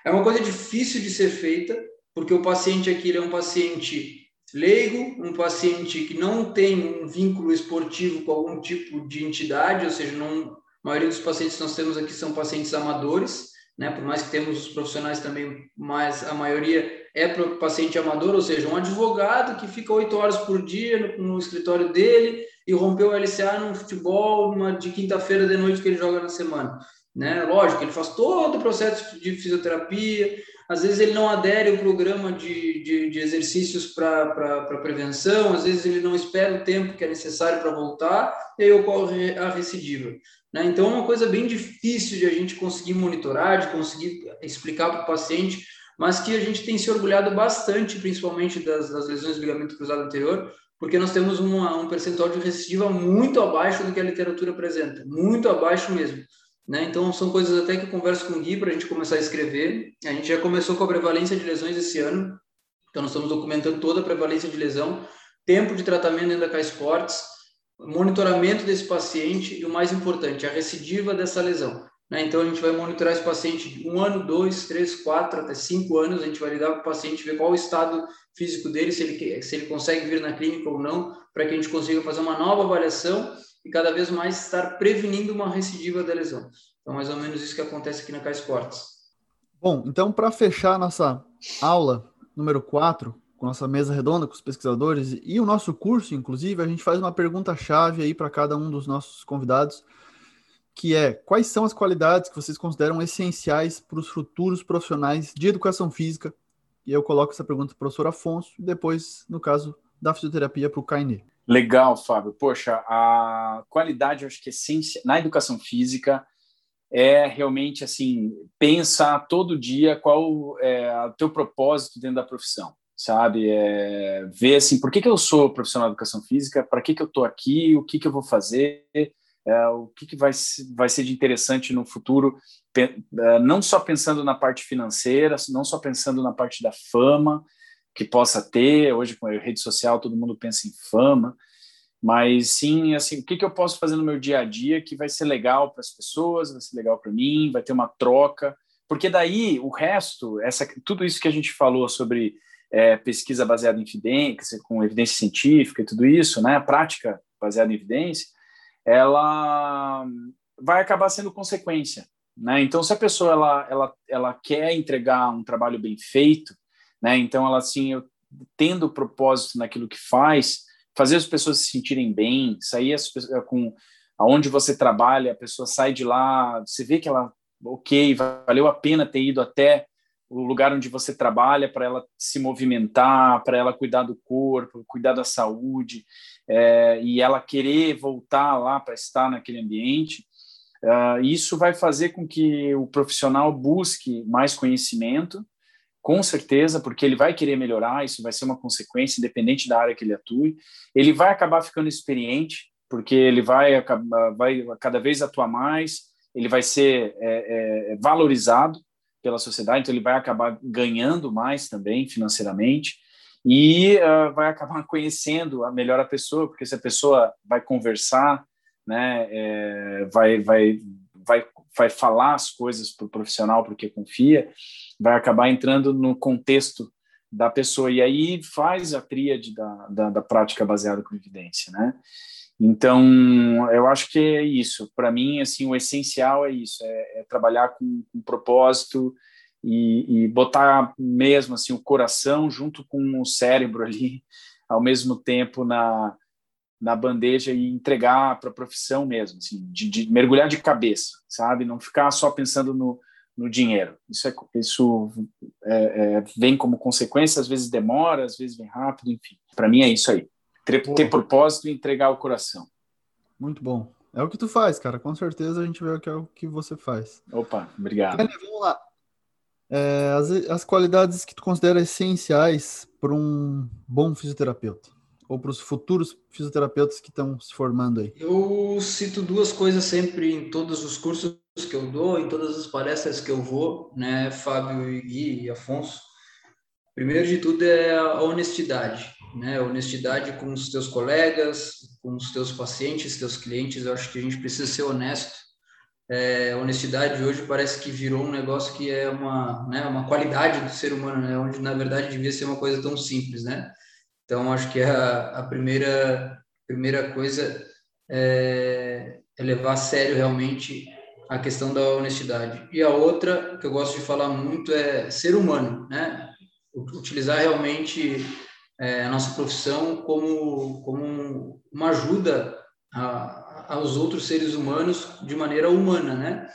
É uma coisa difícil de ser feita, porque o paciente aqui é um paciente leigo, um paciente que não tem um vínculo esportivo com algum tipo de entidade, ou seja, não, A maioria dos pacientes que nós temos aqui são pacientes amadores, né? Por mais que temos os profissionais também, mas a maioria é paciente amador, ou seja, um advogado que fica oito horas por dia no, no, escritório dele e rompeu o LCA no futebol numa, de quinta-feira de noite que ele joga na semana. Né? Lógico, ele faz todo o processo de fisioterapia, às vezes ele não adere ao programa de, de, de exercícios para prevenção, às vezes ele não espera o tempo que é necessário para voltar, e aí ocorre a recidiva. Né? Então, é uma coisa bem difícil de a gente conseguir monitorar, de conseguir explicar para o paciente, mas que a gente tem se orgulhado bastante, principalmente das, das lesões do ligamento cruzado anterior, porque nós temos uma, um percentual de recidiva muito abaixo do que a literatura apresenta, muito abaixo mesmo. Né? Então, são coisas até que eu converso com o Gui para a gente começar a escrever. A gente já começou com a prevalência de lesões esse ano, então nós estamos documentando toda a prevalência de lesão, tempo de tratamento dentro da K Sports, monitoramento desse paciente e o mais importante, a recidiva dessa lesão. Né? Então, a gente vai monitorar esse paciente um ano, dois, três, quatro, até cinco anos. A gente vai lidar com o paciente, ver qual o estado físico dele, se ele, se ele consegue vir na clínica ou não, para que a gente consiga fazer uma nova avaliação e cada vez mais estar prevenindo uma recidiva da lesão. Então, mais ou menos isso que acontece aqui na K Sports. Bom, então, para fechar nossa aula número 4, com nossa mesa redonda com os pesquisadores e o nosso curso, inclusive, a gente faz uma pergunta-chave aí para cada um dos nossos convidados, que é quais são as qualidades que vocês consideram essenciais para os futuros profissionais de educação física? E eu coloco essa pergunta para o professor Afonso e depois, no caso da fisioterapia, para o Cainê. Legal, Fábio. Poxa, a qualidade, eu acho que é essência na educação física é realmente assim, pensa todo dia qual é o teu propósito dentro da profissão, sabe? É, ver assim, por que, que eu sou profissional de educação física, para que, que eu estou aqui, o que, que eu vou fazer, é, o que, que vai, vai ser de interessante no futuro, é, não só pensando na parte financeira, não só pensando na parte da fama, que possa ter. Hoje, com a rede social, todo mundo pensa em fama, mas sim, assim, o que, que eu posso fazer no meu dia a dia que vai ser legal para as pessoas, vai ser legal para mim, vai ter uma troca, porque daí o resto, essa, tudo isso que a gente falou sobre é, pesquisa baseada em evidência, com evidência científica e tudo isso, né, prática baseada em evidência, ela vai acabar sendo consequência. Né? Então, se a pessoa ela, ela, ela quer entregar um trabalho bem feito, né? Então, ela assim, eu, tendo propósito naquilo que faz, fazer as pessoas se sentirem bem, sair as, com aonde você trabalha, a pessoa sai de lá, você vê que ela, ok, valeu a pena ter ido até o lugar onde você trabalha para ela se movimentar, para ela cuidar do corpo, cuidar da saúde, é, e ela querer voltar lá para estar naquele ambiente. Uh, isso vai fazer com que o profissional busque mais conhecimento, com certeza, porque ele vai querer melhorar, isso vai ser uma consequência, independente da área que ele atue. Ele vai acabar ficando experiente, porque ele vai, vai cada vez atuar mais, ele vai ser é, é, valorizado pela sociedade, então ele vai acabar ganhando mais também financeiramente e uh, vai acabar conhecendo a melhor a pessoa, porque se a pessoa vai conversar, né, é, vai, vai, vai, vai falar as coisas para o profissional porque confia, vai acabar entrando no contexto da pessoa e aí faz a tríade da, da, da prática baseada com evidência, né? Então, eu acho que é isso. Para mim, assim, o essencial é isso: é, é trabalhar com, com propósito e, e, botar mesmo assim o coração junto com o cérebro ali, ao mesmo tempo na, na bandeja e entregar para a profissão mesmo, assim, de, de mergulhar de cabeça, sabe? Não ficar só pensando no, no dinheiro. Isso, é, isso é, é, vem como consequência, às vezes demora, às vezes vem rápido, enfim. Para mim é isso aí. Ter, ter, propósito e entregar o coração. Muito bom. É o que tu faz, cara. Com certeza a gente vê que é o que você faz. Opa, obrigado. vamos lá. É, as, as qualidades que tu considera essenciais para um bom fisioterapeuta ou para os futuros fisioterapeutas que estão se formando aí? Eu cito duas coisas sempre em todos os cursos que eu dou, em todas as palestras que eu vou, né, Fábio e Gui e Afonso. Primeiro de tudo é a honestidade, né? honestidade com os teus colegas, com os teus pacientes, teus clientes. Eu acho que a gente precisa ser honesto. É, honestidade hoje parece que virou um negócio que é uma, né, uma qualidade do ser humano, né? Onde na verdade devia ser uma coisa tão simples, né? Então, acho que a, a primeira, primeira coisa é, é levar a sério realmente a questão da honestidade. E a outra que eu gosto de falar muito é ser humano, né? Utilizar realmente é, a nossa profissão como, como uma ajuda a, aos outros seres humanos de maneira humana, né?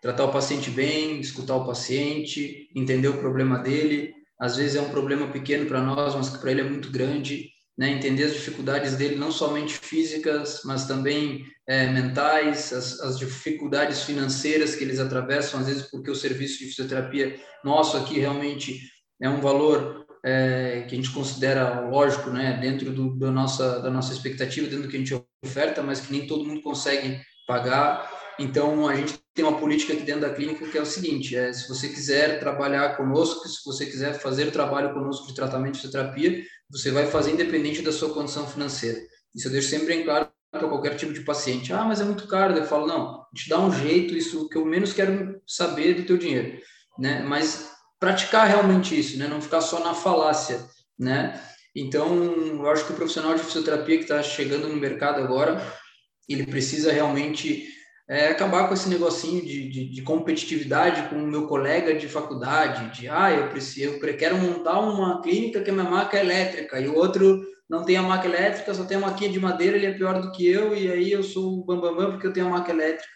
Tratar o paciente bem, escutar o paciente, entender o problema dele. Às vezes é um problema pequeno para nós, mas que para ele é muito grande né, entender as dificuldades dele, não somente físicas, mas também é, mentais, as, as, dificuldades financeiras que eles atravessam, às vezes porque o serviço de fisioterapia nosso aqui realmente é um valor é, que a gente considera lógico, né, dentro do, da, nossa, da nossa expectativa, dentro do que a gente oferta, mas que nem todo mundo consegue pagar. Então, a gente tem uma política aqui dentro da clínica que é o seguinte: é, se você quiser trabalhar conosco, se você quiser fazer trabalho conosco de tratamento de fisioterapia, você vai fazer independente da sua condição financeira. Isso eu deixo sempre em claro para qualquer tipo de paciente. Ah, mas é muito caro. Eu falo, não, gente dá um jeito, isso que eu menos quero saber do teu dinheiro, né? Mas praticar realmente isso, né? Não ficar só na falácia, né? Então, eu acho que o profissional de fisioterapia que está chegando no mercado agora, ele precisa realmente é, acabar com esse negocinho de, de, de, competitividade com o meu colega de faculdade, de ah, eu preciso, eu quero montar uma clínica que a minha maca é elétrica, e o outro não tem a maca elétrica, só tem a maquinha de madeira, ele é pior do que eu, e aí eu sou o bambambam bam, bam porque eu tenho a maca elétrica.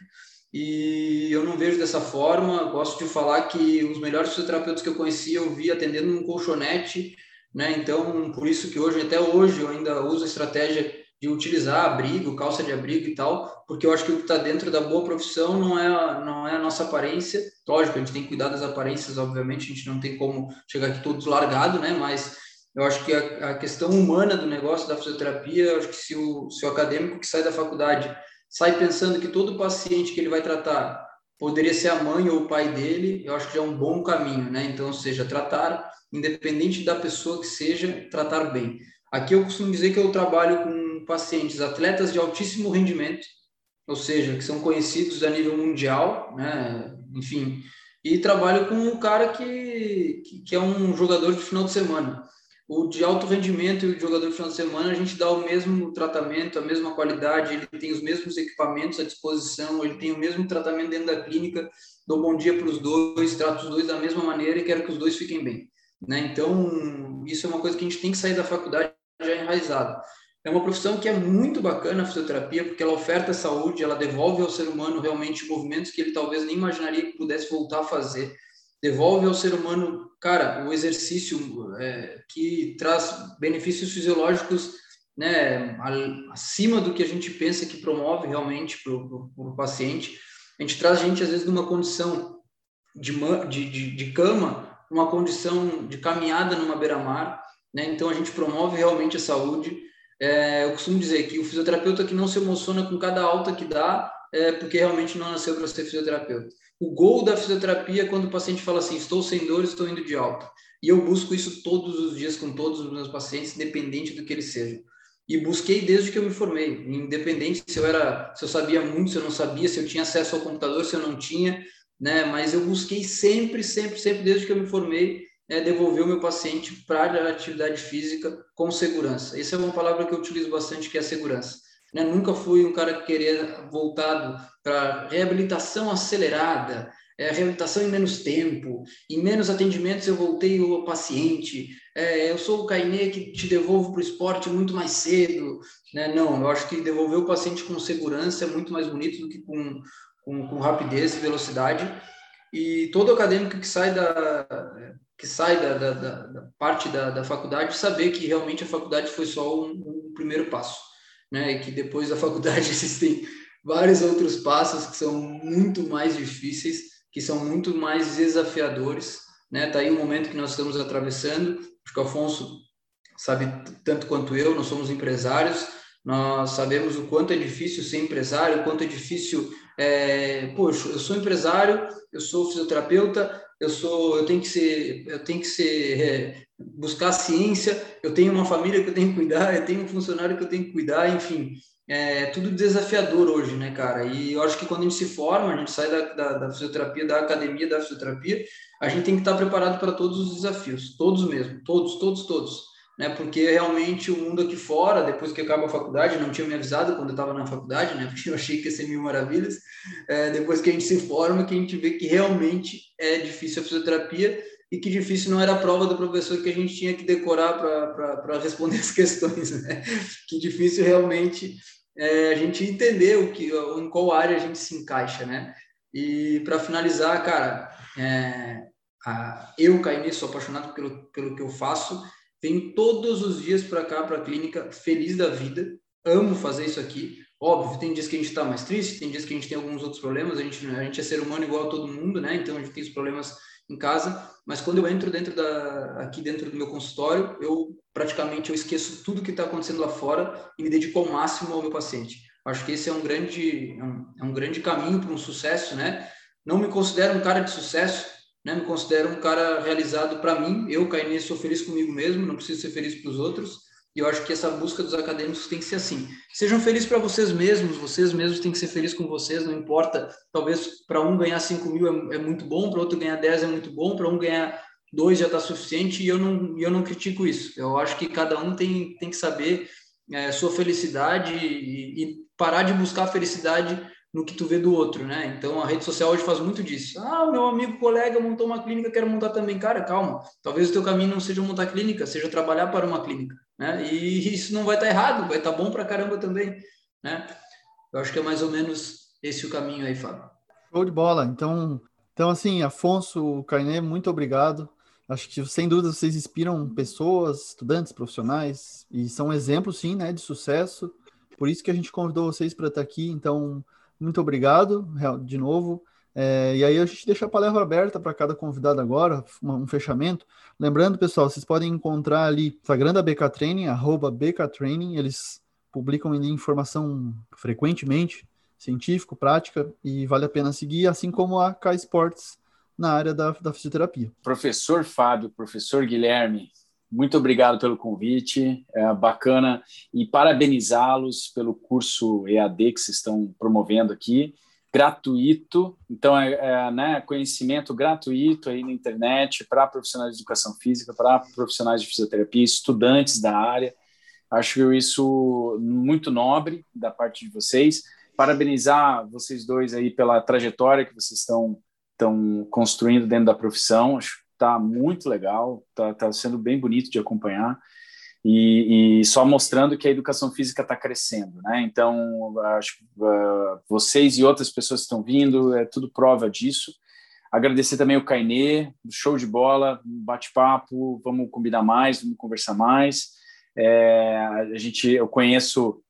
E eu não vejo dessa forma, gosto de falar que os melhores fisioterapeutas que eu conheci eu vi atendendo num colchonete, né? Então, por isso que hoje, até hoje, eu ainda uso a estratégia de utilizar abrigo, calça de abrigo e tal, porque eu acho que o que está dentro da boa profissão não é, a, não é a nossa aparência. Lógico, a gente tem que cuidar das aparências, obviamente, a gente não tem como chegar aqui todos largado, né? Mas eu acho que a, a questão humana do negócio da fisioterapia, eu acho que se o, se o acadêmico que sai da faculdade sai pensando que todo paciente que ele vai tratar poderia ser a mãe ou o pai dele, eu acho que já é um bom caminho, né? Então, ou seja, tratar, independente da pessoa que seja, tratar bem. Aqui eu costumo dizer que eu trabalho com pacientes atletas de altíssimo rendimento, ou seja, que são conhecidos a nível mundial, né? enfim, e trabalho com um cara que, que, é um jogador de final de semana. O de alto rendimento e o jogador de final de semana, a gente dá o mesmo tratamento, a mesma qualidade, ele tem os mesmos equipamentos à disposição, ele tem o mesmo tratamento dentro da clínica, dou bom dia para os dois, trato os dois da mesma maneira e quero que os dois fiquem bem. Né? Então, isso é uma coisa que a gente tem que sair da faculdade já enraizado. É uma profissão que é muito bacana a fisioterapia, porque ela oferta saúde, ela devolve ao ser humano realmente movimentos que ele talvez nem imaginaria que pudesse voltar a fazer. Devolve ao ser humano, cara, o exercício é, que traz benefícios fisiológicos né, acima do que a gente pensa que promove realmente para o paciente. A gente traz a gente, às vezes, de uma condição de, de, de cama, uma condição de caminhada numa beira-mar. Né? Então, a gente promove realmente a saúde é, eu costumo dizer que o fisioterapeuta que não se emociona com cada alta que dá é porque realmente não nasceu para ser fisioterapeuta. O gol da fisioterapia é quando o paciente fala assim: estou sem dor, estou indo de alta. E eu busco isso todos os dias com todos os meus pacientes, independente do que eles sejam. E busquei desde que eu me formei, independente se eu era, se eu sabia muito, se eu não sabia, se eu tinha acesso ao computador, se eu não tinha, né? Mas eu busquei sempre, sempre, sempre desde que eu me formei é devolver o meu paciente para a atividade física com segurança. Essa é uma palavra que eu utilizo bastante, que é segurança. Né? Nunca fui um cara que queria voltado para reabilitação acelerada, é, reabilitação em menos tempo, em menos atendimentos eu voltei o paciente, é, eu sou o Cainê que te devolvo para o esporte muito mais cedo. Né? Não, eu acho que devolver o paciente com segurança é muito mais bonito do que com, com, com rapidez e velocidade. E todo acadêmico que sai da, que sai da, da, da, da parte da, da faculdade saber que realmente a faculdade foi só um, um, primeiro passo, né? E que depois da faculdade existem vários outros passos que são muito mais difíceis, que são muito mais desafiadores, né? Tá aí um momento que nós estamos atravessando. Acho que o Afonso sabe tanto quanto eu. Nós somos empresários, nós sabemos o quanto é difícil ser empresário, o quanto é difícil. É, poxa, eu sou empresário, eu sou fisioterapeuta, eu sou, eu tenho que ser, eu tenho que ser, é, buscar ciência, eu tenho uma família que eu tenho que cuidar, eu tenho um funcionário que eu tenho que cuidar, enfim, é tudo desafiador hoje, né, cara? E eu acho que quando a gente se forma, a gente sai da, da, da fisioterapia, da academia da fisioterapia, a gente tem que estar preparado para todos os desafios, todos mesmo, todos, todos, todos. Né? Porque realmente o mundo aqui fora, depois que acaba a faculdade, não tinha me avisado quando eu estava na faculdade, né? Porque eu achei que ia ser mil maravilhas. É, depois que a gente se forma, que a gente vê que realmente é difícil a fisioterapia e que difícil não era a prova do professor que a gente tinha que decorar para responder as questões, né? Que difícil realmente é, a gente entender o que, em qual área a gente se encaixa, né? E para finalizar, cara, é, a, eu, Cainê, sou apaixonado pelo, pelo que eu faço, venho todos os dias para cá, para a clínica, feliz da vida, amo fazer isso aqui. Óbvio, tem dias que a gente está mais triste, tem dias que a gente tem alguns outros problemas, a gente, a gente é ser humano igual a todo mundo, né? Então a gente tem os problemas em casa, mas quando eu entro dentro da aqui dentro do meu consultório, eu praticamente eu esqueço tudo que está acontecendo lá fora e me dedico ao máximo ao meu paciente. Acho que esse é um grande é um, é um grande caminho para um sucesso, né? Não me considero um cara de sucesso, né? Me considero um cara realizado para mim. Eu, Cainê, sou feliz comigo mesmo, não preciso ser feliz para os outros. E eu acho que essa busca dos acadêmicos tem que ser assim. Sejam felizes para vocês mesmos, vocês mesmos têm que ser felizes com vocês, não importa. Talvez para um ganhar 5 mil é, é muito bom, para outro ganhar 10 é muito bom, para um ganhar 2 já está suficiente e eu não, eu não critico isso. Eu acho que cada um tem, tem que saber é, sua felicidade e, e parar de buscar a felicidade no que tu vê do outro, né? Então a rede social hoje faz muito disso. Ah, meu amigo, colega montou uma clínica, quero montar também. Cara, calma. Talvez o teu caminho não seja montar clínica, seja trabalhar para uma clínica, né? E isso não vai estar tá errado, vai estar tá bom para caramba também, né? Eu acho que é mais ou menos esse o caminho aí, Fábio. Show de bola. Então, então assim, Afonso, Carnê, muito obrigado. Acho que sem dúvida vocês inspiram pessoas, estudantes, profissionais e são exemplos sim, né, de sucesso. Por isso que a gente convidou vocês para estar aqui. Então, muito obrigado de novo. É, e aí a gente deixa a palavra aberta para cada convidado agora, um fechamento. Lembrando, pessoal, vocês podem encontrar ali o Instagram da BK Training, arroba BK Training, eles publicam informação frequentemente, científico, prática, e vale a pena seguir, assim como a K Sports na área da, da fisioterapia. Professor Fábio, professor Guilherme, muito obrigado pelo convite, é bacana e parabenizá-los pelo curso EAD que vocês estão promovendo aqui, gratuito. Então é, é né, conhecimento gratuito aí na internet para profissionais de educação física, para profissionais de fisioterapia, estudantes da área. Acho isso muito nobre da parte de vocês. Parabenizar vocês dois aí pela trajetória que vocês estão estão construindo dentro da profissão. Acho tá muito legal, tá, tá sendo bem bonito de acompanhar e, e só mostrando que a educação física está crescendo, né? Então, acho uh, vocês e outras pessoas que estão vindo, é tudo prova disso. Agradecer também o Cainê, show de bola, bate-papo, vamos combinar mais, vamos conversar mais. É, a gente, eu conheço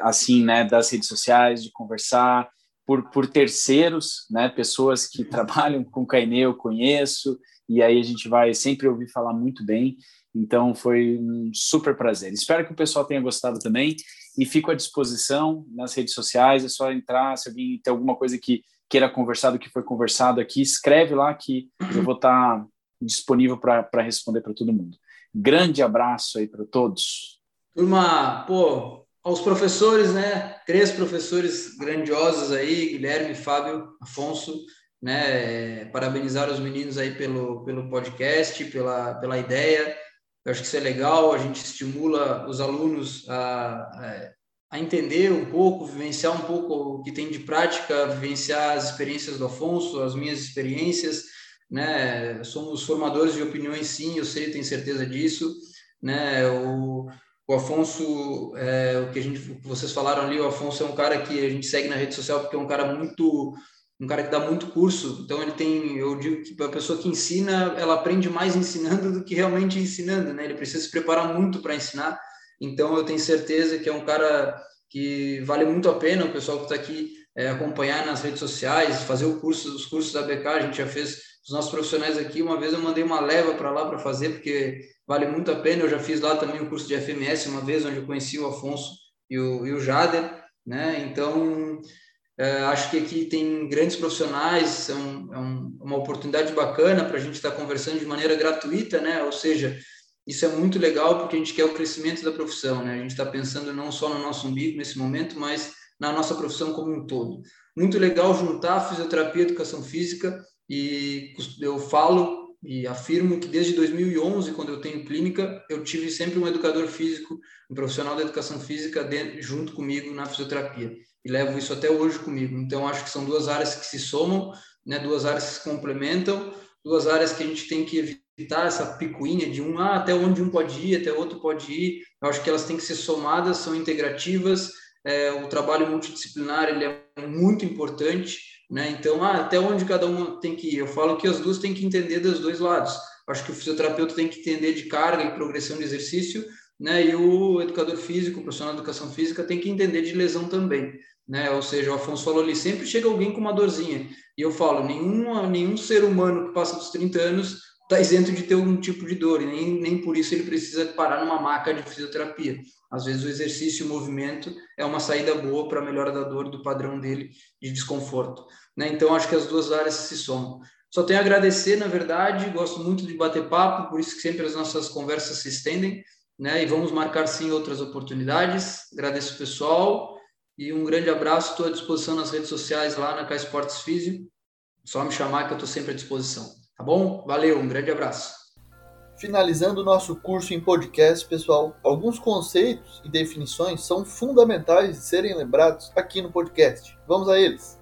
assim, né, das redes sociais, de conversar por, por terceiros, né, pessoas que trabalham com Cainê, eu conheço, e aí a gente vai sempre ouvir falar muito bem. Então foi um super prazer. Espero que o pessoal tenha gostado também e fico à disposição nas redes sociais. É só entrar, se alguém tem alguma coisa que queira conversar do que foi conversado aqui, escreve lá que eu vou estar disponível para responder para todo mundo. Grande abraço aí para todos. Turma, pô, aos professores, né? Três professores grandiosos aí, Guilherme, Fábio, Afonso né? Parabenizar os meninos aí pelo, pelo podcast, pela, pela ideia. Eu acho que isso é legal, a gente estimula os alunos a, a entender um pouco, vivenciar um pouco o que tem de prática, vivenciar as experiências do Afonso, as minhas experiências, né? Somos formadores de opiniões, sim, eu sei, tenho certeza disso, né? O, o Afonso, é, o que a gente, vocês falaram ali, o Afonso é um cara que a gente segue na rede social porque é um cara muito um cara que dá muito curso, então ele tem, eu digo que a pessoa que ensina, ela aprende mais ensinando do que realmente ensinando, né? Ele precisa se preparar muito para ensinar. Então eu tenho certeza que é um cara que vale muito a pena o pessoal que está aqui é, acompanhar nas redes sociais, fazer o curso, os cursos da BK, a gente já fez os nossos profissionais aqui. Uma vez eu mandei uma leva para lá para fazer, porque vale muito a pena. Eu já fiz lá também o curso de FMS uma vez, onde eu conheci o Afonso e o, e o Jader, né? Então é, acho que aqui tem grandes profissionais, é, um, é um, uma oportunidade bacana para a gente estar tá conversando de maneira gratuita, né? Ou seja, isso é muito legal porque a gente quer o crescimento da profissão, né? A gente está pensando não só no nosso umbigo nesse momento, mas na nossa profissão como um todo. Muito legal juntar fisioterapia e educação física e eu falo e afirmo que desde 2011, quando eu tenho clínica, eu tive sempre um educador físico, um profissional da educação física dentro, junto comigo na fisioterapia. E levo isso até hoje comigo. Então, acho que são duas áreas que se somam, né, duas áreas que se complementam, duas áreas que a gente tem que evitar essa picuinha de um, ah, até onde um pode ir, até outro pode ir. Eu acho que elas têm que ser somadas, são integrativas. É, o trabalho multidisciplinar ele é muito importante, né? Então, ah, até onde cada uma tem que ir? Eu falo que as duas têm que entender dos dois lados. Acho que o fisioterapeuta tem que entender de carga e progressão de exercício, né? E o educador físico, o profissional de educação física, tem que entender de lesão também né? Ou seja, o Afonso falou ali, sempre chega alguém com uma dorzinha. E eu falo, nenhum, nenhum ser humano que passa dos 30 anos está isento de ter algum tipo de dor, e nem, nem por isso ele precisa parar numa maca de fisioterapia. Às vezes o exercício e o movimento é uma saída boa para a melhora da dor, do padrão dele de desconforto. Né? Então, acho que as duas áreas se somam. Só tenho a agradecer, na verdade, gosto muito de bater papo, por isso que sempre as nossas conversas se estendem, né? E vamos marcar sim outras oportunidades. Agradeço o pessoal e um grande abraço, estou à disposição nas redes sociais lá na K Esportes Físio. Só me chamar que eu estou sempre à disposição. Tá bom? Valeu, um grande abraço. Finalizando o nosso curso em podcast, pessoal, alguns conceitos e definições são fundamentais de serem lembrados aqui no podcast. Vamos a eles.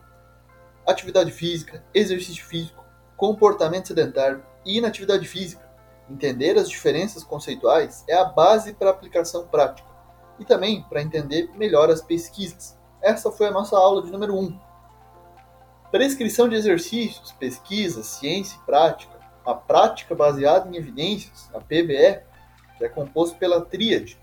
Atividade física, exercício físico, comportamento sedentário e inatividade física. Entender as diferenças conceituais é a base para a aplicação prática e também para entender melhor as pesquisas. Essa foi a nossa aula de número 1. Prescrição de exercícios, pesquisa, ciência e prática. A prática baseada em evidências, a PBE, que é composto pela tríade.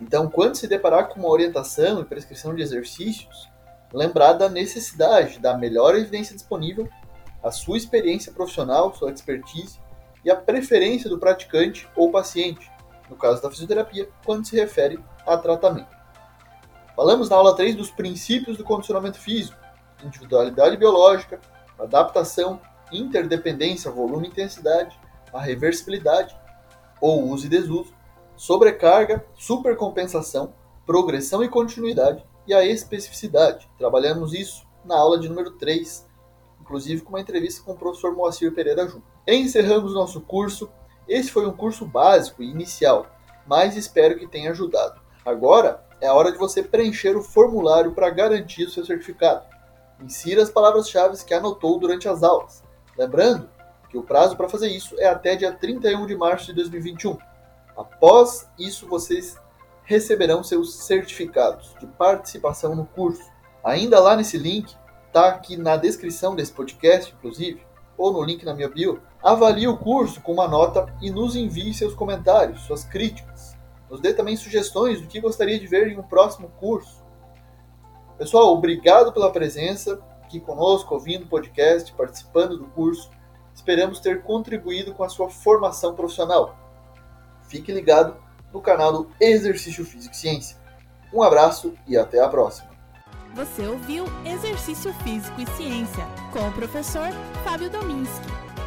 Então, quando se deparar com uma orientação e prescrição de exercícios, lembrar da necessidade da melhor evidência disponível, a sua experiência profissional, sua expertise e a preferência do praticante ou paciente, no caso da fisioterapia, quando se refere a tratamento. Falamos na aula 3 dos princípios do condicionamento físico, individualidade biológica, adaptação, interdependência, volume e intensidade, a reversibilidade, ou uso e desuso, sobrecarga, supercompensação, progressão e continuidade e a especificidade. Trabalhamos isso na aula de número 3, inclusive com uma entrevista com o professor Moacir Pereira Júnior. Encerramos nosso curso esse foi um curso básico e inicial, mas espero que tenha ajudado. Agora é a hora de você preencher o formulário para garantir o seu certificado. Insira as palavras-chave que anotou durante as aulas. Lembrando que o prazo para fazer isso é até dia 31 de março de 2021. Após isso, vocês receberão seus certificados de participação no curso. Ainda lá nesse link, tá aqui na descrição desse podcast, inclusive, ou no link na minha bio, avalie o curso com uma nota e nos envie seus comentários, suas críticas. Nos dê também sugestões do que gostaria de ver em um próximo curso. Pessoal, obrigado pela presença aqui conosco, ouvindo o podcast, participando do curso. Esperamos ter contribuído com a sua formação profissional. Fique ligado no canal do Exercício Físico e Ciência. Um abraço e até a próxima. Você ouviu Exercício Físico e Ciência com o professor Fábio Dominski,